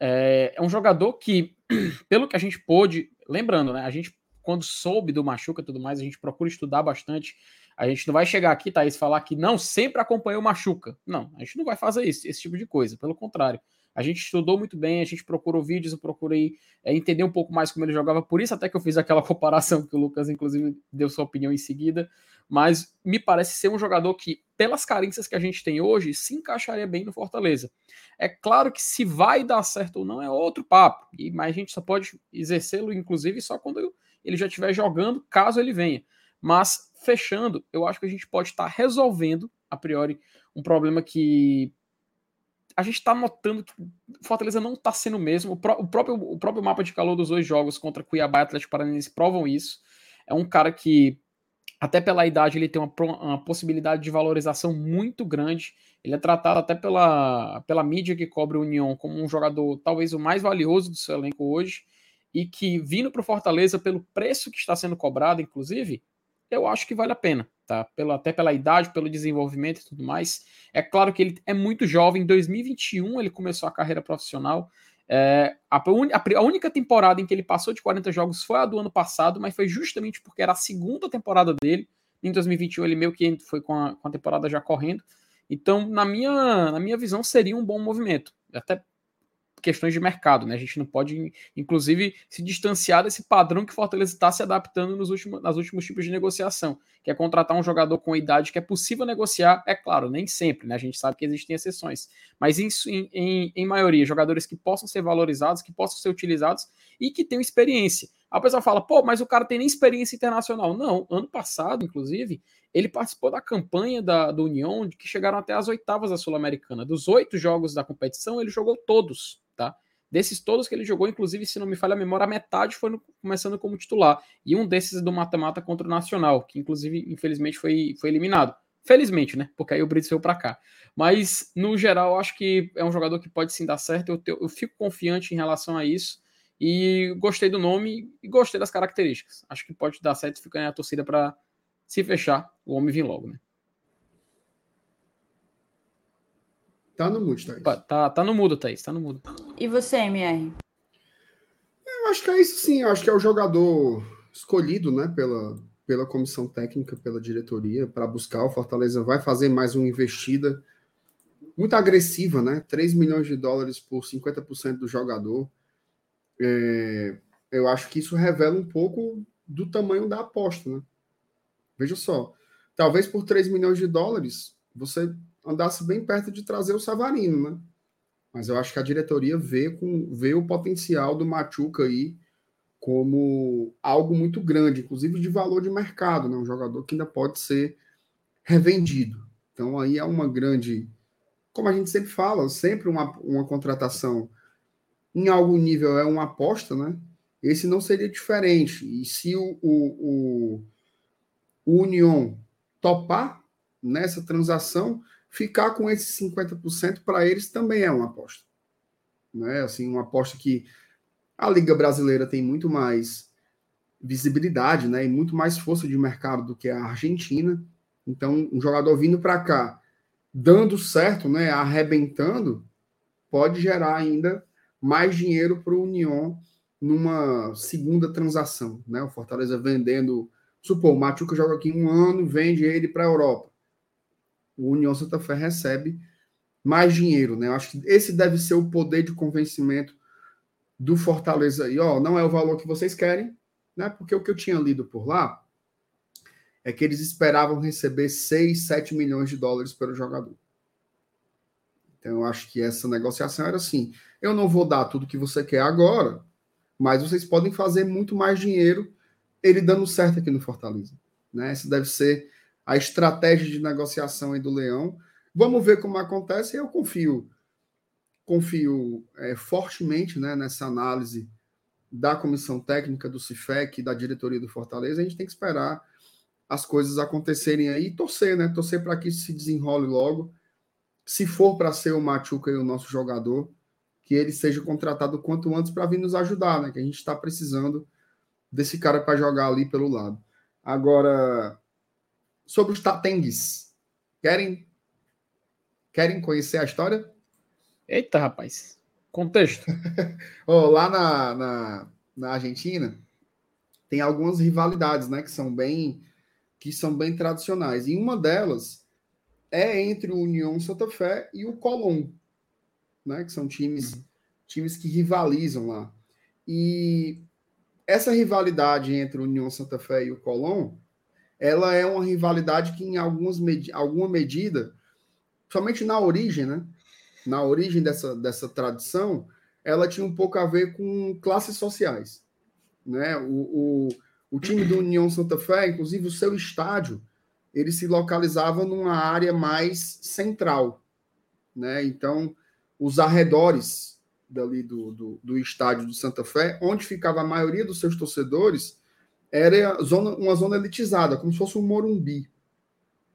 é, é um jogador que, pelo que a gente pôde, lembrando, né? A gente, quando soube do Machuca e tudo mais, a gente procura estudar bastante. A gente não vai chegar aqui, Thaís, falar que não, sempre acompanhou o Machuca. Não, a gente não vai fazer isso, esse tipo de coisa. Pelo contrário, a gente estudou muito bem, a gente procurou vídeos, eu procurei é, entender um pouco mais como ele jogava, por isso até que eu fiz aquela comparação que o Lucas, inclusive, deu sua opinião em seguida. Mas me parece ser um jogador que, pelas carências que a gente tem hoje, se encaixaria bem no Fortaleza. É claro que se vai dar certo ou não é outro papo, e, mas a gente só pode exercê-lo, inclusive, só quando ele já estiver jogando, caso ele venha. Mas, fechando, eu acho que a gente pode estar resolvendo, a priori, um problema que a gente está notando que Fortaleza não está sendo o mesmo. O, pró o, próprio, o próprio mapa de calor dos dois jogos contra Cuiabá e Atlético Paranaense provam isso. É um cara que, até pela idade, ele tem uma, uma, possibilidade de valorização muito grande. Ele é tratado até pela, pela mídia que cobre o União como um jogador talvez o mais valioso do seu elenco hoje. E que, vindo para o Fortaleza, pelo preço que está sendo cobrado, inclusive, eu acho que vale a pena, tá? Pela, até pela idade, pelo desenvolvimento e tudo mais. É claro que ele é muito jovem, em 2021 ele começou a carreira profissional. É, a, a, única temporada em que ele passou de 40 jogos foi a do ano passado, mas foi justamente porque era a segunda temporada dele. Em 2021 ele meio que foi com a, com a temporada já correndo. Então, na minha, na minha visão, seria um bom movimento. Até questões de mercado, né? A gente não pode, inclusive, se distanciar desse padrão que Fortaleza está se adaptando nos últimos, nos últimos tipos de negociação, que é contratar um jogador com idade que é possível negociar, é claro, nem sempre, né? A gente sabe que existem exceções, mas em, em, em maioria, jogadores que possam ser valorizados, que possam ser utilizados e que tenham experiência. A pessoa fala, pô, mas o cara tem nem experiência internacional. Não, ano passado, inclusive, ele participou da campanha da, do União, que chegaram até as oitavas da Sul-Americana. Dos oito jogos da competição, ele jogou todos tá? Desses todos que ele jogou, inclusive, se não me falha a memória, a metade foi no, começando como titular. E um desses do mata-mata contra o Nacional, que inclusive, infelizmente, foi, foi eliminado. Felizmente, né? Porque aí o Brito veio para cá. Mas, no geral, acho que é um jogador que pode sim dar certo. Eu, eu, fico confiante em relação a isso. E gostei do nome e gostei das características. Acho que pode dar certo e fica a torcida para se fechar, o homem vir logo, né? Tá no mudo, Thaís. Tá, tá no mudo, Thaís. Tá no mudo. E você, MR? Eu acho que é isso sim. Eu acho que é o jogador escolhido, né, pela, pela comissão técnica, pela diretoria, para buscar. O Fortaleza vai fazer mais uma investida muito agressiva, né? 3 milhões de dólares por 50% do jogador. É, eu acho que isso revela um pouco do tamanho da aposta, né? Veja só. Talvez por 3 milhões de dólares você andasse bem perto de trazer o Savarino, né? Mas eu acho que a diretoria vê, com, vê o potencial do Machuca aí como algo muito grande, inclusive de valor de mercado, né? Um jogador que ainda pode ser revendido. Então aí é uma grande, como a gente sempre fala, sempre uma, uma contratação em algum nível é uma aposta, né? Esse não seria diferente. E se o, o, o, o Union topar nessa transação, ficar com esses 50% para eles também é uma aposta. Né? Assim, uma aposta que a Liga Brasileira tem muito mais visibilidade né? e muito mais força de mercado do que a Argentina. Então, um jogador vindo para cá, dando certo, né? arrebentando, pode gerar ainda mais dinheiro para o União numa segunda transação. Né? O Fortaleza vendendo. Supor, o Machuca joga aqui um ano, vende ele para a Europa o União Santa Fé recebe mais dinheiro, né? Eu acho que esse deve ser o poder de convencimento do Fortaleza aí, ó, não é o valor que vocês querem, né? Porque o que eu tinha lido por lá é que eles esperavam receber 6, 7 milhões de dólares pelo jogador. Então eu acho que essa negociação era assim, eu não vou dar tudo que você quer agora, mas vocês podem fazer muito mais dinheiro ele dando certo aqui no Fortaleza, né? Esse deve ser a estratégia de negociação aí do Leão. Vamos ver como acontece. Eu confio, confio é, fortemente né, nessa análise da comissão técnica do CIFEC, da diretoria do Fortaleza. A gente tem que esperar as coisas acontecerem aí e torcer, né? Torcer para que se desenrole logo. Se for para ser o Machuca e o nosso jogador, que ele seja contratado quanto antes para vir nos ajudar, né? Que a gente está precisando desse cara para jogar ali pelo lado. Agora, sobre os tatengues. Querem querem conhecer a história? Eita, rapaz. Contexto. oh, lá na, na, na, Argentina tem algumas rivalidades, né, que são bem que são bem tradicionais. E uma delas é entre o União Santa Fé e o Colón, né, que são times uhum. times que rivalizam lá. E essa rivalidade entre o União Santa Fé e o Colón ela é uma rivalidade que, em algumas med alguma medida, somente na origem, né? Na origem dessa, dessa tradição, ela tinha um pouco a ver com classes sociais. Né? O, o, O time do União Santa Fé, inclusive o seu estádio, ele se localizava numa área mais central, né? Então, os arredores dali do, do, do estádio do Santa Fé, onde ficava a maioria dos seus torcedores, era zona, uma zona elitizada, como se fosse um Morumbi,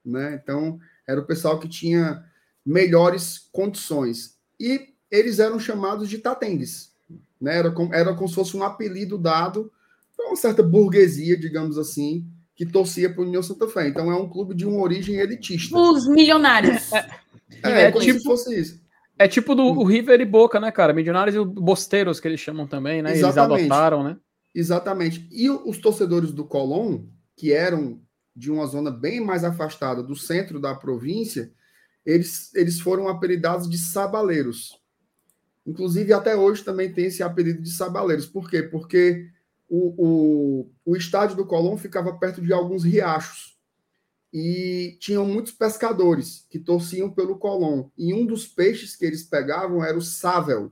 né? Então, era o pessoal que tinha melhores condições. E eles eram chamados de tatengues, né? Era como, era como se fosse um apelido dado para uma certa burguesia, digamos assim, que torcia para o União Santa Fé. Então é um clube de uma origem elitista. Os milionários. É, é, é como tipo, se fosse isso. É tipo do o River e Boca, né, cara? Milionários e Bosteiros, que eles chamam também, né? Exatamente. Eles adotaram, né? Exatamente. E os torcedores do Colón, que eram de uma zona bem mais afastada do centro da província, eles, eles foram apelidados de sabaleiros. Inclusive, até hoje também tem esse apelido de sabaleiros. Por quê? Porque o, o, o estádio do Colón ficava perto de alguns riachos. E tinham muitos pescadores que torciam pelo Colón. E um dos peixes que eles pegavam era o sável.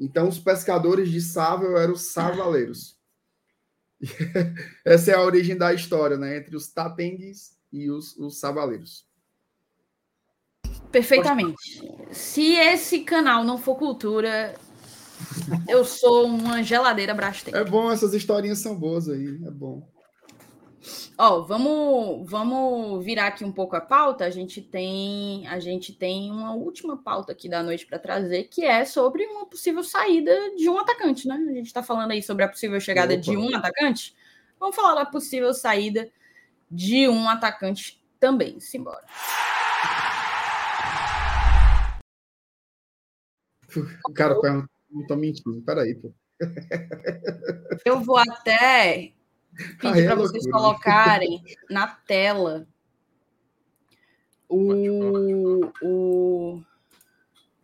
Então, os pescadores de sável eram os savaleiros. Essa é a origem da história, né? Entre os tatengues e os, os savaleiros. Perfeitamente. Se esse canal não for cultura, eu sou uma geladeira Brastemp. É bom, essas historinhas são boas aí, é bom. Ó, vamos, vamos virar aqui um pouco a pauta. A gente tem, a gente tem uma última pauta aqui da noite para trazer, que é sobre uma possível saída de um atacante, né? A gente está falando aí sobre a possível chegada Opa. de um atacante. Vamos falar da possível saída de um atacante também. Simbora. Cara não tô mentindo. Peraí, pô. Eu vou até pedir para é vocês colocarem na tela o, o.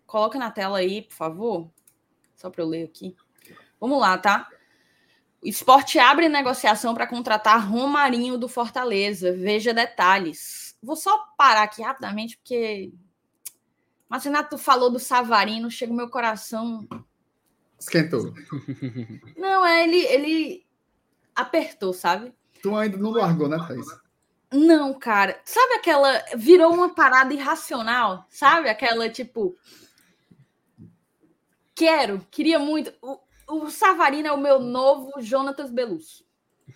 Coloca na tela aí, por favor. Só para eu ler aqui. Vamos lá, tá? O esporte abre negociação para contratar Romarinho do Fortaleza. Veja detalhes. Vou só parar aqui rapidamente, porque mas Renato falou do Savarino, chega o meu coração. Esquentou. Não, é, ele, ele apertou, sabe? Tu ainda não largou, né, Thaís? Não, cara. Sabe aquela. Virou uma parada irracional, sabe? Aquela tipo. Quero, queria muito. O, o Savarino é o meu novo Jonatas Belus.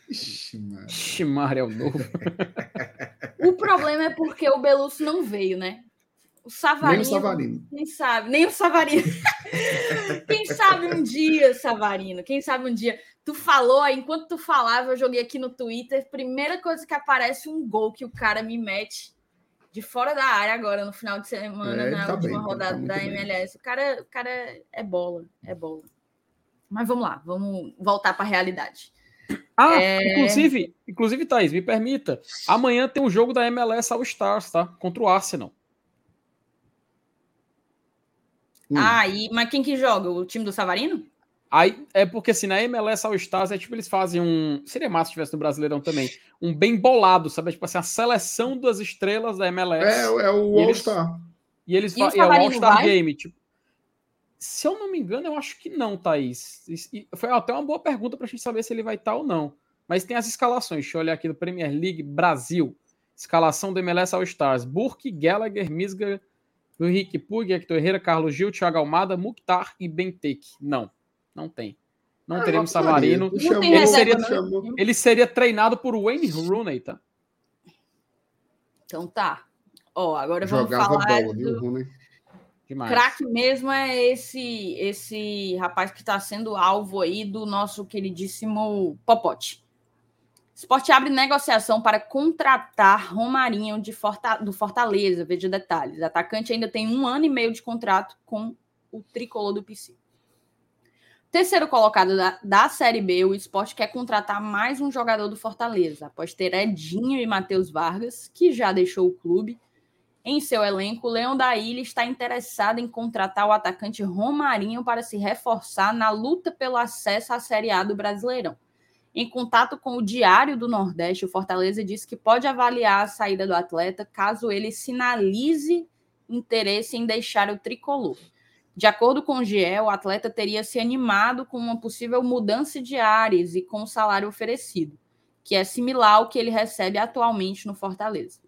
Ixi, Maria é o novo. o problema é porque o Belusso não veio, né? O Savarino. Nem o Savarino. Quem sabe? Nem o Savarino. quem sabe um dia, Savarino? Quem sabe um dia? Tu falou, enquanto tu falava, eu joguei aqui no Twitter. Primeira coisa que aparece um gol que o cara me mete de fora da área agora, no final de semana, é, na tá última bem, rodada tá da MLS. O cara, o cara é bola, é bola. Mas vamos lá, vamos voltar para a realidade. Ah, é... inclusive, inclusive, Thaís, me permita. Amanhã tem um jogo da MLS All Stars, tá? Contra o Arsenal. Hum. Ah, e, mas quem que joga? O time do Savarino? Aí, é porque assim, na MLS All Stars é tipo, eles fazem um. Seria massa se tivesse no Brasileirão também. Um bem bolado, sabe? Tipo assim, a seleção das estrelas da MLS. É, é o All-Star. E eles e, e é o All-Star Game. Tipo, se eu não me engano, eu acho que não, Thaís. E foi até uma boa pergunta pra gente saber se ele vai estar ou não. Mas tem as escalações. Deixa eu olhar aqui do Premier League Brasil. Escalação do MLS All Stars. Burke, Gallagher, Misga, Henrique Pug, Hector Herrera, Carlos Gil, Thiago Almada, Mukhtar e Benteke. Não, não tem. Não ah, teremos Savarino. Ele seria, ele seria treinado por Wayne Rooney, tá? Então tá. Ó, agora vamos Jogava falar bola, do... Craque mesmo é esse esse rapaz que está sendo alvo aí do nosso queridíssimo Popote. Esporte abre negociação para contratar Romarinho Forta, do Fortaleza. Veja detalhes. O atacante ainda tem um ano e meio de contrato com o tricolor do PC. Terceiro colocado da, da Série B, o esporte quer contratar mais um jogador do Fortaleza, após ter Edinho e Matheus Vargas, que já deixou o clube. Em seu elenco, Leão da Ilha está interessado em contratar o atacante Romarinho para se reforçar na luta pelo acesso à Série A do Brasileirão. Em contato com o Diário do Nordeste, o Fortaleza disse que pode avaliar a saída do atleta caso ele sinalize interesse em deixar o tricolor. De acordo com o GE, o atleta teria se animado com uma possível mudança de áreas e com o salário oferecido, que é similar ao que ele recebe atualmente no Fortaleza.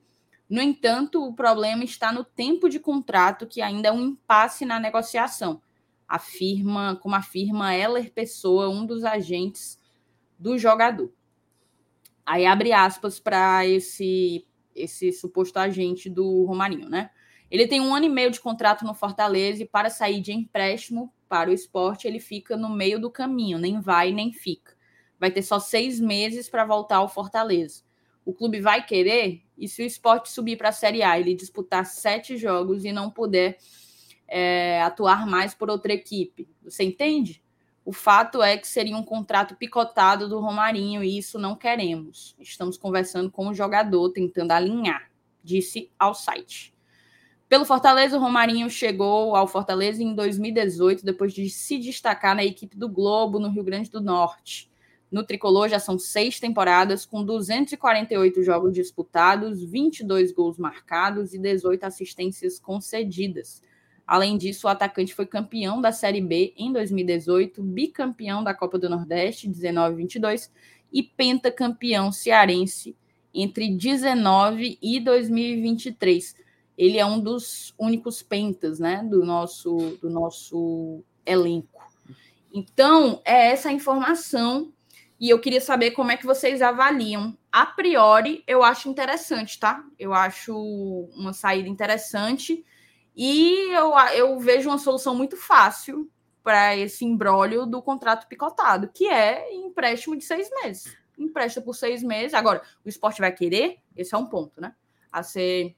No entanto, o problema está no tempo de contrato, que ainda é um impasse na negociação. Afirma, como afirma Heller Pessoa, um dos agentes do jogador. Aí abre aspas para esse esse suposto agente do Romarinho, né? Ele tem um ano e meio de contrato no Fortaleza e para sair de empréstimo para o esporte ele fica no meio do caminho, nem vai nem fica. Vai ter só seis meses para voltar ao Fortaleza. O clube vai querer? E se o esporte subir para a Série A, ele disputar sete jogos e não puder é, atuar mais por outra equipe? Você entende? O fato é que seria um contrato picotado do Romarinho e isso não queremos. Estamos conversando com o jogador, tentando alinhar, disse ao site. Pelo Fortaleza, o Romarinho chegou ao Fortaleza em 2018, depois de se destacar na equipe do Globo, no Rio Grande do Norte. No tricolor já são seis temporadas, com 248 jogos disputados, 22 gols marcados e 18 assistências concedidas. Além disso, o atacante foi campeão da Série B em 2018, bicampeão da Copa do Nordeste 19-22 e pentacampeão cearense entre 19 e 2023. Ele é um dos únicos pentas, né, do nosso do nosso elenco. Então, é essa informação e eu queria saber como é que vocês avaliam. A priori, eu acho interessante, tá? Eu acho uma saída interessante e eu, eu vejo uma solução muito fácil para esse embrólio do contrato picotado, que é empréstimo de seis meses. Empresta por seis meses. Agora, o esporte vai querer? Esse é um ponto, né? A ser,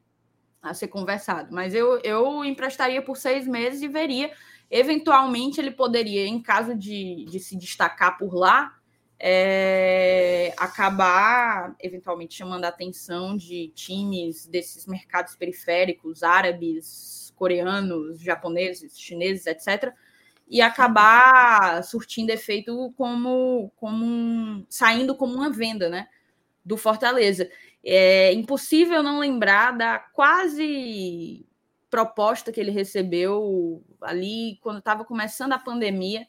a ser conversado. Mas eu, eu emprestaria por seis meses e veria. Eventualmente, ele poderia, em caso de, de se destacar por lá, é, acabar eventualmente chamando a atenção de times desses mercados periféricos, árabes, coreanos, japoneses, chineses, etc., e acabar surtindo efeito como, como um, saindo como uma venda, né? Do Fortaleza. É impossível não lembrar da quase proposta que ele recebeu ali quando estava começando a pandemia.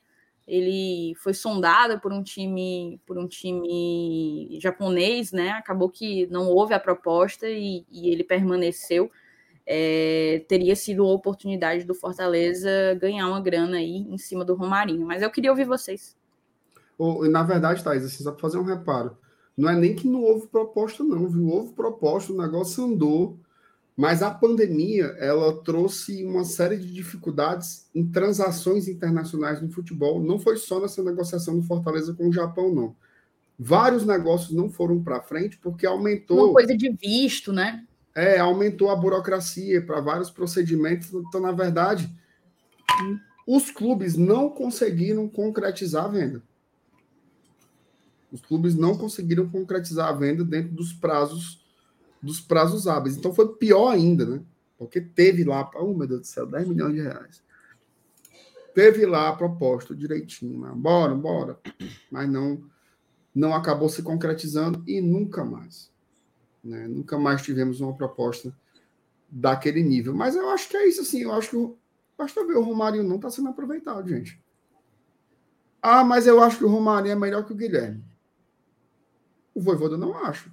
Ele foi sondado por um time por um time japonês, né? Acabou que não houve a proposta e, e ele permaneceu é, teria sido a oportunidade do Fortaleza ganhar uma grana aí em cima do Romarinho. Mas eu queria ouvir vocês. na verdade, Thais, assim, só para fazer um reparo. Não é nem que não houve proposta, não, viu? Houve proposta, o negócio andou, mas a pandemia ela trouxe uma série de dificuldades em transações internacionais no futebol. Não foi só nessa negociação do Fortaleza com o Japão, não. Vários negócios não foram para frente porque aumentou. Uma coisa de visto, né? É, aumentou a burocracia para vários procedimentos. Então, na verdade, os clubes não conseguiram concretizar a venda. Os clubes não conseguiram concretizar a venda dentro dos prazos dos prazos hábeis. Então foi pior ainda, né? Porque teve lá, oh meu Deus do céu, 10 milhões de reais. Teve lá a proposta direitinho, né? bora, bora. Mas não não acabou se concretizando e nunca mais. Né? Nunca mais tivemos uma proposta daquele nível. Mas eu acho que é isso, assim. Eu acho que o, basta ver o Romário não está sendo aproveitado, gente. Ah, mas eu acho que o Romário é melhor que o Guilherme. O Voivoda não acha.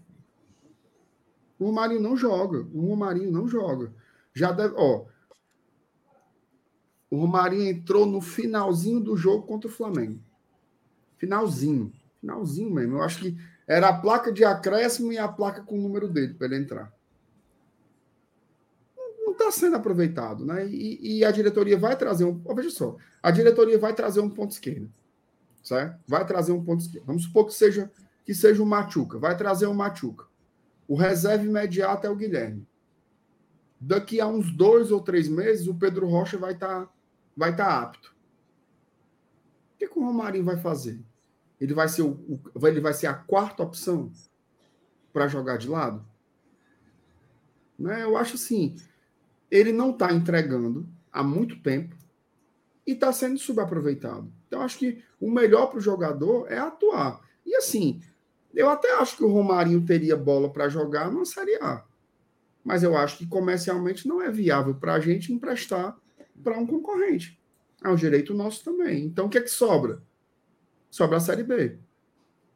O Romário não joga. O Romarinho não joga. Já deve, ó. O Romarinho entrou no finalzinho do jogo contra o Flamengo. Finalzinho. Finalzinho mesmo. Eu acho que era a placa de acréscimo e a placa com o número dele para ele entrar. Não está sendo aproveitado, né? E, e, a diretoria vai trazer um. veja só, a diretoria vai trazer um ponto esquerdo. Certo? Vai trazer um ponto esquerdo. Vamos supor que seja que seja o Machuca. Vai trazer o Machuca. O reserva imediato é o Guilherme. Daqui a uns dois ou três meses, o Pedro Rocha vai estar tá, vai tá apto. O que, que o Romarinho vai fazer? Ele vai ser, o, ele vai ser a quarta opção para jogar de lado? Né? Eu acho assim, ele não está entregando há muito tempo e está sendo subaproveitado. Então, acho que o melhor para o jogador é atuar. E assim, eu até acho que o Romarinho teria bola para jogar na Série A. Mas eu acho que comercialmente não é viável para a gente emprestar para um concorrente. É um direito nosso também. Então, o que é que sobra? Sobra a Série B.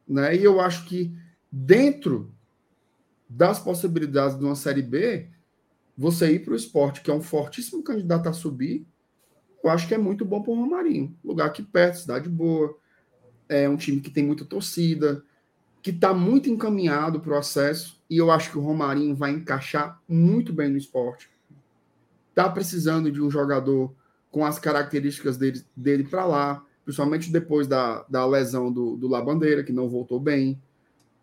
Né? E eu acho que dentro das possibilidades de uma Série B, você ir para o esporte, que é um fortíssimo candidato a subir, eu acho que é muito bom para o Romarinho. Lugar aqui perto, cidade boa, é um time que tem muita torcida, que está muito encaminhado para o acesso, e eu acho que o Romarinho vai encaixar muito bem no esporte. Está precisando de um jogador com as características dele, dele para lá, principalmente depois da, da lesão do, do Labandeira, que não voltou bem.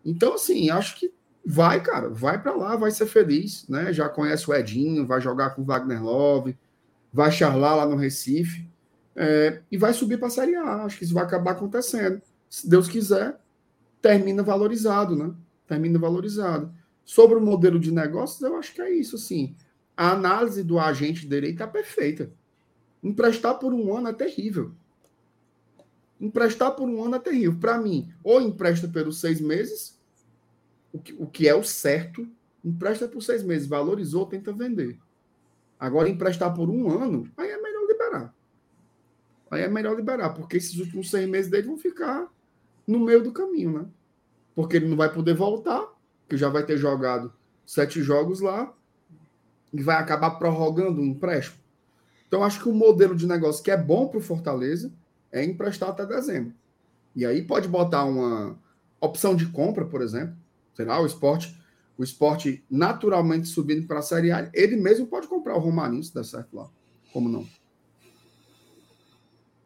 Então, assim, acho que vai, cara, vai para lá, vai ser feliz, né? Já conhece o Edinho, vai jogar com o Wagner Love, vai charlar lá no Recife é, e vai subir para a Série A. Acho que isso vai acabar acontecendo. Se Deus quiser, termina valorizado, né? Termina valorizado. Sobre o modelo de negócios, eu acho que é isso, assim. A análise do agente de direito é perfeita. Emprestar por um ano é terrível. Emprestar por um ano é terrível. Para mim, ou empresta pelos seis meses, o que, o que é o certo, empresta por seis meses, valorizou, tenta vender. Agora, emprestar por um ano, aí é melhor liberar. Aí é melhor liberar, porque esses últimos seis meses dele vão ficar no meio do caminho, né? Porque ele não vai poder voltar, que já vai ter jogado sete jogos lá, e vai acabar prorrogando o empréstimo. Então, acho que o modelo de negócio que é bom para o Fortaleza é emprestar até dezembro. E aí pode botar uma opção de compra, por exemplo. Sei lá, o esporte, o esporte naturalmente subindo para a Série A, ele mesmo pode comprar o Romarinho, se der certo lá. Como não?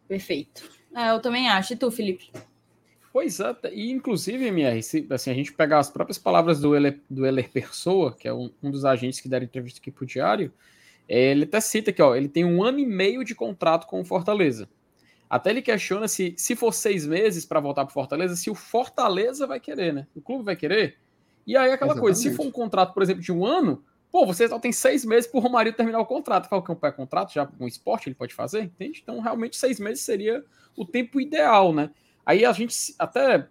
Perfeito. É, eu também acho. E tu, Felipe? Pois é, e inclusive, MR, se assim, a gente pegar as próprias palavras do Heller, do Heller Pessoa, que é um, um dos agentes que deram entrevista aqui para o Diário, é, ele até cita que ó, ele tem um ano e meio de contrato com o Fortaleza. Até ele questiona se, se for seis meses para voltar para Fortaleza, se o Fortaleza vai querer, né? O clube vai querer. E aí aquela Exatamente. coisa, se for um contrato, por exemplo, de um ano, pô, você só tem seis meses para o Romário terminar o contrato. Que é um pré-contrato, já um esporte ele pode fazer, entende? Então, realmente, seis meses seria o tempo ideal, né? Aí a gente até.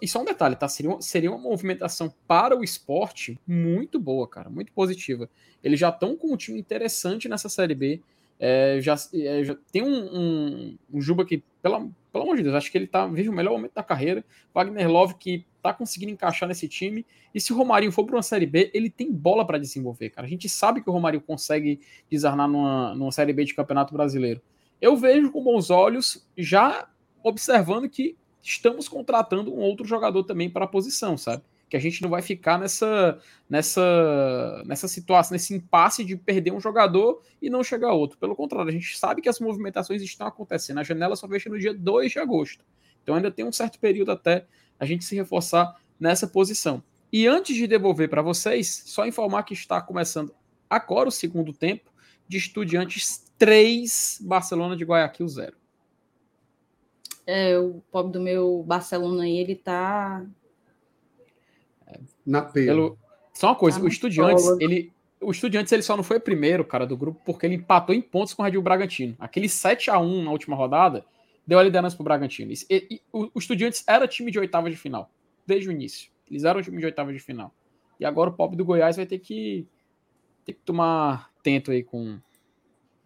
E só um detalhe, tá? Seria, seria uma movimentação para o esporte muito boa, cara, muito positiva. Eles já estão com um time interessante nessa Série B. É, já, é, já, tem um, um, um, Juba que, pela, pelo amor de Deus, acho que ele tá, vive o melhor momento da carreira. Wagner Love que tá conseguindo encaixar nesse time. E se o Romarinho for para uma Série B, ele tem bola para desenvolver, cara. A gente sabe que o Romarinho consegue desarmar numa, numa Série B de Campeonato Brasileiro. Eu vejo com bons olhos já observando que estamos contratando um outro jogador também para a posição, sabe? Que a gente não vai ficar nessa, nessa, nessa situação, nesse impasse de perder um jogador e não chegar outro. Pelo contrário, a gente sabe que as movimentações estão acontecendo. A janela só fecha no dia 2 de agosto. Então ainda tem um certo período até a gente se reforçar nessa posição. E antes de devolver para vocês, só informar que está começando agora o segundo tempo de Estudiantes 3, Barcelona de Guayaquil 0 é, o pobre do meu Barcelona aí, ele tá. Na pelo. Só uma coisa, tá o Estudiantes, ele. O Estudiantes ele só não foi primeiro, cara, do grupo, porque ele empatou em pontos com o Red Bull Bragantino. Aquele 7 a 1 na última rodada deu a liderança pro Bragantino. E, e, o, o Estudiantes era time de oitava de final, desde o início. Eles eram time de oitava de final. E agora o pobre do Goiás vai ter que, ter que tomar tento aí com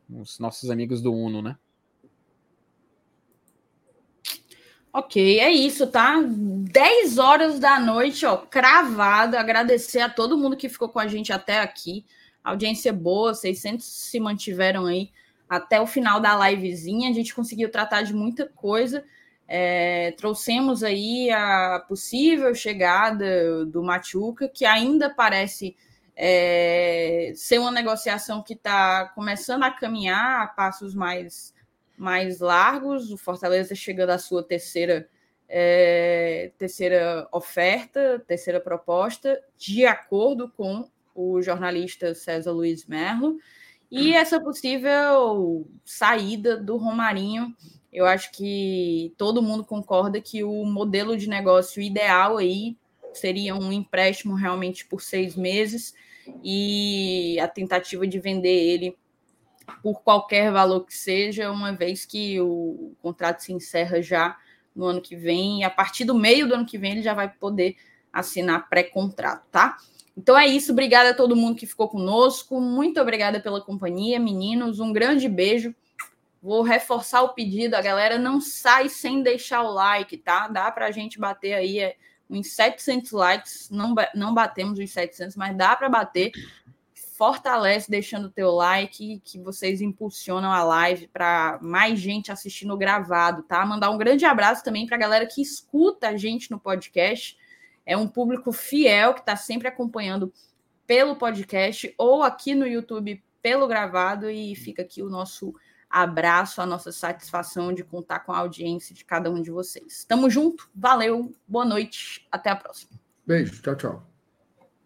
os nossos amigos do Uno, né? Ok, é isso, tá? 10 horas da noite, ó, cravado. Agradecer a todo mundo que ficou com a gente até aqui. Audiência boa, 600 se mantiveram aí até o final da livezinha. A gente conseguiu tratar de muita coisa. É, trouxemos aí a possível chegada do Machuca, que ainda parece é, ser uma negociação que está começando a caminhar a passos mais mais largos. O Fortaleza chegando à sua terceira, é, terceira oferta, terceira proposta, de acordo com o jornalista César Luiz Merlo. E essa possível saída do Romarinho, eu acho que todo mundo concorda que o modelo de negócio ideal aí seria um empréstimo realmente por seis meses e a tentativa de vender ele por qualquer valor que seja, uma vez que o contrato se encerra já no ano que vem, e a partir do meio do ano que vem ele já vai poder assinar pré-contrato, tá? Então é isso, obrigada a todo mundo que ficou conosco, muito obrigada pela companhia, meninos, um grande beijo. Vou reforçar o pedido, a galera não sai sem deixar o like, tá? Dá para a gente bater aí é, uns 700 likes, não, não batemos os 700, mas dá para bater. Fortalece deixando o teu like, que vocês impulsionam a live para mais gente assistindo gravado, tá? Mandar um grande abraço também para a galera que escuta a gente no podcast. É um público fiel que está sempre acompanhando pelo podcast ou aqui no YouTube pelo gravado e fica aqui o nosso abraço, a nossa satisfação de contar com a audiência de cada um de vocês. Tamo junto, valeu, boa noite, até a próxima. Beijo, tchau, tchau.